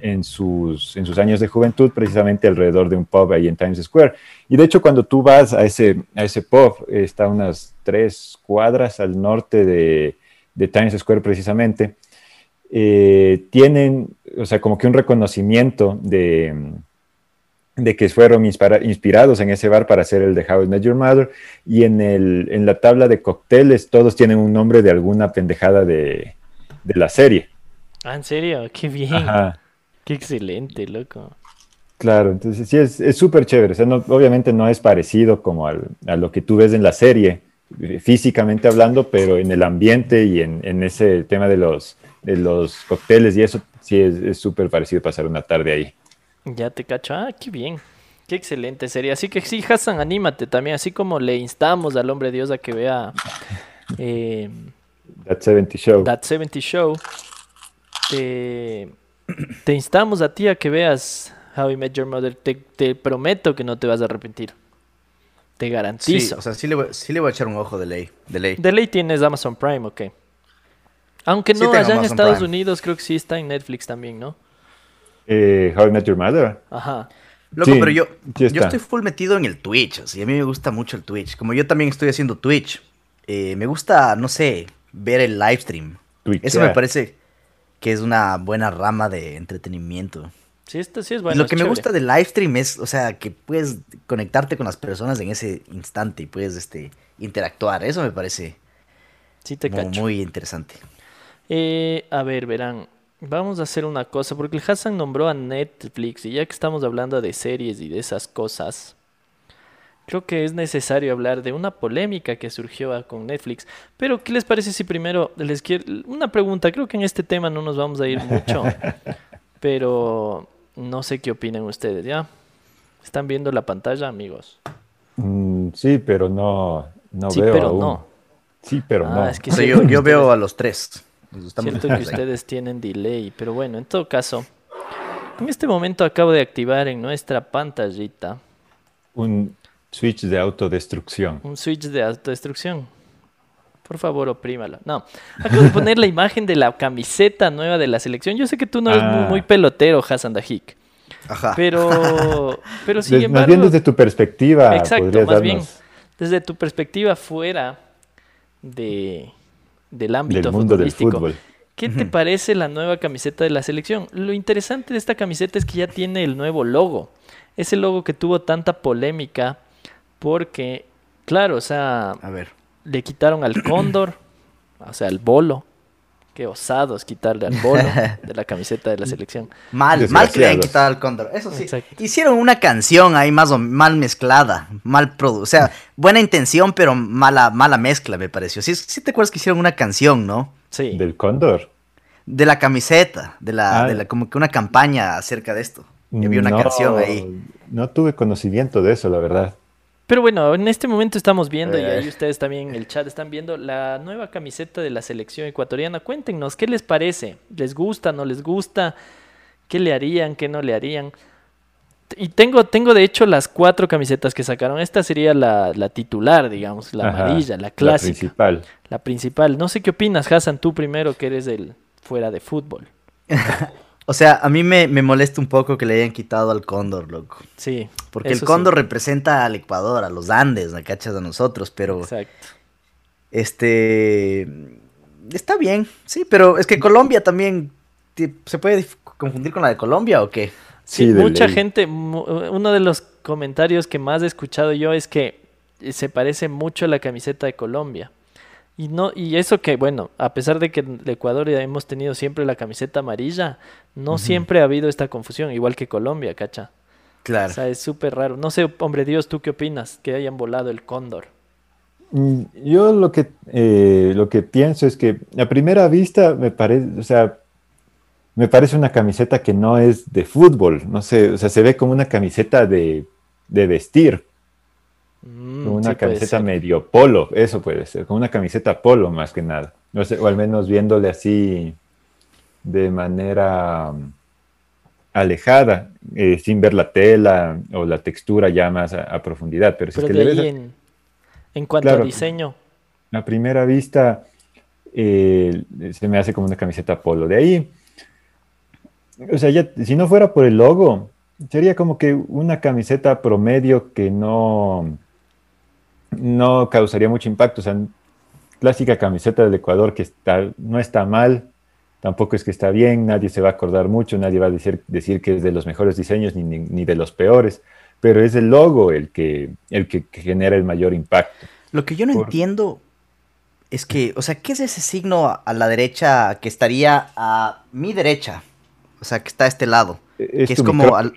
en, sus, en sus años de juventud, precisamente alrededor de un pub ahí en Times Square. Y de hecho, cuando tú vas a ese, a ese pub, está unas tres cuadras al norte de, Times Square precisamente, eh, tienen, o sea, como que un reconocimiento de, de que fueron inspirados en ese bar para hacer el de How I Met Your Mother, y en, el, en la tabla de cócteles todos tienen un nombre de alguna pendejada de, de la serie. Ah, ¿en serio? Qué bien. Qué excelente, loco. Claro, entonces sí, es súper chévere. O sea, obviamente no es parecido como a lo que tú ves en la serie, eh, físicamente hablando, pero en el ambiente y en, ese tema de los, de los cócteles y eso, sí es súper parecido pasar una tarde ahí. Ya te cacho. Ah, qué bien. Qué excelente sería. Así que sí, Hassan, anímate también. Así como le instamos al hombre Dios a que vea eh, That 70 Show. That 70 Show, te, te instamos a ti a que veas How I Met Your Mother. Te, te prometo que no te vas a arrepentir. Te Sí, garantizo. o sea, sí le, voy, sí le voy a echar un ojo de ley. De ley. De ley tienes Amazon Prime, ok. Aunque Sí no, tengo allá en Estados Prime. Unidos creo que sí está en Netflix también, ¿no? Eh, How I Met Your Mother. Ajá. Loco, Sí, pero yo, sí yo estoy full metido en el Twitch, así, a mí me gusta mucho el Twitch. Como yo también estoy haciendo Twitch, eh, me gusta, no sé, ver el live stream. Twitch, Eso me parece que es una buena rama de entretenimiento. Sí, esto sí es Y bueno. lo es que me gusta del live stream es, o sea, que puedes conectarte con las personas en ese instante y puedes este, interactuar. Eso me parece Sí, te como cacho. muy interesante. Eh, a ver, verán. Vamos a hacer una cosa, porque el Hassan nombró a Netflix y ya que estamos hablando de series y de esas cosas, creo que es necesario hablar de una polémica que surgió ah, con Netflix. Pero, ¿qué les parece si primero les quiero una pregunta? Creo que en este tema no nos vamos a ir mucho, pero no sé qué opinan ustedes, ¿ya? ¿Están viendo la pantalla, amigos? Mm, sí, pero no, no Sí, veo pero aún. no. Sí, pero Ah, no. es que O sea, sí, yo, veo a los tres. Siento que ustedes tienen delay, pero bueno, en todo caso, en este momento acabo de activar en nuestra pantallita Un switch de autodestrucción. un switch de autodestrucción. Por favor, oprímalo. No, acabo de poner la imagen de la camiseta nueva de la selección. Yo sé que tú no eres muy, Ah. muy pelotero, Hassan Dajik, Ajá. pero, pero sin Des- más embargo, bien desde tu perspectiva, Exacto, más bien desde tu perspectiva fuera de, del ámbito del mundo del futbolístico. fútbol. ¿Qué te parece la nueva camiseta de la selección? Lo interesante de esta camiseta es que ya tiene el nuevo logo. Ese logo que tuvo tanta polémica porque, claro, o sea, A ver. le quitaron al cóndor, o sea, al bolo. Qué osados quitarle al bolo de la camiseta de la selección. Mal, mal que le hayan quitado al cóndor. Eso sí. Exacto. Hicieron una canción ahí más o mal mezclada, mal produ O sea, buena intención, pero mala, mala mezcla, me pareció. Sí, sí te acuerdas que hicieron una canción, ¿no? Sí. Del cóndor. De la camiseta, de la, Ah. de la, como que una campaña acerca de esto. Y había una No, canción ahí. No tuve conocimiento de eso, la verdad. Pero bueno, en este momento estamos viendo, y ahí Eh. ustedes también en el chat están viendo la nueva camiseta de la selección ecuatoriana. Cuéntenos, ¿qué les parece? ¿Les gusta, no les gusta? ¿Qué le harían, qué no le harían? Y tengo, tengo de hecho las cuatro camisetas que sacaron. Esta sería la, la titular, digamos, la Ajá, amarilla, la clásica, la, principal. principal. No sé qué opinas, Hassan, tú primero que eres el fuera de fútbol. O sea, a mí me, me molesta un poco que le hayan quitado al cóndor, loco. Sí. Porque el sí, cóndor representa al Ecuador, a los Andes, ¿me cachas? A nosotros, pero Exacto. este está bien, sí, pero es que Colombia también se puede confundir con la de Colombia o qué? Sí, mucha ley. gente, uno de los comentarios que más he escuchado yo es que se parece mucho a la camiseta de Colombia. Y no, y eso que, bueno, a pesar de que en el Ecuador ya hemos tenido siempre la camiseta amarilla, no siempre ha habido esta confusión, igual que Colombia, ¿cacha? Claro. O sea, es súper raro. No sé, hombre Dios, ¿tú qué opinas? Que hayan volado el cóndor. Mm, Yo lo que, eh, lo que pienso es que a primera vista me parece, o sea, me parece una camiseta que no es de fútbol, no sé, o sea, se ve como una camiseta de, de vestir, Mm, una sí camiseta medio polo, eso puede ser, como una camiseta polo más que nada, no sé, o al menos viéndole así de manera mm, alejada, eh, sin ver la tela o la textura ya más a, a profundidad, pero si Pero es que de le ahí ves a- en, en cuanto a Claro. diseño, a primera vista eh, se me hace como una camiseta polo. De ahí, o sea, ya, si no fuera por el logo, sería como que una camiseta promedio que no, no causaría mucho impacto. O sea, clásica camiseta del Ecuador que está, no está mal, tampoco es que está bien, nadie se va a acordar mucho, nadie va a decir, decir que es de los mejores diseños ni, ni- ni de los peores, pero es el logo el que, el que genera el mayor impacto. Lo que yo no Por- entiendo es que, o sea, ¿qué es ese signo a- la derecha que estaría a mi derecha? O sea, que está a este lado. Es, Que es como al-.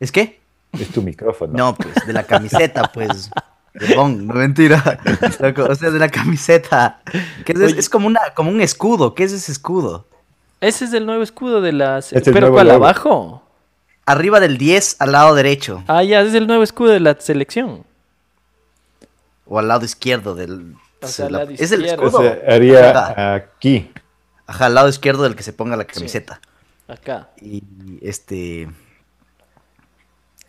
¿Es qué? Es tu micrófono. No, pues, de la camiseta, pues. Perdón, no mentira. Loco, O sea, de la camiseta. Que es, es como, una, como un escudo. ¿Qué es ese escudo? ese es el nuevo escudo de las... Este es el ¿Pero nuevo cuál logo. abajo? arriba del 10 al lado derecho. Ah, ya, es el nuevo escudo de la selección. O al lado izquierdo del. O sea, la- al lado es el. O escudo. sea, haría Ajá. aquí. Ajá, al lado izquierdo del que se ponga la camiseta. Acá. Y este.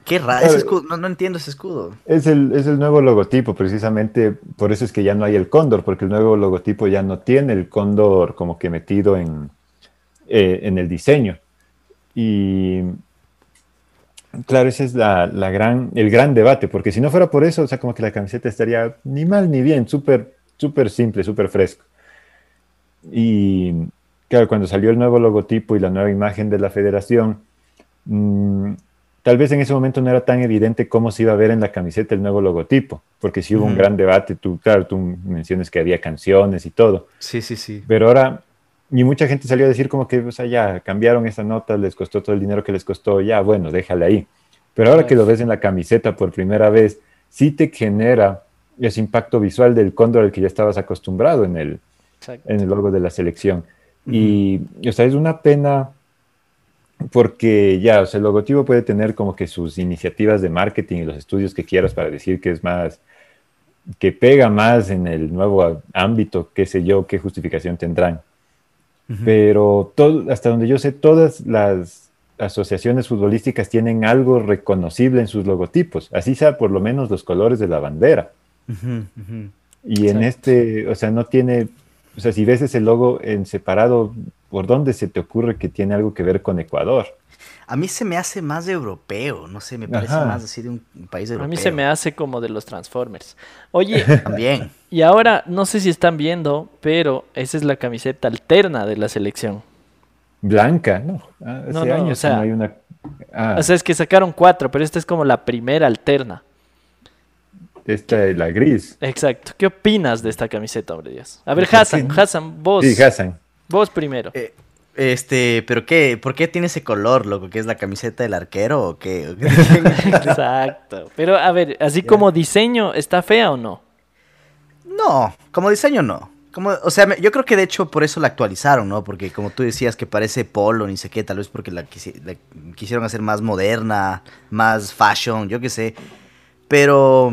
Qué raro, ese escudo, no, no entiendo ese escudo. Es el, es el nuevo logotipo, precisamente por eso es que ya no hay el cóndor, porque el nuevo logotipo ya no tiene el cóndor como que metido en, eh, en el diseño. Y claro, ese es la, la gran, el gran debate, porque si no fuera por eso, o sea, como que la camiseta estaría ni mal ni bien, súper, súper simple, súper fresco. Y claro, cuando salió el nuevo logotipo y la nueva imagen de la federación, mm, tal vez en ese momento no era tan evidente cómo se iba a ver en la camiseta el nuevo logotipo, porque sí hubo un gran debate, tú, claro, tú mencionas que había canciones y todo, Sí, sí, sí. pero ahora, y mucha gente salió a decir como que, o sea, ya cambiaron esa nota, les costó todo el dinero que les costó, ya, bueno, déjala ahí. Pero ahora que lo ves en la camiseta por primera vez, sí te genera ese impacto visual del cóndor al que ya estabas acostumbrado en el, Exacto. en el logo de la selección. Y, o sea, es una pena porque ya, o sea, el logotipo puede tener como que sus iniciativas de marketing y los estudios que quieras para decir que es más, que pega más en el nuevo ámbito, qué sé yo, qué justificación tendrán. Ujú. Pero todo, hasta donde yo sé, todas las asociaciones futbolísticas tienen algo reconocible en sus logotipos, así sea por lo menos los colores de la bandera. Ujú, ujú. Y en Exacto. este, o sea, no tiene, o sea, si ves ese logo en separado, ¿por dónde se te ocurre que tiene algo que ver con Ecuador? A mí se me hace más europeo, no sé, me parece Ajá. más así de un país europeo. A mí se me hace como de los Transformers. Oye, También. y ahora no sé si están viendo, pero esa es la camiseta alterna de la selección. Blanca, no, ah, hace No, no, años o sea, no hay una... Ah, O sea, es que sacaron cuatro, pero esta es como la primera alterna. esta es la gris. Exacto. ¿Qué opinas de esta camiseta, hombre Dios? A ver, ¿Por qué Hassan? Hassan, vos. Sí, Hassan. Vos primero. Eh, este, pero qué, ¿por qué tiene ese color, loco? ¿Que es la camiseta del arquero o qué? Exacto. Pero a ver, así como diseño, ¿está fea o no? No, como diseño no. Como, o sea, yo creo que de hecho por eso la actualizaron, ¿no? Porque como tú decías que parece polo, ni sé qué, tal vez porque la, quisi- la quisieron hacer más moderna, más fashion, yo qué sé. Pero...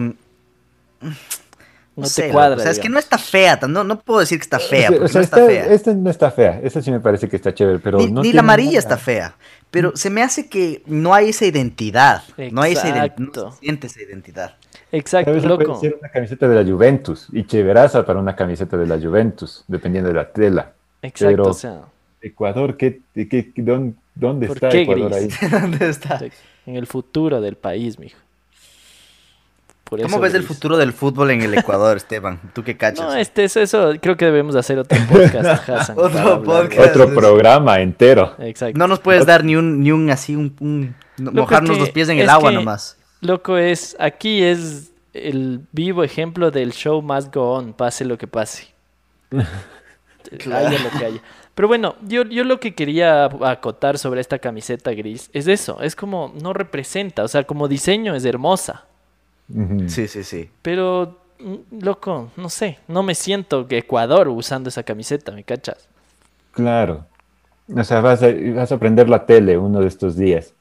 No sé, te cuadra. O sea, es que digamos. no está fea, no, no puedo decir que está fea, O sea, porque o sea, no está, está- fea. Esta no está fea, esta sí me parece que está chévere, pero Ni, no ni tiene la amarilla nada- está fea. Pero se me hace que no hay esa identidad. No hay esa identidad. Exacto. No se siente esa identidad. Exacto, Tal vez loco. puede ser una camiseta de la Juventus y chéveraza para una camiseta de la Juventus, dependiendo de la tela. Exacto, pero- o sea, Ecuador, ¿qué, qué- qué- dónde, dónde ¿Por está qué Ecuador ahí? ¿Dónde está? en el futuro del país, mijo. Por ¿Cómo eso ves el futuro del fútbol en el Ecuador, Esteban? ¿Tú qué cachas? No, este, eso, eso creo que debemos hacer otro podcast, Hassan. Otro podcast. Otro programa entero. Exacto. No nos puedes dar ni un, ni un así, un, mojarnos los pies en el agua que- nomás. Loco, es, aquí es el vivo ejemplo del show must go on, pase lo que pase. Haya lo que haya. Pero bueno, yo, yo lo que quería acotar sobre esta camiseta gris es eso, es como no representa, o sea, como diseño es hermosa, Sí, sí, sí. pero mm, loco, no sé, no me siento que Ecuador usando esa camiseta, ¿me cachas? Claro. O sea, vas a, vas a prender la tele uno de estos días.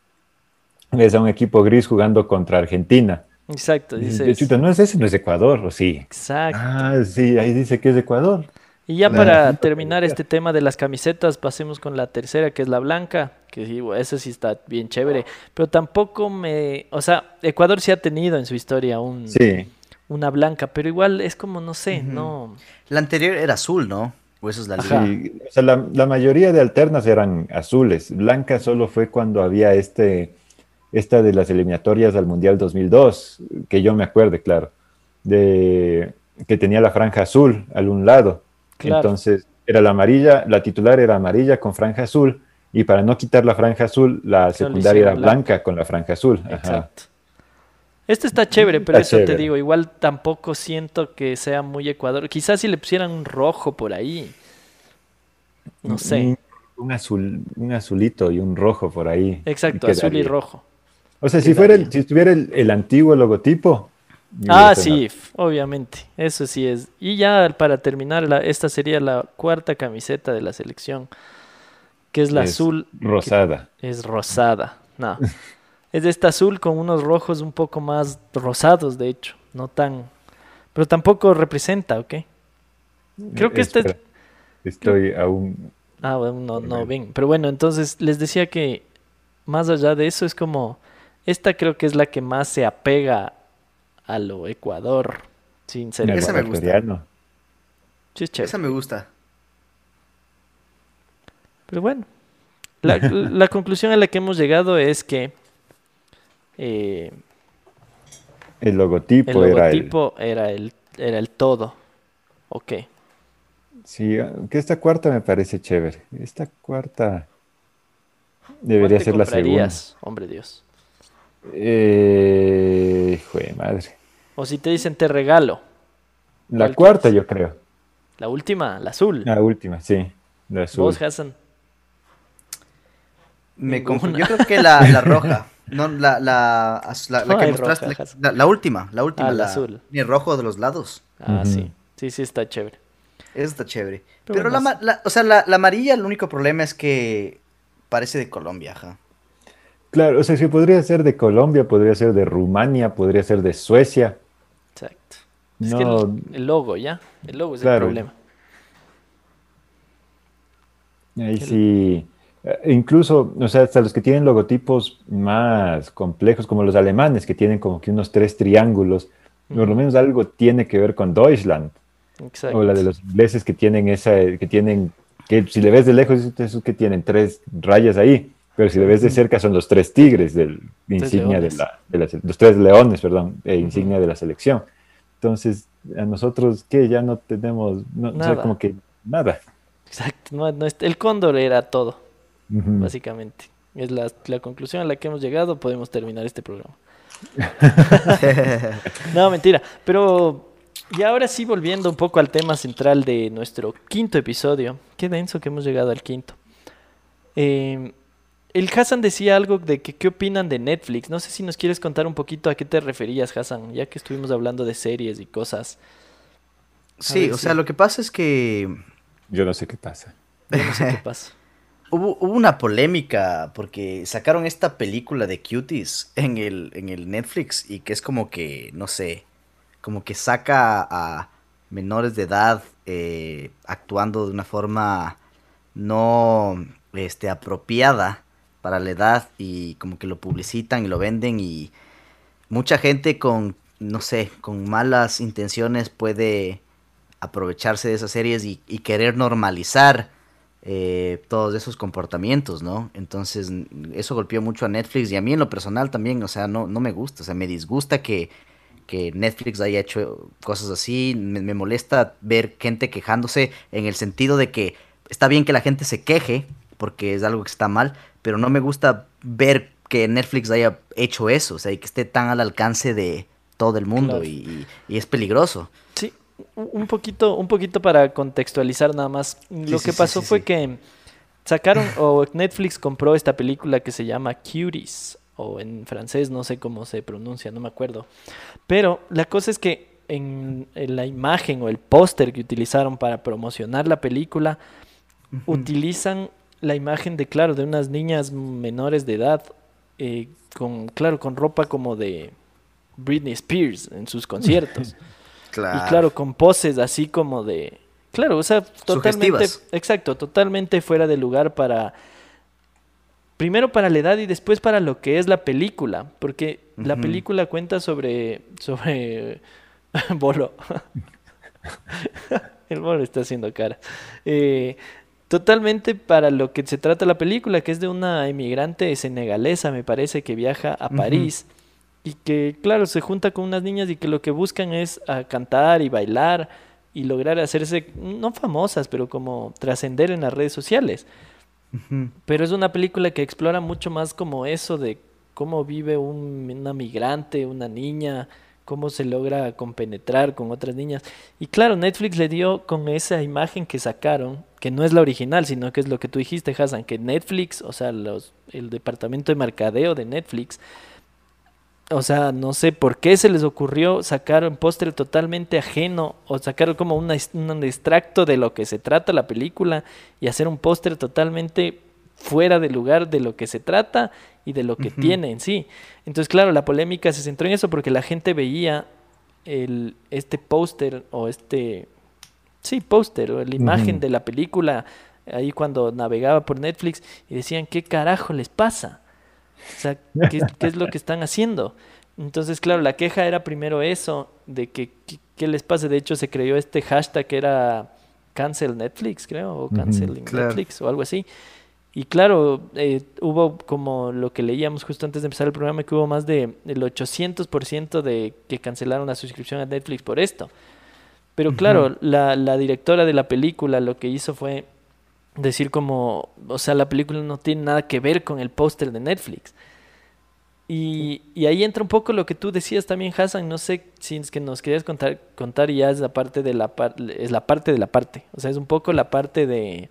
Ves a un equipo gris jugando contra Argentina. Exacto, Y dices. "Chuta, no es ese, no es Ecuador, ¿o sí? Exacto. Ah, sí, ahí dice que es Ecuador. Y ya para terminar este tema de las camisetas, pasemos con la tercera, que es la blanca, que sí, esa sí está bien chévere, pero tampoco me, o sea, Ecuador sí ha tenido en su historia un, Sí. una blanca, pero igual es como, no sé, no, La anterior era azul, ¿no? O eso es la. Sí, o sea, la, la mayoría de alternas eran azules. Blanca solo fue cuando había este, esta de las eliminatorias al Mundial 2002, que yo me acuerde, claro, de que tenía la franja azul al un lado. Claro. Entonces, era la amarilla, la titular era amarilla con franja azul, y para no quitar la franja azul, la secundaria era blanca. blanca con la franja azul. Ajá. exacto. Este está chévere, pero Está eso te digo, igual tampoco siento que sea muy Ecuador. Quizás si le pusieran un rojo por ahí, no sé. Un, un azul, un azulito y un rojo por ahí. Exacto, azul y rojo. O sea, si fuera el- si estuviera el, el antiguo logotipo. Ah, sí, obviamente, eso sí es. Y ya para terminar, la, esta sería la cuarta camiseta de la selección, que es la Es azul, Rosada. es rosada. No, Es de esta azul con unos rojos un poco más rosados, de hecho. No tan. Pero tampoco representa, ¿ok? Creo que este. Espera, Estoy aún. Ah, bueno, no, no Bien. ven. Pero bueno, entonces les decía que más allá de eso es como. Esta creo que es la que más se apega a lo Ecuador. Sin ser Esa me gusta. Esa me gusta. Pero bueno, la, la conclusión a la que hemos llegado es que eh, El logotipo, el era el. logotipo era el, era el todo. Ok. Sí, que esta cuarta me parece chévere. Esta cuarta debería ¿Cuál te ser la segunda. Hombre Dios. Eh, hijo de madre. O si te dicen te regalo. La ¿Cuál cuarta, quieres? yo creo. La última, la azul. La última, sí. La azul. Vos, Hassan. Me confundo. Yo creo que la, la roja. No, la, la, la, la No que mostraste. la- última, la última. Ah, la la azul. Tiene rojo de los lados. Ah, sí. Sí, sí, está chévere. Esa está chévere. Pero Pero, la, bueno, ma- la- o sea, la, la amarilla, el único problema es que parece de Colombia, ajá. Claro, o sea, sí, podría ser de Colombia, podría ser de Rumania, podría ser de Suecia. Exacto. Es que No, el, el logo, ¿ya? El logo es el problema. ahí sí. Eh, Incluso, o sea, hasta los que tienen logotipos más complejos, como los alemanes, que tienen como que unos tres triángulos, por lo menos algo tiene que ver con Deutschland. Exacto. O la de los ingleses que tienen esa, que tienen, que si le ves de lejos, esos que tienen tres rayas ahí, pero si le ves de cerca son los tres tigres del insignia de la, de la se- los tres leones, perdón, e insignia de la selección. Entonces, a nosotros, que Ya no tenemos, no, o sea, Nada. como que nada. Exacto. No, no es- el cóndor era todo, Básicamente. Es la, la conclusión a la que hemos llegado. Podemos terminar este programa. No, mentira. Pero y ahora sí, volviendo un poco al tema central de nuestro quinto episodio. Qué denso que hemos llegado al quinto. Eh, el Hassan decía algo de que qué opinan de Netflix. No sé si nos quieres contar un poquito a qué te referías, Hassan, ya que estuvimos hablando de series y cosas. Sí, o sea, lo que pasa es que Yo no sé qué pasa. Yo no sé qué pasa. hubo, hubo una polémica porque sacaron esta película de Cuties en el, en el Netflix y que es como que, no sé, como que saca a menores de edad eh, actuando de una forma no este, apropiada para la edad y como que lo publicitan y lo venden y mucha gente con, no sé, con malas intenciones puede aprovecharse de esas series y, y querer normalizar eh, todos esos comportamientos, ¿no? Entonces, eso golpeó mucho a Netflix y a mí en lo personal también, o sea, no, no me gusta, o sea, me disgusta que, que Netflix haya hecho cosas así, me, me molesta ver gente quejándose en el sentido de que está bien que la gente se queje, porque es algo que está mal, pero no me gusta ver que Netflix haya hecho eso, o sea, y que esté tan al alcance de todo el mundo Claro. y- y es peligroso. Sí, un poquito, un poquito para contextualizar nada más. Lo sí, que sí, pasó sí, fue que sacaron o Netflix compró esta película que se llama Cuties o en francés no sé cómo se pronuncia, no me acuerdo. Pero la cosa es que en, en la imagen o el póster que utilizaron para promocionar la película utilizan la imagen de claro de unas niñas menores de edad eh, con claro con ropa como de Britney Spears en sus conciertos. Y claro, con poses así como de... Claro, o sea, totalmente... Sugestivas. Exacto, totalmente fuera de lugar para... Primero para la edad y después para lo que es la película. Porque la película cuenta sobre... Sobre... Bolo. El bolo está haciendo cara. Eh, totalmente para lo que se trata la película, que es de una emigrante senegalesa, me parece, que viaja a. París y que, claro, se junta con unas niñas y que lo que buscan es a cantar y bailar y lograr hacerse, no famosas, pero como trascender en las redes sociales. Pero es una película que explora mucho más como eso de cómo vive un- una migrante, una niña, cómo se logra compenetrar con otras niñas. Y claro, Netflix le dio con esa imagen que sacaron, que no es la original, sino que es lo que tú dijiste, Hassan, que Netflix, o sea, los, el departamento de mercadeo de Netflix, o sea, no sé por qué se les ocurrió sacar un póster totalmente ajeno o sacar como una, un extracto de lo que se trata la película y hacer un póster totalmente fuera de lugar de lo que se trata y de lo que tiene en sí. Entonces, claro, la polémica se centró en eso porque la gente veía el, este póster o este, sí, póster o la imagen de la película ahí cuando navegaba por Netflix y decían, ¿qué carajo les pasa? O sea, ¿qué, es lo que están haciendo? Entonces, claro, la queja era primero eso, de que qué les pasa. De hecho, se creó este hashtag que era cancel Netflix, creo, o canceling Netflix o algo así. Y claro, eh, hubo como lo que leíamos justo antes de empezar el programa, que hubo más de el 800% de que cancelaron la suscripción a Netflix por esto. Pero claro, la, la directora de la película lo que hizo fue decir como, o sea, la película no tiene nada que ver con el póster de Netflix. Y, y, ahí entra un poco lo que tú decías también, Hassan. No sé si es que nos querías contar, contar y ya es la parte de la es la parte de la parte. O sea, es un poco la parte de,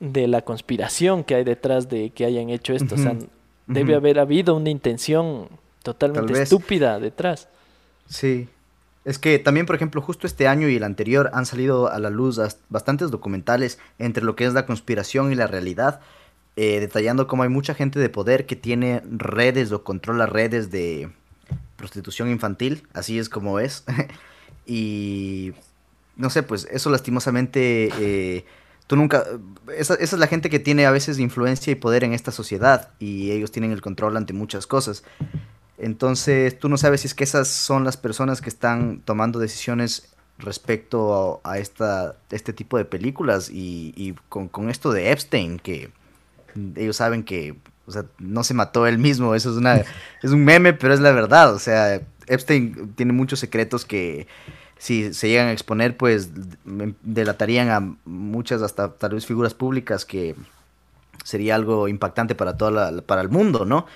de la conspiración que hay detrás de que hayan hecho esto. o sea, debe haber habido una intención totalmente estúpida detrás. Sí. Es que también, por ejemplo, justo este año y el anterior han salido a la luz bastantes documentales entre lo que es la conspiración y la realidad, eh, detallando cómo hay mucha gente de poder que tiene redes o controla redes de prostitución infantil, así es como es. y no sé, pues eso lastimosamente, eh, tú nunca, esa, esa es la gente que tiene a veces influencia y poder en esta sociedad y ellos tienen el control ante muchas cosas. Entonces, tú no sabes si es que esas son las personas que están tomando decisiones respecto a, esta, este tipo de películas y, con, esto de Epstein, que ellos saben que o sea, no se mató él mismo, eso es, una, es un meme, pero es la verdad, o sea, Epstein tiene muchos secretos que si se llegan a exponer, pues delatarían a muchas, hasta tal vez figuras públicas que sería algo impactante para, toda la, para el mundo, ¿no?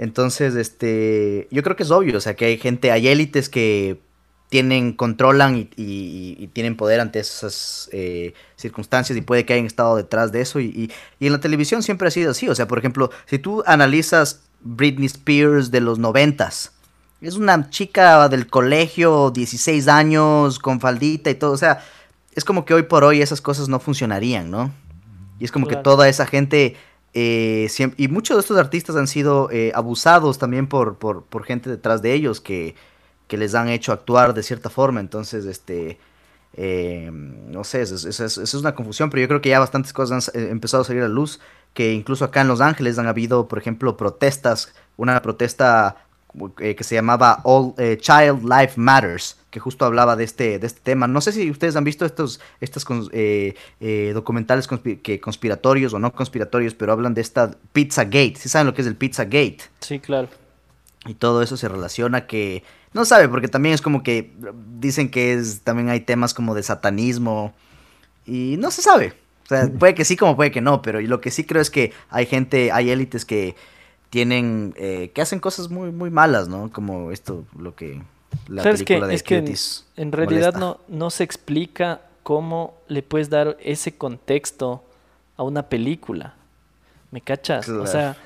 Entonces, este, yo creo que es obvio, o sea, que hay gente, hay élites que tienen, controlan y, tienen poder ante esas eh, circunstancias y puede que hayan estado detrás de eso. Y, en la televisión siempre ha sido así, o sea, por ejemplo, si tú analizas Britney Spears de los noventas, es una chica del colegio, 16 años, con faldita y todo, o sea, es como que hoy por hoy esas cosas no funcionarían, ¿no? Y es como que toda esa gente eh, y muchos de estos artistas han sido eh, abusados también por, por, gente detrás de ellos que, les han hecho actuar de cierta forma. Entonces, este, eh, no sé, eso, es una confusión, pero yo creo que ya bastantes cosas han empezado a salir a luz, que incluso acá en Los Ángeles han habido, por ejemplo, protestas, una protesta que se llamaba All Child Life Matters, que justo hablaba de este, de este tema. No sé si ustedes han visto estos, estos eh, eh, documentales que conspiratorios o no conspiratorios, pero hablan de esta Pizza Gate. ¿Sí saben lo que es el Pizza Gate? Sí, claro. Y todo eso se relaciona que... No sabe, porque también es como que dicen que es también hay temas como de satanismo y no se sabe. O sea, puede que sí como puede que no, pero lo que sí creo es que hay gente, hay élites que tienen, eh, que hacen cosas muy, muy malas, ¿no? Como esto, lo que la ¿Sabes que, es que en, realidad no, no se explica cómo le puedes dar ese contexto a una película. ¿Me cachas? O sea,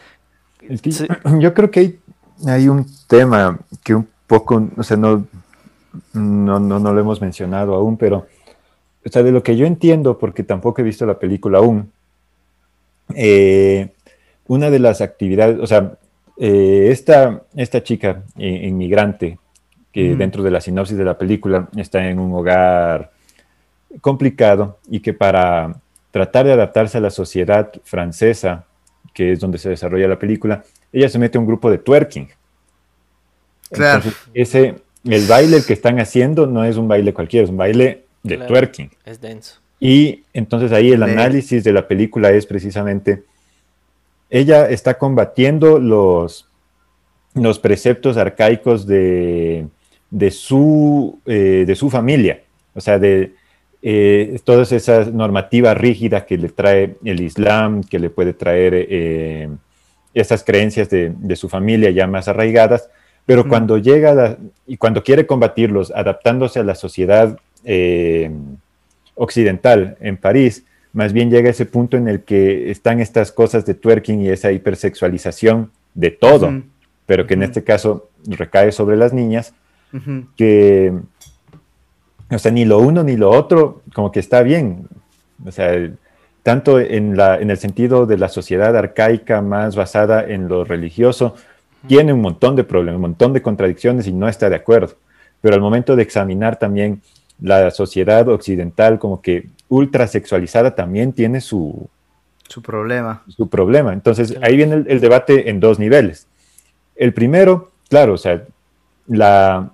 yo creo que hay, un tema que un poco, o sea, no, no, no, lo hemos mencionado aún, pero o sea, de lo que yo entiendo, porque tampoco he visto la película aún, eh, una de las actividades, o sea, eh, esta, esta chica eh, inmigrante que dentro de la sinopsis de la película está en un hogar complicado y que para tratar de adaptarse a la sociedad francesa, que es donde se desarrolla la película, ella se mete a un grupo de twerking. Claro. ese, el baile que están haciendo no es un baile cualquiera, es un baile de twerking. Es denso. Y entonces ahí el análisis de la película es precisamente, ella está combatiendo los, los preceptos arcaicos de, de su, eh, de su familia, o sea, de eh, todas esas normativas rígidas que le trae el Islam, que le puede traer eh, esas creencias de, su familia ya más arraigadas, pero cuando llega y cuando quiere combatirlos, adaptándose a la sociedad occidental en París, más bien llega a ese punto en el que están estas cosas de twerking y esa hipersexualización de todo, pero que en este caso recae sobre las niñas, que, o sea, ni lo uno ni lo otro, como que está bien. O sea, tanto en, la, en el sentido de la sociedad arcaica más basada en lo religioso, tiene un montón de problemas, un montón de contradicciones y no está de acuerdo. Pero al momento de examinar también la sociedad occidental como que ultra sexualizada también tiene su, su problema. Su problema. Entonces ahí viene el, debate en dos niveles. El primero, claro, o sea, la,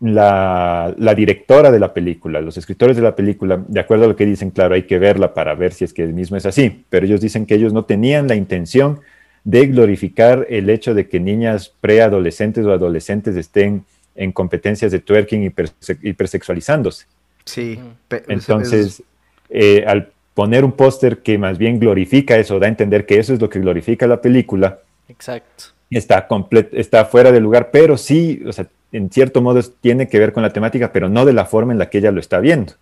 la, la, directora de la película, los escritores de la película, de acuerdo a lo que dicen, claro, hay que verla para ver si es que el mismo es así, pero ellos dicen que ellos no tenían la intención de glorificar el hecho de que niñas preadolescentes o adolescentes estén en competencias de twerking y hipersexualizándose. Sí. Entonces, eh, al poner un póster que más bien glorifica eso, da a entender que eso es lo que glorifica la película. Exacto. Está, está fuera de lugar, pero sí, o sea, en cierto modo tiene que ver con la temática, pero no de la forma en la que ella lo está viendo.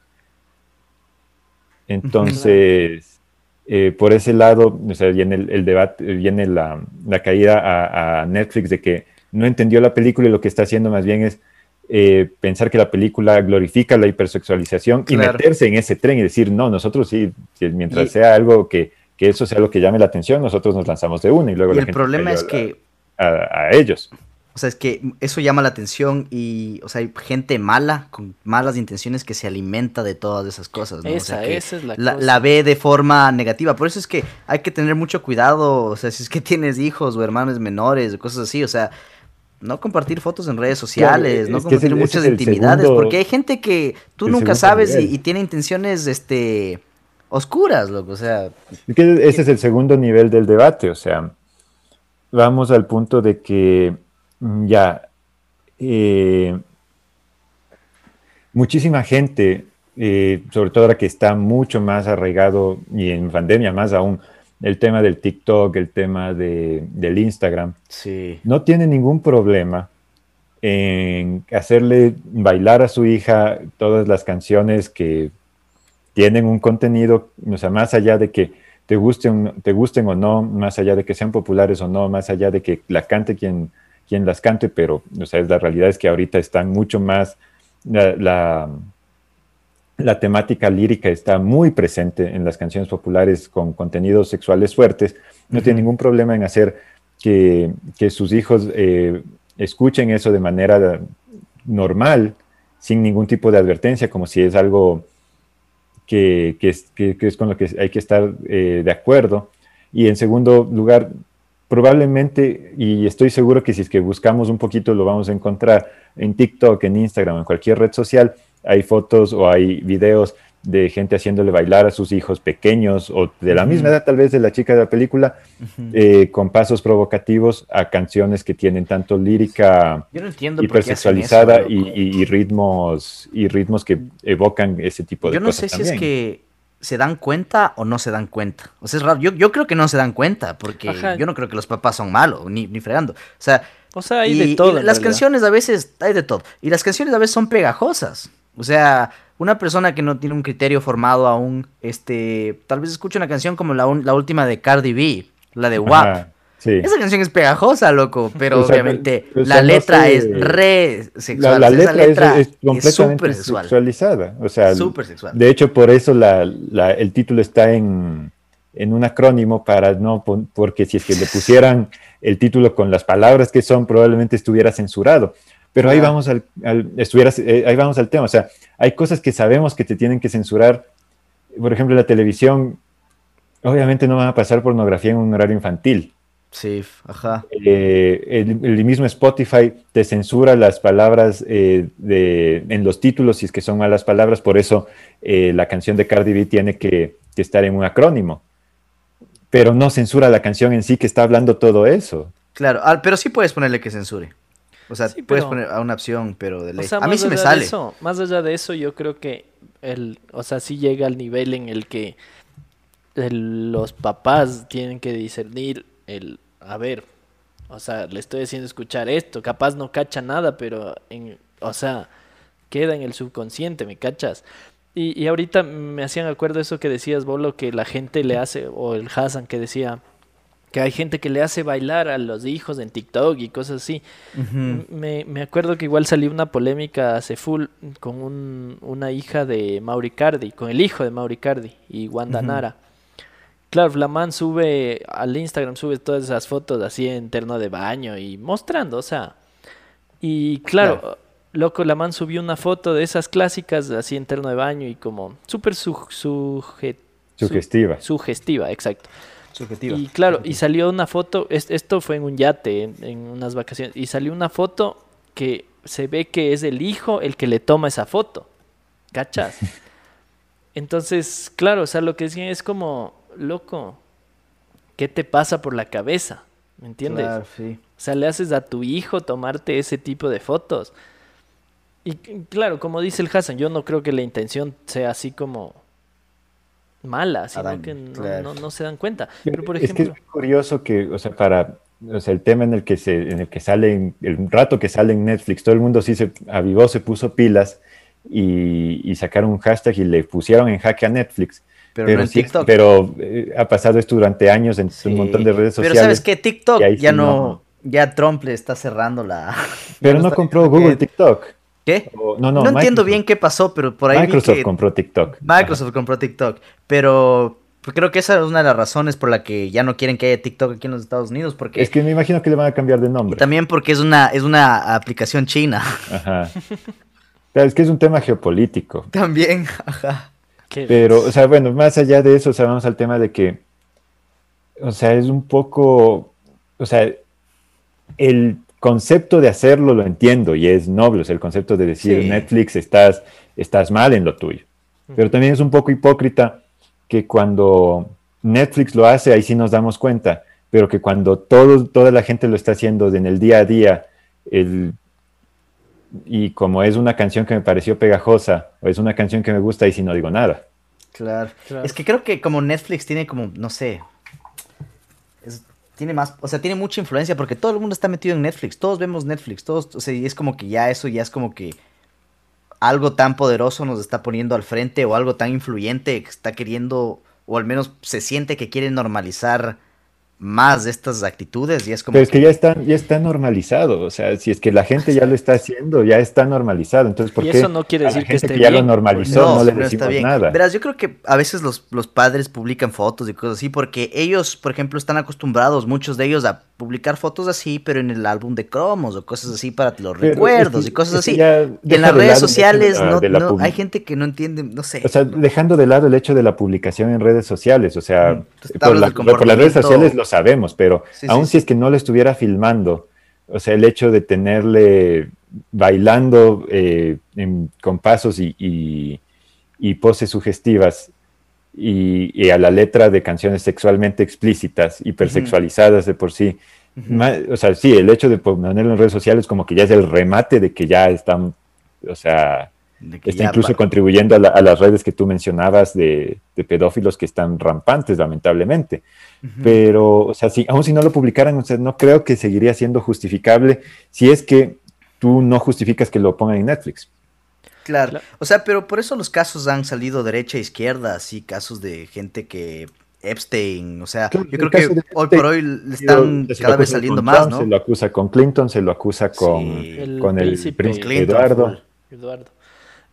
Entonces, eh, por ese lado, o sea, viene el, debate, viene la, caída a, Netflix de que no entendió la película y lo que está haciendo más bien es eh, pensar que la película glorifica la hipersexualización y meterse en ese tren y decir, no, nosotros sí, mientras sea algo que, que, eso sea lo que llame la atención, nosotros nos lanzamos de una y luego el problema es que... A, ellos. O sea, es que eso llama la atención y, o sea, hay gente mala, con malas intenciones que se alimenta de todas esas cosas, ¿no? Esa, esa es la, la, la, ve de forma negativa. Por eso es que hay que tener mucho cuidado, o sea, si es que tienes hijos o hermanos menores o cosas así, o sea, no compartir fotos en redes sociales, no compartir muchas intimidades, porque hay gente que tú nunca sabes y, tiene intenciones este oscuras, loco, o sea. ese es el segundo nivel del debate, o sea, vamos al punto de que ya eh, muchísima gente, eh, sobre todo ahora que está mucho más arraigado y en pandemia más aún, el tema del TikTok, el tema de, del Instagram, sí. no tiene ningún problema en hacerle bailar a su hija todas las canciones que tienen un contenido, o sea, más allá de que te gusten, te gusten o no, más allá de que sean populares o no, más allá de que la cante quien, quien las cante, pero o sea, la realidad es que ahorita están mucho más la la temática lírica está muy presente en las canciones populares con contenidos sexuales fuertes, no tiene ningún problema en hacer que, sus hijos eh, escuchen eso de manera normal, sin ningún tipo de advertencia, como si es algo que, es, con lo que hay que estar eh, de acuerdo. Y en segundo lugar, probablemente, y estoy seguro que si es que buscamos un poquito lo vamos a encontrar en TikTok, en Instagram, en cualquier red social, hay fotos o hay videos de gente haciéndole bailar a sus hijos pequeños o de la misma edad tal vez de la chica de la película eh, con pasos provocativos a canciones que tienen tanto lírica hipersexualizada y, ritmos y ritmos que evocan ese tipo de cosas. Yo no sé si es que se dan cuenta o no se dan cuenta. O sea, es raro. Yo, creo que no se dan cuenta porque yo no creo que los papás son malos ni, ni fregando. O sea, o sea, hay de todo. las canciones a veces hay de todo. Y las canciones a veces son pegajosas. O sea, una persona que no tiene un criterio formado aún, este, tal vez escuche una canción como la, la última de Cardi B, la de WAP. Esa canción es pegajosa, loco, pero obviamente la letra es re sexual. La, letra, es, completamente sexualizada. O sea, sexual. De hecho, por eso el título está en, en, un acrónimo para no, porque si es que le pusieran el título con las palabras que son, probablemente estuviera censurado. Pero ahí, vamos al, estuvieras, eh, ahí vamos al tema. O sea, hay cosas que sabemos que te tienen que censurar. Por ejemplo, la televisión, obviamente no van a pasar pornografía en un horario infantil. Sí, ajá. Eh, el, mismo Spotify te censura las palabras eh, de, en los títulos si es que son malas palabras, por eso la canción de Cardi B tiene que, que, estar en un acrónimo. Pero no censura la canción en sí que está hablando todo eso. Claro, pero sí puedes ponerle que censure. O sea, puedes poner a una opción, pero de ley. a mí sí me sale. más allá de eso, yo creo que el, o sea, sí llega al nivel en el que los papás tienen que discernir el, a ver, o sea, le estoy haciendo escuchar esto, capaz no cacha nada, pero en, o sea, queda en el subconsciente, ¿me cachas? Y, y ahorita me hacían acuerdo eso que decías, Bolo, que la gente le hace, o el Hassan que decía, que hay gente que le hace bailar a los hijos en TikTok y cosas así. me, me, acuerdo que igual salió una polémica hace full con un, una hija de Mauri Cardi, con el hijo de Mauri Cardi y Wanda Nara. Claro, Flamán sube al Instagram, sube todas esas fotos así en terno de baño y mostrando, o sea. Y claro, Claro. loco, Lamán subió una foto de esas clásicas así en terno de baño y como súper su, suje- su- Sugestiva. sugestiva, exacto. Subjetiva. Y claro, y salió una foto, es- esto fue en un yate, en, en unas vacaciones, y salió una foto que se ve que es el hijo el que le toma esa foto. ¿Cachas? Entonces, claro, o sea, lo que decían es como, loco, ¿qué te pasa por la cabeza? ¿Me entiendes? Claro, sí. O sea, le haces a tu hijo tomarte ese tipo de fotos. Y claro, como dice el Hassan, yo no creo que la intención sea así como mala, sino que no, claro. no- no se dan cuenta. Pero por es que es ejemplo, muy curioso que, o sea, para, o sea, el tema en el que se, en el que sale, en- el rato que sale en Netflix, todo el mundo sí se avivó, se puso pilas y, y sacaron un hashtag y le pusieron en jaque a Netflix. Pero, no en sí- TikTok. pero eh, ha pasado esto durante años en Sí. un montón de redes sociales. Pero sabes que TikTok ya sí no, no. ya Trump le está cerrando la. Pero no compró Google que- TikTok. ¿Qué? O- no, No, no, entiendo bien qué pasó, pero por ahí vi Microsoft que compró TikTok. Microsoft compró TikTok, pero creo que esa es una de las razones por la que ya no quieren que haya TikTok aquí en los Estados Unidos, porque Es que me imagino que le van a cambiar de y nombre. también porque es una es una aplicación china. Ajá. Es que es un tema geopolítico. también, ajá. Pero, o sea, bueno, más allá de eso, o sea, vamos al tema de que, o sea, es un poco, o sea, el concepto de hacerlo lo entiendo y es noble, o sea, el concepto de decir Sí. Netflix estás, estás mal en lo tuyo. Pero también es un poco hipócrita que cuando Netflix lo hace, ahí sí nos damos cuenta, pero que cuando todo, toda la gente lo está haciendo en el día a día, el, y como es una canción que me pareció pegajosa, o es una canción que me gusta, ahí sí no digo nada. Claro. Claro. Es que creo que como Netflix tiene como, no sé, es- tiene más, o sea, tiene mucha influencia porque todo el mundo está metido en Netflix, todos vemos Netflix, todos, o sea, y es como que ya eso ya es como que algo tan poderoso nos está poniendo al frente o algo tan influyente que está queriendo, o al menos se siente que quiere normalizar más de estas actitudes y es como Pero es que ya está, ya está normalizado, o sea, si es que la gente ya lo está haciendo, ya está normalizado, entonces ¿por Y qué eso no quiere a la decir que ya lo bien, normalizó no, le decimos nada? Verás, yo creo que a veces los, los padres publican fotos y cosas así porque ellos, por ejemplo, están acostumbrados, muchos de ellos, a publicar fotos así, pero en el álbum de cromos o cosas así para los Pero recuerdos es que- y cosas es que así. Y en las de redes sociales de la- no, de la no- pub- hay gente que no entiende, no sé. O sea, dejando de lado el hecho de la publicación en redes sociales, o sea, Mm, por, la- las redes sociales lo sabemos, pero Sí, sí, si es que no lo estuviera filmando, o sea, el hecho de tenerle bailando eh, en- con pasos y, y- y poses sugestivas y, y a la letra de canciones sexualmente explícitas, hipersexualizadas de por sí, o sea, sí, el hecho de ponerlo en redes sociales como que ya es el remate de que ya están, o sea, está incluso contribuyendo a, la- a las redes que tú mencionabas de, de pedófilos que están rampantes, lamentablemente. Pero, o sea, si, aun si no lo publicaran, o sea, no creo que seguiría siendo justificable si es que tú no justificas que lo pongan en Netflix. Claro. Claro. O sea, pero por eso los casos han salido derecha e izquierda, así casos de gente que Epstein, o sea, Claro, yo creo que hoy por hoy le están cada vez saliendo más, Trump, ¿no? Se lo acusa con Clinton, se lo acusa con, Sí. El con el príncipe príncipe Clinton, Eduardo. Eduardo.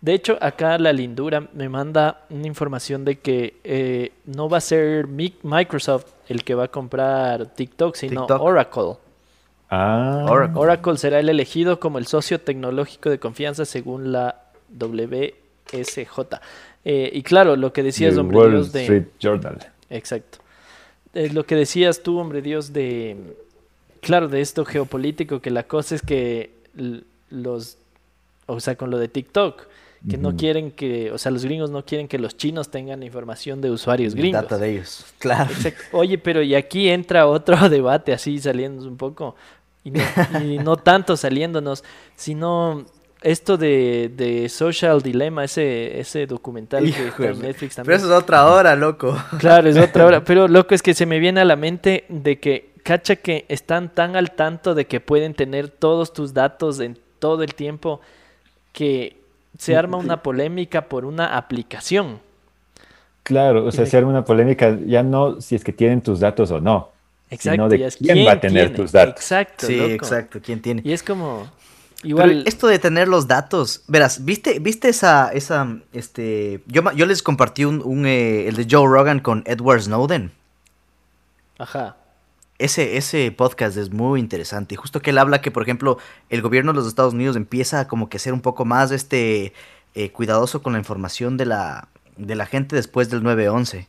De hecho, acá la lindura me manda una información de que eh, no va a ser Mi- Microsoft el que va a comprar TikTok, sino TikTok. Oracle. Ah, Oracle. Oracle será el elegido como el socio tecnológico de confianza según la WSJ. Eh, y claro, lo que decías, hombre Wall Dios, de... Street Journal. Exacto. Eh, lo que decías tú, hombre Dios, de... Claro, de esto geopolítico, que la cosa es que los... O sea, con lo de TikTok, que no quieren que... O sea, los gringos no quieren que los chinos tengan información de usuarios gringos. Data de ellos. Claro. Exacto. Oye, pero y aquí entra otro debate así saliéndonos un poco, y no, y no tanto saliéndonos, sino esto de, de Social Dilemma, ese, ese documental que está en Netflix Pero también. eso es otra hora, loco. Claro, es otra hora. Pero loco es que se me viene a la mente de que, cacha que están tan al tanto de que pueden tener todos tus datos en todo el tiempo que se arma una polémica por una aplicación. Claro, o sea, se arma una polémica ya no si es que tienen tus datos o no, Exacto. sino de quién va a tener tiene. tus datos. Exacto. Sí, loco. exacto. ¿Quién tiene? Y es como. Pero Igual. esto de tener los datos, verás, ¿viste, viste esa, esa, este, yo, ma- yo les compartí un, un, eh, el de Joe Rogan con Edward Snowden. Ajá. Ese, ese podcast es muy interesante. Y justo que él habla que, por ejemplo, el gobierno de los Estados Unidos empieza como que a ser un poco más este eh, cuidadoso con la información de la, de la gente después del 9-11.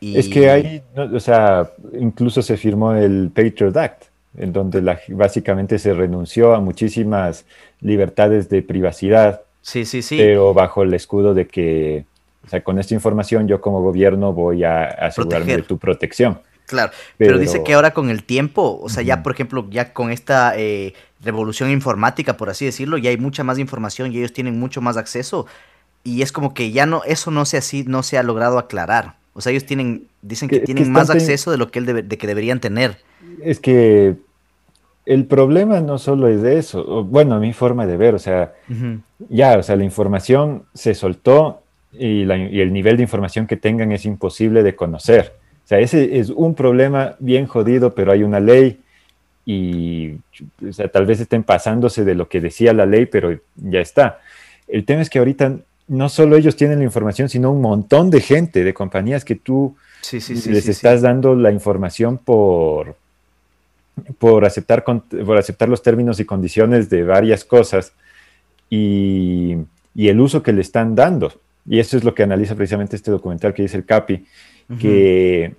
Y... Es que hay, o sea, incluso se firmó el Patriot Act, en donde la, básicamente se renunció a muchísimas libertades de privacidad. Sí, sí, sí. Pero bajo el escudo de que, o sea, con esta información yo como gobierno voy a asegurarme de tu protección. Claro, pero... dice que ahora con el tiempo, o sea, ya por ejemplo, ya con esta eh, revolución informática, por así decirlo, ya hay mucha más información y ellos tienen mucho más acceso y es como que ya no, eso no se así, no se ha logrado aclarar. O sea, ellos tienen, dicen que, tienen más acceso de lo que, él de que deberían tener. Es que el problema no solo es de eso, bueno, a mi forma de ver, o sea, ya, o sea, la información se soltó y, y, el nivel de información que tengan es imposible de conocer. O sea, ese es un problema bien jodido, pero hay una ley y, o sea, tal vez estén pasándose de lo que decía la ley, pero ya está. El tema es que ahorita no solo ellos tienen la información, sino un montón de gente, de compañías que tú les estás dando la información por, por, aceptar, por aceptar los términos y condiciones de varias cosas y, el uso que le están dando. Y eso es lo que analiza precisamente este documental que dice el CAPI, que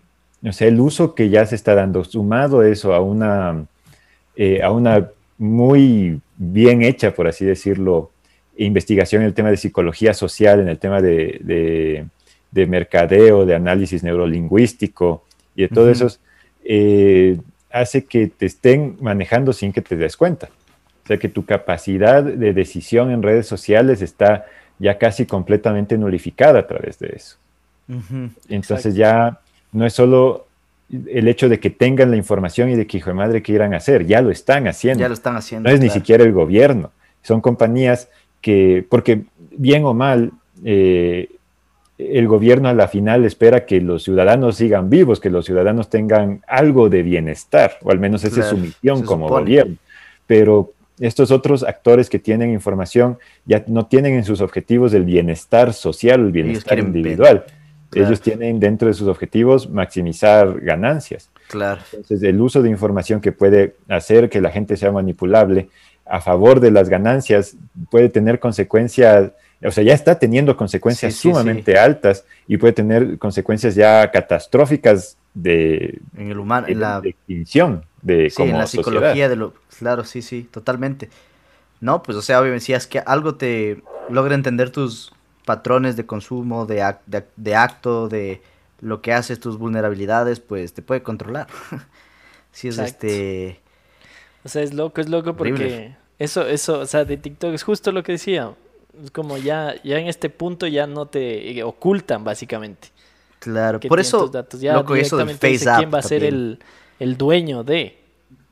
o sea, el uso que ya se está dando, sumado eso a una, eh, a una muy bien hecha, por así decirlo, investigación en el tema de psicología social, en el tema de, mercadeo, de análisis neurolingüístico y de todo eso, eh, hace que te estén manejando sin que te des cuenta. O sea, que tu capacidad de decisión en redes sociales está ya casi completamente nulificada a través de eso. Entonces ya no es solo el hecho de que tengan la información y de que hijo de madre quieran hacer, ya lo están haciendo. Ya lo están haciendo. No es ni siquiera el gobierno, son compañías que, porque bien o mal, eh, el gobierno a la final espera que los ciudadanos sigan vivos, que los ciudadanos tengan algo de bienestar, o al menos esa es su misión como gobierno. Pero estos otros actores que tienen información ya no tienen en sus objetivos el bienestar social, el bienestar individual. Ellos tienen dentro de sus objetivos maximizar ganancias. Claro. Entonces, el uso de información que puede hacer que la gente sea manipulable a favor de las ganancias puede tener consecuencias, o sea, ya está teniendo consecuencias sumamente altas y puede tener consecuencias ya catastróficas de, en el humano, en la extinción de sí, en la psicología de lo, claro, sí, sí, totalmente. No, pues o sea, obviamente si es que algo te logra entender tus patrones de consumo, de, de, acto, de lo que haces, tus vulnerabilidades, pues te puede controlar. si es este o sea, es loco, es loco porque eso, eso, o sea, de TikTok es justo lo que decía. Es como ya, ya en este punto ya no te ocultan, básicamente. Claro, por eso, datos. Ya loco, eso de face quién va a ser el, el dueño de.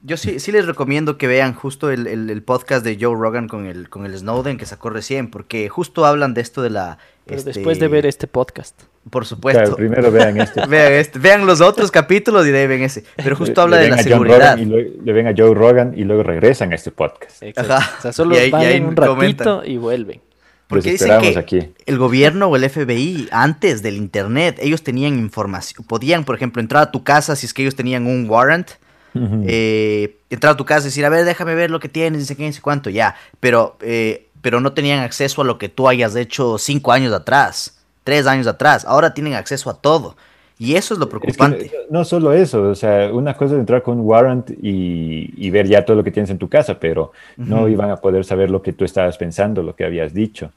Yo sí, sí les recomiendo que vean justo el, el, podcast de Joe Rogan con el, con el Snowden que sacó recién, porque justo hablan de esto de la... Pero este, después de ver este podcast. Por supuesto. primero vean este. vean este. Vean los otros capítulos y de ven ese. Pero justo habla de la seguridad. Y le ven a Joe Rogan y luego regresan a este podcast. Ajá. O sea, solo van un ratito y vuelven. Porque dicen que aquí. el gobierno o el FBI, antes del internet, ellos tenían información. Podían, por ejemplo, entrar a tu casa si es que ellos tenían un warrant eh, entrar a tu casa y decir, a ver, déjame ver lo que tienes, dice qué, dice cuánto, ya. Pero, eh, pero no tenían acceso a lo que tú hayas hecho cinco años atrás, tres años atrás. Ahora tienen acceso a todo. Y eso es lo preocupante. no solo eso, o sea, una cosa es entrar con un warrant y, ver ya todo lo que tienes en tu casa, pero no iban a poder saber lo que tú estabas pensando, lo que habías dicho.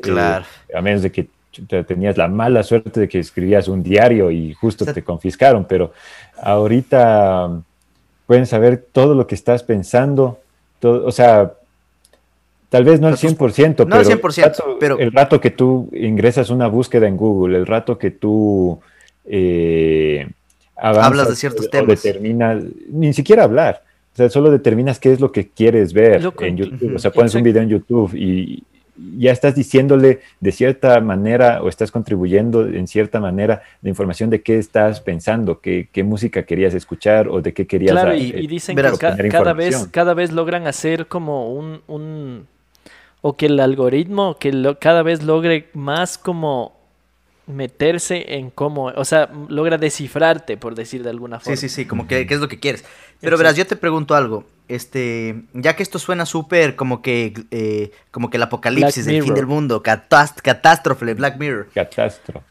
Claro. Eh, a menos de que tenías la mala suerte de que escribías un diario y justo te confiscaron, pero ahorita pueden saber todo lo que estás pensando, todo, o sea, tal vez no al 100%, no pero, 100% pero el rato que tú ingresas una búsqueda en Google, el rato que tú eh, hablas de ciertos temas, determinas, ni siquiera hablar, o sea, solo determinas qué es lo que quieres ver en YouTube, o sea, pones un video en YouTube y, ya estás diciéndole de cierta manera o estás contribuyendo en cierta manera la información de qué estás pensando, qué, qué música querías escuchar o de qué querías Claro, y, y, dicen que cada, vez, cada vez logran hacer como un, un o que el algoritmo que lo, cada vez logre más como meterse en cómo, o sea, logra descifrarte, por decir de alguna forma. Sí, sí, sí, como que qué es lo que quieres. Pero verás, yo te pregunto algo. Este, ya que esto suena súper como que eh, como que el apocalipsis, el fin del mundo, catástrofe, Black Mirror. Catástrofe.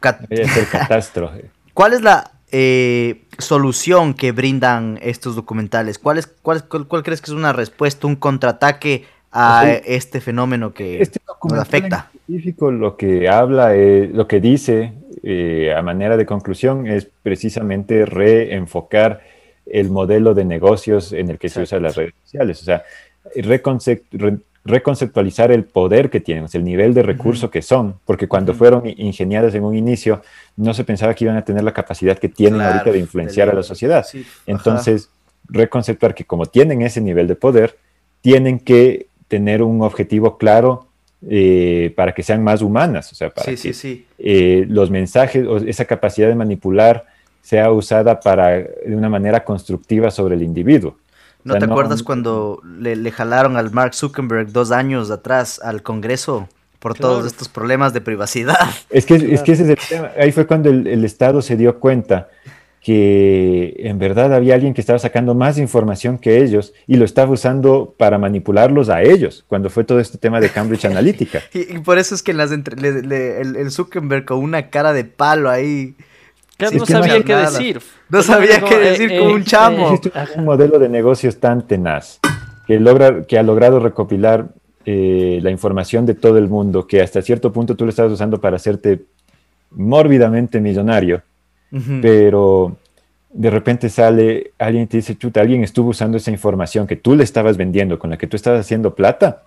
catástrofe. ¿Cuál es la eh, solución que brindan estos documentales? ¿Cuál, es, cuál, cuál, crees que es una respuesta, un contraataque a este fenómeno que este nos afecta? científico lo que habla, lo que dice eh, a manera de conclusión es precisamente reenfocar el modelo de negocios en el que se usan las redes sociales, o sea, reconceptualizar el poder que tienen, el nivel de recurso que son, porque cuando fueron ingeniadas en un inicio, no se pensaba que iban a tener la capacidad que tienen ahorita de influenciar a la sociedad. Entonces, reconceptuar que como tienen ese nivel de poder, tienen que tener un objetivo claro eh, para que sean más humanas, o sea, para que eh, los mensajes o esa capacidad de manipular sea usada para de una manera constructiva sobre el individuo. ¿No te acuerdas cuando le, jalaron al Mark Zuckerberg dos años atrás al Congreso por todos estos problemas de privacidad? Es que, es que ese es el tema. Ahí fue cuando el Estado se dio cuenta que en verdad había alguien que estaba sacando más información que ellos y lo estaba usando para manipularlos a ellos, cuando fue todo este tema de Cambridge Analytica. y, por eso es que las el, Zuckerberg con una cara de palo ahí. No sabía qué decir. No sabía qué decir con un eh, chamo. Eh, un modelo de negocios tan tenaz que, logra, que ha logrado recopilar eh, la información de todo el mundo, que hasta cierto punto tú lo estabas usando para hacerte mórbidamente millonario pero de repente sale alguien y te dice, chuta, alguien estuvo usando esa información que tú le estabas vendiendo, con la que tú estabas haciendo plata,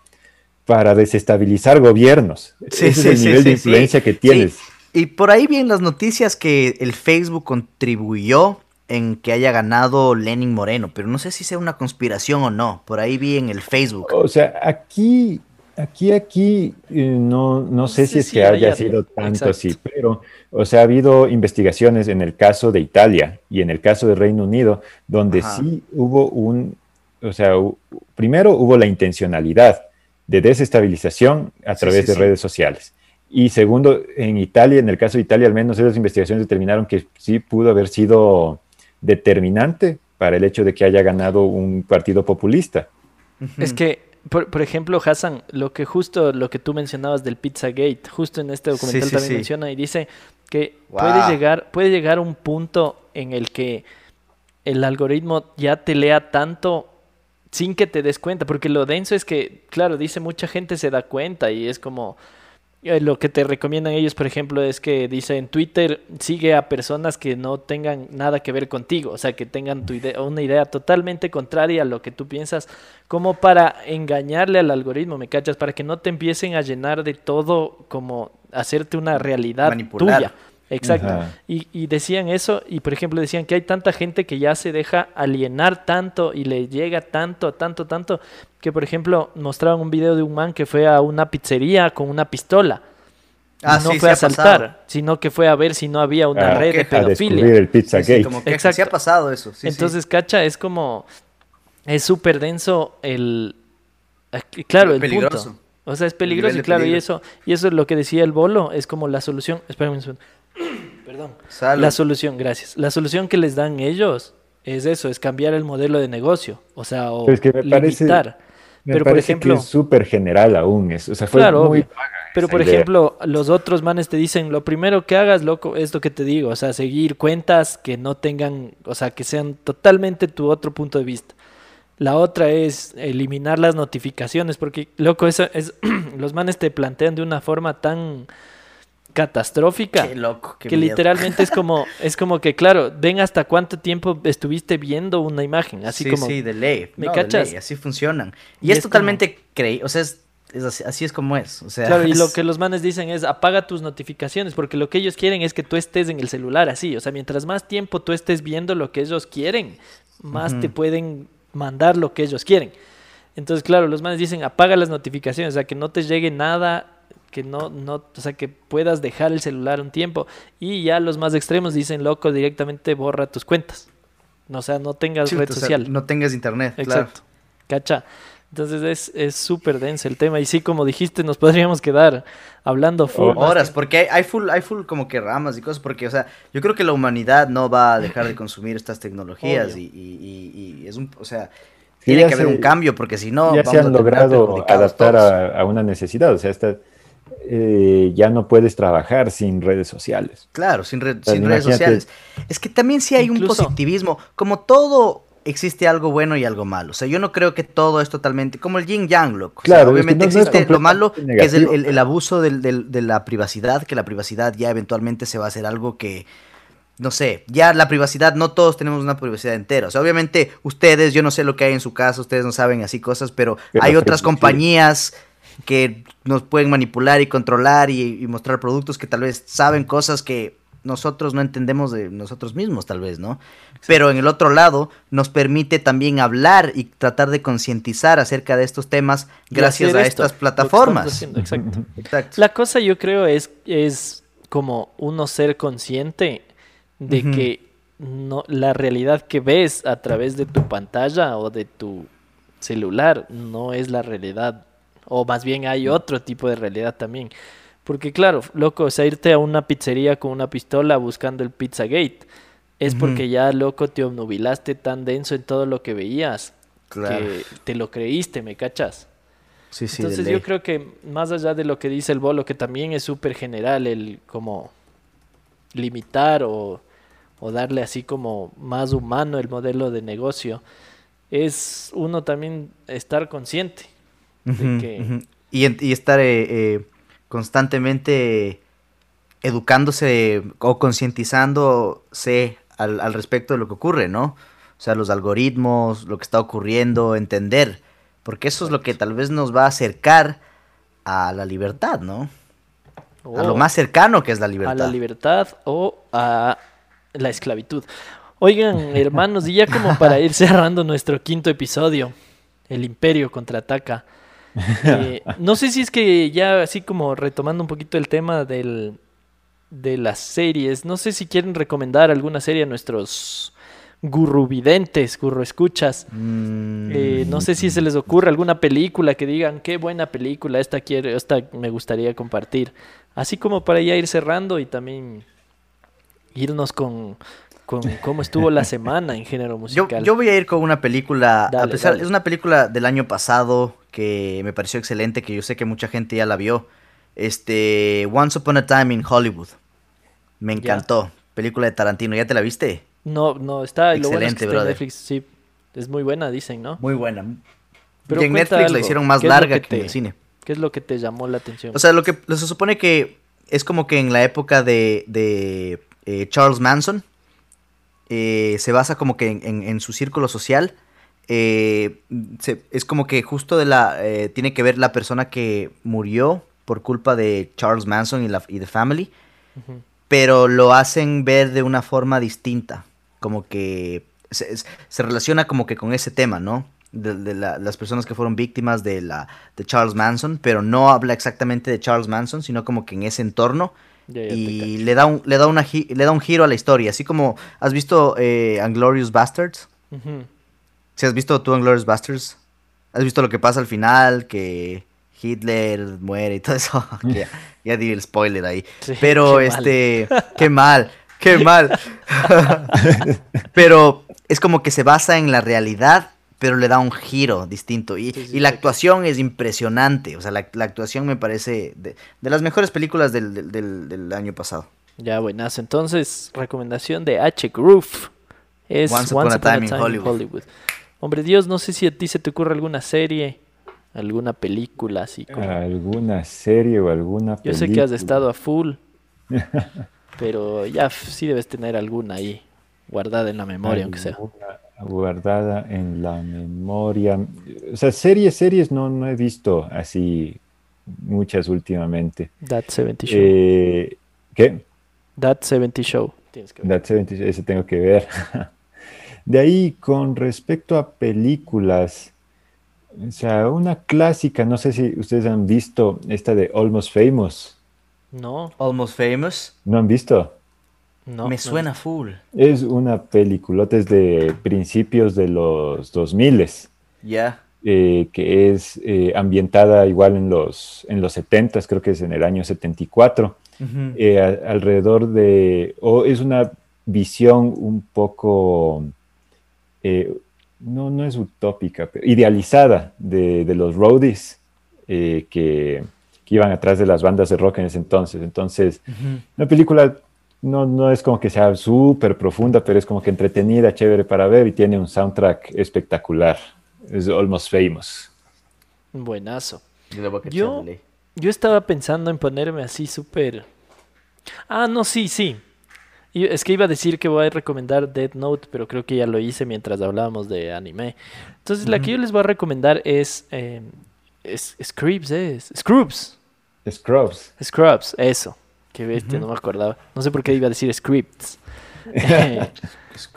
para desestabilizar gobiernos. Ese es el nivel de influencia que tienes. Y por ahí vienen las noticias que el Facebook contribuyó en que haya ganado Lenin Moreno, pero no sé si sea una conspiración o no. Por ahí vi en el Facebook. O sea, aquí Aquí, aquí, eh, no, no sé si es que haya sido tanto así, pero, o sea, ha habido investigaciones en el caso de Italia y en el caso de Reino Unido, donde sí hubo un, o sea, primero hubo la intencionalidad de desestabilización a través de redes sociales. Y segundo, en Italia, en el caso de Italia, al menos esas investigaciones determinaron que sí pudo haber sido determinante para el hecho de que haya ganado un partido populista. Es que por, ejemplo, Hassan, lo que justo lo que tú mencionabas del Pizzagate, justo en este documental también menciona y dice que puede llegar puede llegar a un punto en el que el algoritmo ya te lea tanto sin que te des cuenta, porque lo denso es que, claro, dice mucha gente se da cuenta y es como eh, lo que te recomiendan ellos, por ejemplo, es que dice en Twitter sigue a personas que no tengan nada que ver contigo, o sea, que tengan tu idea, una idea totalmente contraria a lo que tú piensas, como para engañarle al algoritmo, ¿me cachas? Para que no te empiecen a llenar de todo, como hacerte una realidad tuya. Exacto. Y, y, decían eso, y por ejemplo decían que hay tanta gente que ya se deja alienar tanto y le llega tanto, tanto, tanto, que por ejemplo mostraron un video de un man que fue a una pizzería con una pistola. Ah, no fue a saltar, sino que fue a ver si no había una red de pedofilia. el pizza como que Exacto. ha pasado eso. Entonces, cacha, es como, es súper denso el, claro, el punto. O sea, es peligroso y claro, y eso, y eso es lo que decía el bolo, es como la solución. Espérame un segundo. Perdón. La solución, gracias. La solución que les dan ellos es eso, es cambiar el modelo de negocio. O sea, o que me limitar. pero por ejemplo, que es súper general aún. Es, o sea, fue muy Pero por ejemplo, los otros manes te dicen, lo primero que hagas, loco, es lo que te digo. O sea, seguir cuentas que no tengan, o sea, que sean totalmente tu otro punto de vista. La otra es eliminar las notificaciones, porque, loco, eso es, los manes te plantean de una forma tan catastrófica. Qué loco, que literalmente es como, es como que, claro, ven hasta cuánto tiempo estuviste viendo una imagen, así sí, como. Sí, de ley. ¿Me cachas? así funcionan. Y, es, totalmente creí, o sea, es, así, es como es. O sea, claro, y lo que los manes dicen es apaga tus notificaciones, porque lo que ellos quieren es que tú estés en el celular así. O sea, mientras más tiempo tú estés viendo lo que ellos quieren, más te pueden mandar lo que ellos quieren. Entonces, claro, los manes dicen apaga las notificaciones, o sea, que no te llegue nada que no, no, o sea, que puedas dejar el celular un tiempo. Y ya los más extremos dicen, loco, directamente borra tus cuentas. O sea, no tengas red social. no tengas internet, Exacto. Cacha. Entonces es es súper denso el tema. Y sí, como dijiste, nos podríamos quedar hablando full. Horas, porque hay, hay full, hay full como que ramas y cosas, porque, o sea, yo creo que la humanidad no va a dejar de consumir estas tecnologías y, y- y- y es un, o sea, tiene que haber se- un cambio, porque si no, ya vamos se a han terminar logrado adaptar a, a una necesidad. O sea, esta, eh, ya no puedes trabajar sin redes sociales. Claro, sin, sin redes sociales. Es que también sí hay un positivismo. Como todo existe algo bueno y algo malo. O sea, yo no creo que todo es totalmente como el yin yang, loco. O sea, Claro, es que obviamente no- existe lo malo, que es el, el- el abuso del- del- de la privacidad, que la privacidad ya eventualmente se va a hacer algo que, no sé, ya la privacidad, no todos tenemos una privacidad entera. O sea, obviamente ustedes, yo no sé lo que hay en su casa, ustedes no saben así cosas, pero Pero hay otras sí. Que nos pueden manipular y controlar y, y mostrar productos que tal vez saben cosas que nosotros no entendemos de nosotros mismos, tal vez, ¿no? Pero en el otro lado nos permite también hablar y tratar de concientizar acerca de estos temas gracias a esto, estas plataformas. Exacto. Exacto. La cosa yo creo es, es como uno ser consciente de que no, la realidad que ves a través de tu pantalla o de tu celular no es la realidad. O más bien hay otro tipo de realidad también. Porque claro, loco, o sea, irte a una pizzería con una pistola buscando el Pizzagate es porque ya, loco, te obnubilaste tan denso en todo lo que veías Claro. que te lo creíste, ¿me cachas? Sí, sí, Entonces yo creo que más allá de lo que dice el bolo, que también es súper general el como limitar o, o darle así como más humano el modelo de negocio, es uno también estar consciente de y, estar eh, eh, constantemente educándose o concientizándose al, al respecto de lo que ocurre, ¿no? O sea, los algoritmos, lo que está ocurriendo, entender. Porque eso es lo que tal vez nos va a acercar a la libertad, ¿no? A lo más cercano que es la a libertad. la libertad o a la esclavitud. Oigan, hermanos, y ya como para ir cerrando nuestro quinto episodio, el imperio contraataca. Eh, no sé si es que ya así como retomando un poquito el tema del, de las series, no sé si quieren recomendar alguna serie a nuestros gurruvidentes, gurruescuchas. Mm, Eh, no sé si se les ocurre alguna película que digan qué buena película, esta quiero, esta me gustaría compartir. Así como para ya ir cerrando y también irnos con, con cómo estuvo la semana en género musical. yo voy a ir con una película, a pesar, dale. es una película del año pasado que me pareció excelente, que yo sé que mucha gente ya la vio. Este, Once Upon a Time in Hollywood. Me encantó. Película de Tarantino, ¿ya te la viste? No, no, está, lo bueno es Excelente, que está en brother. Netflix, sí. Es muy buena, dicen, ¿no? Muy buena. Pero y en Netflix algo, la hicieron más ¿qué es lo larga que que, en el cine. ¿Qué es lo que te llamó la atención? O sea, lo que lo- se supone que es como que en la época de, de, eh, Charles Manson eh, se basa como que en, en- en su círculo social. eh, se- es como que justo de la eh, tiene que ver la persona que murió por culpa de Charles Manson y la y The Family, pero lo hacen ver de una forma distinta, como que se, relaciona como que con ese tema, ¿no? De, de la- las personas que fueron víctimas de la de Charles Manson, pero no habla exactamente de Charles Manson, sino como que en ese entorno Ya, ya te y le da un le da una le da un giro a la historia, así como has visto eh, Unglorious Bastards, si has visto tú Unglorious Bastards, has visto lo que pasa al final, que Hitler muere y todo eso, ya, ya di el spoiler ahí. Sí, Pero mal. este, qué mal, qué mal. pero es como que se basa en la realidad, pero le da un giro distinto. Y, Sí, sí, y la sí. actuación es impresionante. O sea, la, la actuación me parece de, de las mejores películas del, del- del- del año pasado. Ya, buenazo. Entonces, recomendación de H. Groove es Once Upon a Time in Hollywood. Hombre, Dios, no sé si a ti se te ocurre alguna serie, alguna película así como... ¿Alguna serie o alguna Yo sé que has película? estado a full, pero ya sí debes tener alguna ahí guardada en la memoria, aunque sea. Guardada en la memoria. O sea, series, series no, no he visto así muchas últimamente. That 70 Show. Eh, ¿Qué? That 70 Show. Tienes que ver. That 70, ese tengo que ver. De ahí, con respecto a películas, o sea, una clásica, no sé si ustedes han visto esta de Almost Famous. No, Almost Famous. ¿No han visto? No. me no. suena full. Es una peliculota, es de principios de los 2000. Ya. eh, que es eh, ambientada igual en los, en los 70, creo que es en el año 74, eh, alrededor de, o es una visión un poco, no, no es utópica, pero idealizada de, de los roadies que, que, iban atrás de las bandas de rock en ese entonces. Entonces, una película no, no es como que sea súper profunda, pero es como que entretenida, chévere para ver y tiene un soundtrack espectacular es almost famous. Buenazo. Yo, yo estaba pensando en ponerme así súper. Ah, no, sí, sí. Es que iba a decir que voy a recomendar Dead Note, pero creo que ya lo hice mientras hablábamos de anime. Entonces, la que yo les voy a recomendar es. Eh, es Scrubs, es. Scrubs. Scrubs. Scrubs, eso. Qué bestia, no me acordaba. No sé por qué iba a decir scripts.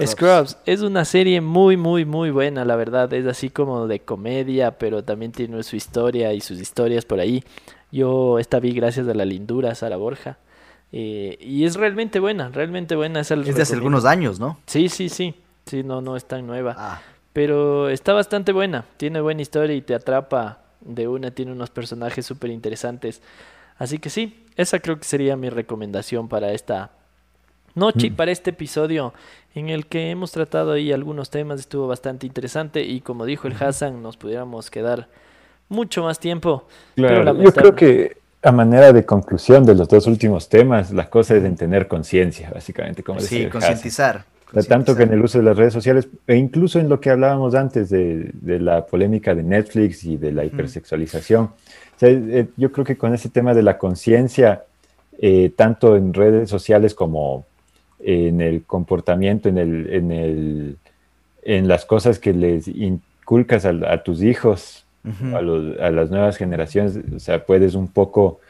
Scrubs. es una serie muy, muy, muy buena, la verdad. Es así como de comedia, pero también tiene su historia y sus historias por ahí. Yo esta vi gracias a la lindura, Sara Borja. Eh, y es realmente buena, realmente buena. Es, de hace algunos años, ¿no? Sí, sí, sí. Sí, no, no es tan nueva. Ah. Pero está bastante buena. Tiene buena historia y te atrapa de una. Tiene unos personajes súper interesantes. Así que sí, esa creo que sería mi recomendación para esta noche mm. para este episodio en el que hemos tratado ahí algunos temas. Estuvo bastante interesante y como dijo el Hassan, nos pudiéramos quedar mucho más tiempo. Claro, yo creo que a manera de conclusión de los dos últimos temas, la cosa es en tener conciencia, básicamente, como Sí, concientizar. Tanto que en el uso de las redes sociales, e incluso en lo que hablábamos antes de, la polémica de Netflix y de la hipersexualización. Eh, yo creo que con ese tema de la conciencia, eh, tanto en redes sociales como en el comportamiento, en, el, en, el, en las cosas que les inculcas a, tus hijos, a, a, las nuevas generaciones, o sea, puedes un poco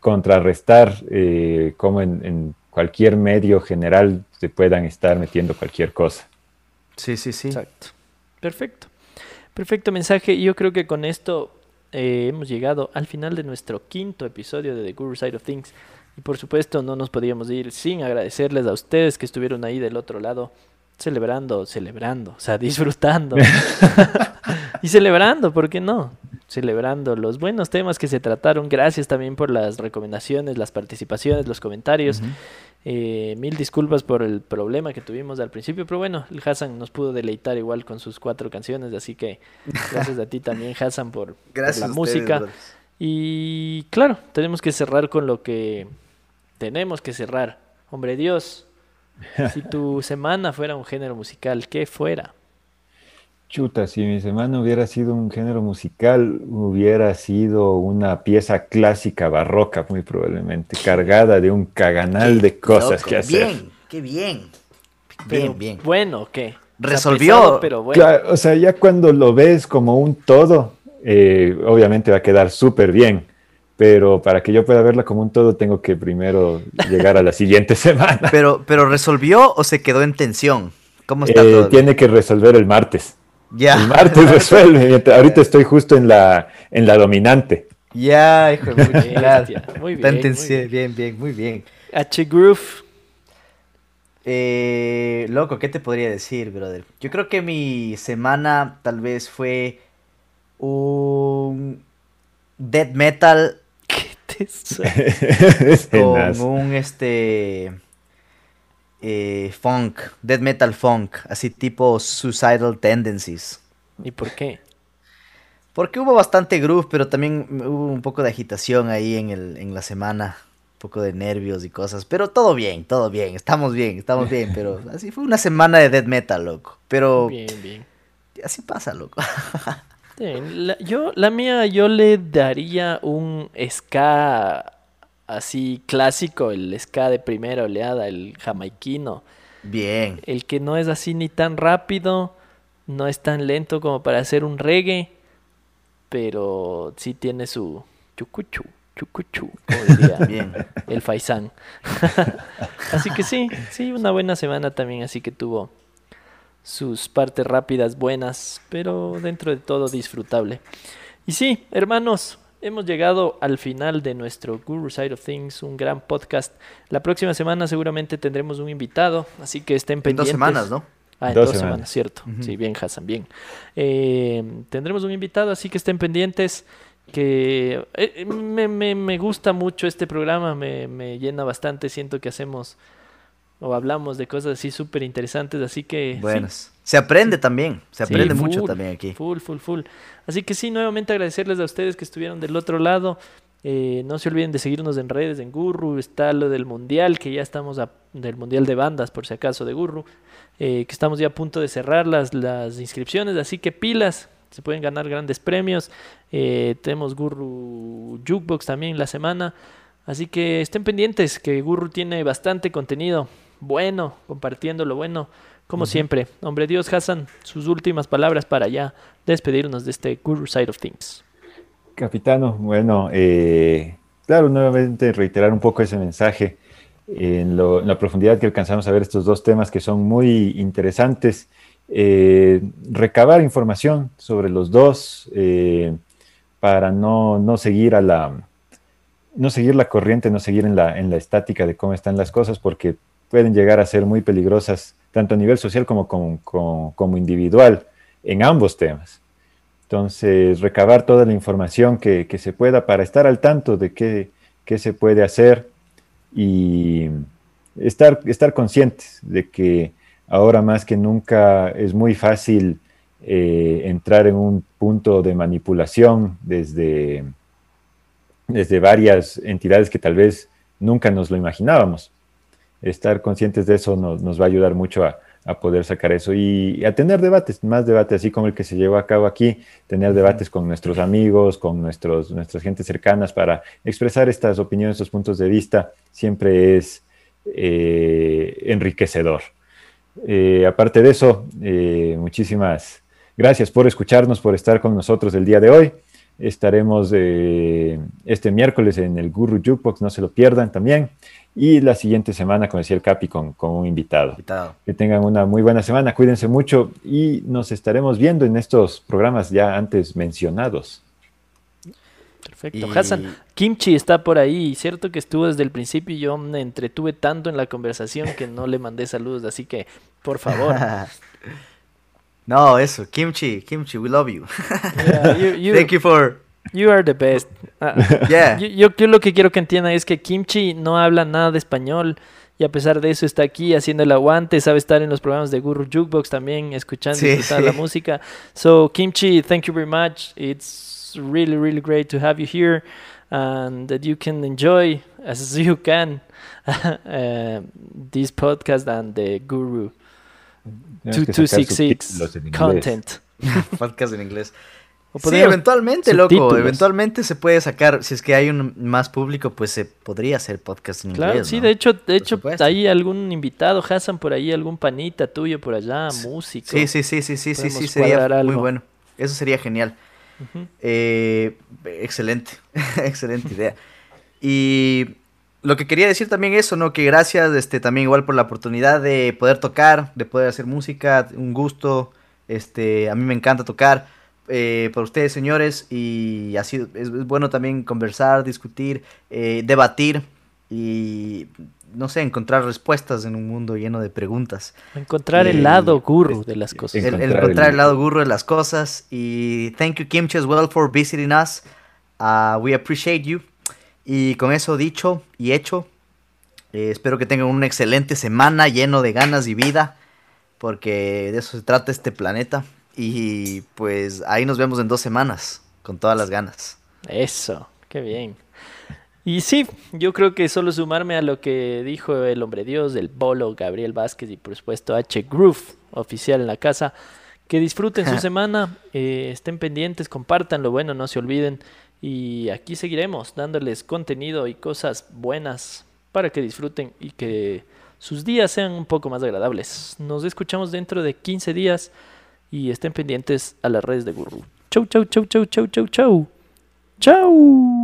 contrarrestar eh, como en, cualquier medio general se puedan estar metiendo cualquier cosa. Sí, sí, sí. Exacto. Perfecto. Perfecto mensaje. Yo creo que con esto eh, hemos llegado al final de nuestro quinto episodio de The Guru Side of Things. Y por supuesto no nos podíamos ir sin agradecerles a ustedes que estuvieron ahí del otro lado, celebrando, celebrando, o sea, disfrutando. y celebrando, ¿por qué no? Celebrando los buenos temas que se trataron. Gracias también por las recomendaciones, las participaciones, los comentarios. Eh, mil disculpas por el problema que tuvimos al principio, pero bueno, el Hassan nos pudo deleitar igual con sus cuatro canciones, así que gracias a ti también, Hassan, por, la música. Y claro, tenemos que cerrar con lo que tenemos que cerrar. Hombre Dios, si tu semana fuera un género musical, ¿qué fuera? Chuta, si mi semana hubiera sido un género musical, hubiera sido una pieza clásica barroca, muy probablemente, cargada de un caganal de cosas que hacer. Bien, qué bien. Bien, bien. Bueno, ¿qué? Resolvió. pero bueno. o sea, ya cuando lo ves como un todo, eh, obviamente va a quedar súper bien pero para que yo pueda verla como un todo tengo que primero llegar a la siguiente semana. Pero, pero ¿resolvió o se quedó en tensión? ¿Cómo está eh, Tiene que resolver el martes. Ya. El martes resuelve. Ahorita estoy justo en la, en la dominante. Ya, hijo de muy bien. muy bien, bien, bien, bien, muy bien. H Groove. Eh, loco, ¿qué te podría decir, brother? Yo creo que mi semana tal vez fue un death metal con un este eh, funk, death metal funk, así tipo suicidal tendencies. ¿Y por qué? Porque hubo bastante groove, pero también hubo un poco de agitación ahí en, el, en la semana. Un poco de nervios y cosas. Pero todo bien, todo bien. Estamos bien, estamos bien. Pero así fue una semana de death metal, loco. Pero. Bien, bien. Así pasa, loco. la, yo, la mía, yo le daría un ska así clásico, el ska de primera oleada, el jamaiquino. Bien. El que no es así ni tan rápido, no es tan lento como para hacer un reggae, pero sí tiene su chucuchu, chucuchu, como diría Bien. el faisán. así que sí, sí, una buena semana también, así que tuvo sus partes rápidas buenas, pero dentro de todo disfrutable. Y sí, hermanos, hemos llegado al final de nuestro Guru Side of Things, un gran podcast. La próxima semana seguramente tendremos un invitado, así que estén pendientes. dos semanas, ¿no? Ah, en Dos dos, semanas. semanas, cierto. Sí, bien, Hassan, bien. Eh, tendremos un invitado, así que estén pendientes. Que eh, me, me- me gusta mucho este programa, me, me llena bastante. Siento que hacemos o hablamos de cosas así súper interesantes, así que. sí, Buenas. Se aprende también. Se Sí, aprende mucho también aquí. Full, full, full. Así que sí, nuevamente agradecerles a ustedes que estuvieron del otro lado. Eh, no se olviden de seguirnos en redes, en Gurru. Está lo del Mundial, que ya estamos a- del Mundial de Bandas, por si acaso, de Gurru. eh, que estamos ya a punto de cerrar las, las inscripciones, así que pilas. Se pueden ganar grandes premios. Eh, tenemos Gurru Jukebox también la semana. Así que estén pendientes, que Gurru tiene bastante contenido bueno, compartiendo lo bueno, como siempre. Hombre Dios, Hassan, sus últimas palabras para ya despedirnos de este Guru Side of Things. Capitano, bueno, eh, claro, nuevamente reiterar un poco ese mensaje en, lo- en la profundidad que alcanzamos a ver estos dos temas que son muy interesantes. eh, recabar información sobre los dos eh, para no, no seguir a la no seguir la corriente, no seguir en la, en la estática de cómo están las cosas, porque pueden llegar a ser muy peligrosas, tanto a nivel social como, como, como- individual, en ambos temas. Entonces, recabar toda la información que, que se pueda para estar al tanto de qué, qué se puede hacer y estar, estar conscientes de que ahora más que nunca es muy fácil eh, entrar en un punto de manipulación desde, desde varias entidades que tal vez nunca nos lo imaginábamos. Estar conscientes de eso nos, nos va a ayudar mucho a, a poder sacar eso y a tener debates, más debates, así como el que se llevó a cabo aquí, tener debates con nuestros amigos, con nuestros, nuestras gentes cercanas para expresar estas opiniones, estos puntos de vista, siempre es eh, enriquecedor. Eh, aparte de eso, eh, muchísimas gracias por escucharnos, por estar con nosotros el día de hoy. Estaremos eh, este miércoles en el Guru Jukebox, no se lo pierdan también. Y la siguiente semana, como decía el Capi, con, con un invitado. Invitado. Que tengan una muy buena semana, cuídense mucho y nos estaremos viendo en estos programas ya antes mencionados. Perfecto. Y- Hassan, Kimchi está por ahí. Cierto que estuvo desde el principio y yo me entretuve tanto en la conversación que no le mandé saludos. Así que, por favor. no, eso. Kimchi, Kimchi, we love you. Yeah, you, you- Thank you for. you are the best. Ah, Yeah. Yo, yo, yo lo que quiero que entiendan es que Kimchi no habla nada de español y a pesar de eso está aquí haciendo el aguante, sabe estar en los programas de Guru Jukebox también, escuchando Sí, y sí. la música. So Kimchi, thank you very much. It's really, really great to have you here and that you can enjoy as you can uh, this podcast and the Guru Tenemos que sacar 2266 subtítulos en inglés. content. Podcast en inglés. O Sí, eventualmente, loco. Eventualmente se puede sacar. Si es que hay un más público, pues se podría hacer podcast en Claro, inglés. sí, ¿no? de hecho, de hecho, supuesto. hay algún invitado, Hassan, por ahí, algún panita tuyo por allá, músico. Sí, sí, sí, sí, sí, sí, sí, sería muy bueno. Eso sería genial. Eh, excelente, excelente idea. Y lo que quería decir también eso, ¿no? Que gracias, este, también igual por la oportunidad de poder tocar, de poder hacer música, un gusto. Este, a mí me encanta tocar. eh, por ustedes, señores, y ha sido, es, es bueno también conversar, discutir, eh, debatir y, no sé, encontrar respuestas en un mundo lleno de preguntas. Encontrar Y- el lado gurú de las cosas. El, el Encontrar el lado gurro de las cosas. Y thank you, Kimchi, as well, for visiting us. Uh, we appreciate you. Y con eso dicho y hecho, eh, espero que tengan una excelente semana lleno de ganas y vida, porque de eso se trata este planeta. Y pues ahí nos vemos en dos semanas, con todas las ganas. Eso, qué bien. Y sí, yo creo que solo sumarme a lo que dijo el hombre Dios, el Bolo, Gabriel Vázquez y por supuesto H. Groove, oficial en la casa. Que disfruten su semana, eh, estén pendientes, compartan lo bueno, no se olviden. Y aquí seguiremos dándoles contenido y cosas buenas para que disfruten y que sus días sean un poco más agradables. Nos escuchamos dentro de 15 días y estén pendientes a las redes de Guru. Chau, chau, chau, chau, chau, chau, chau. Chau.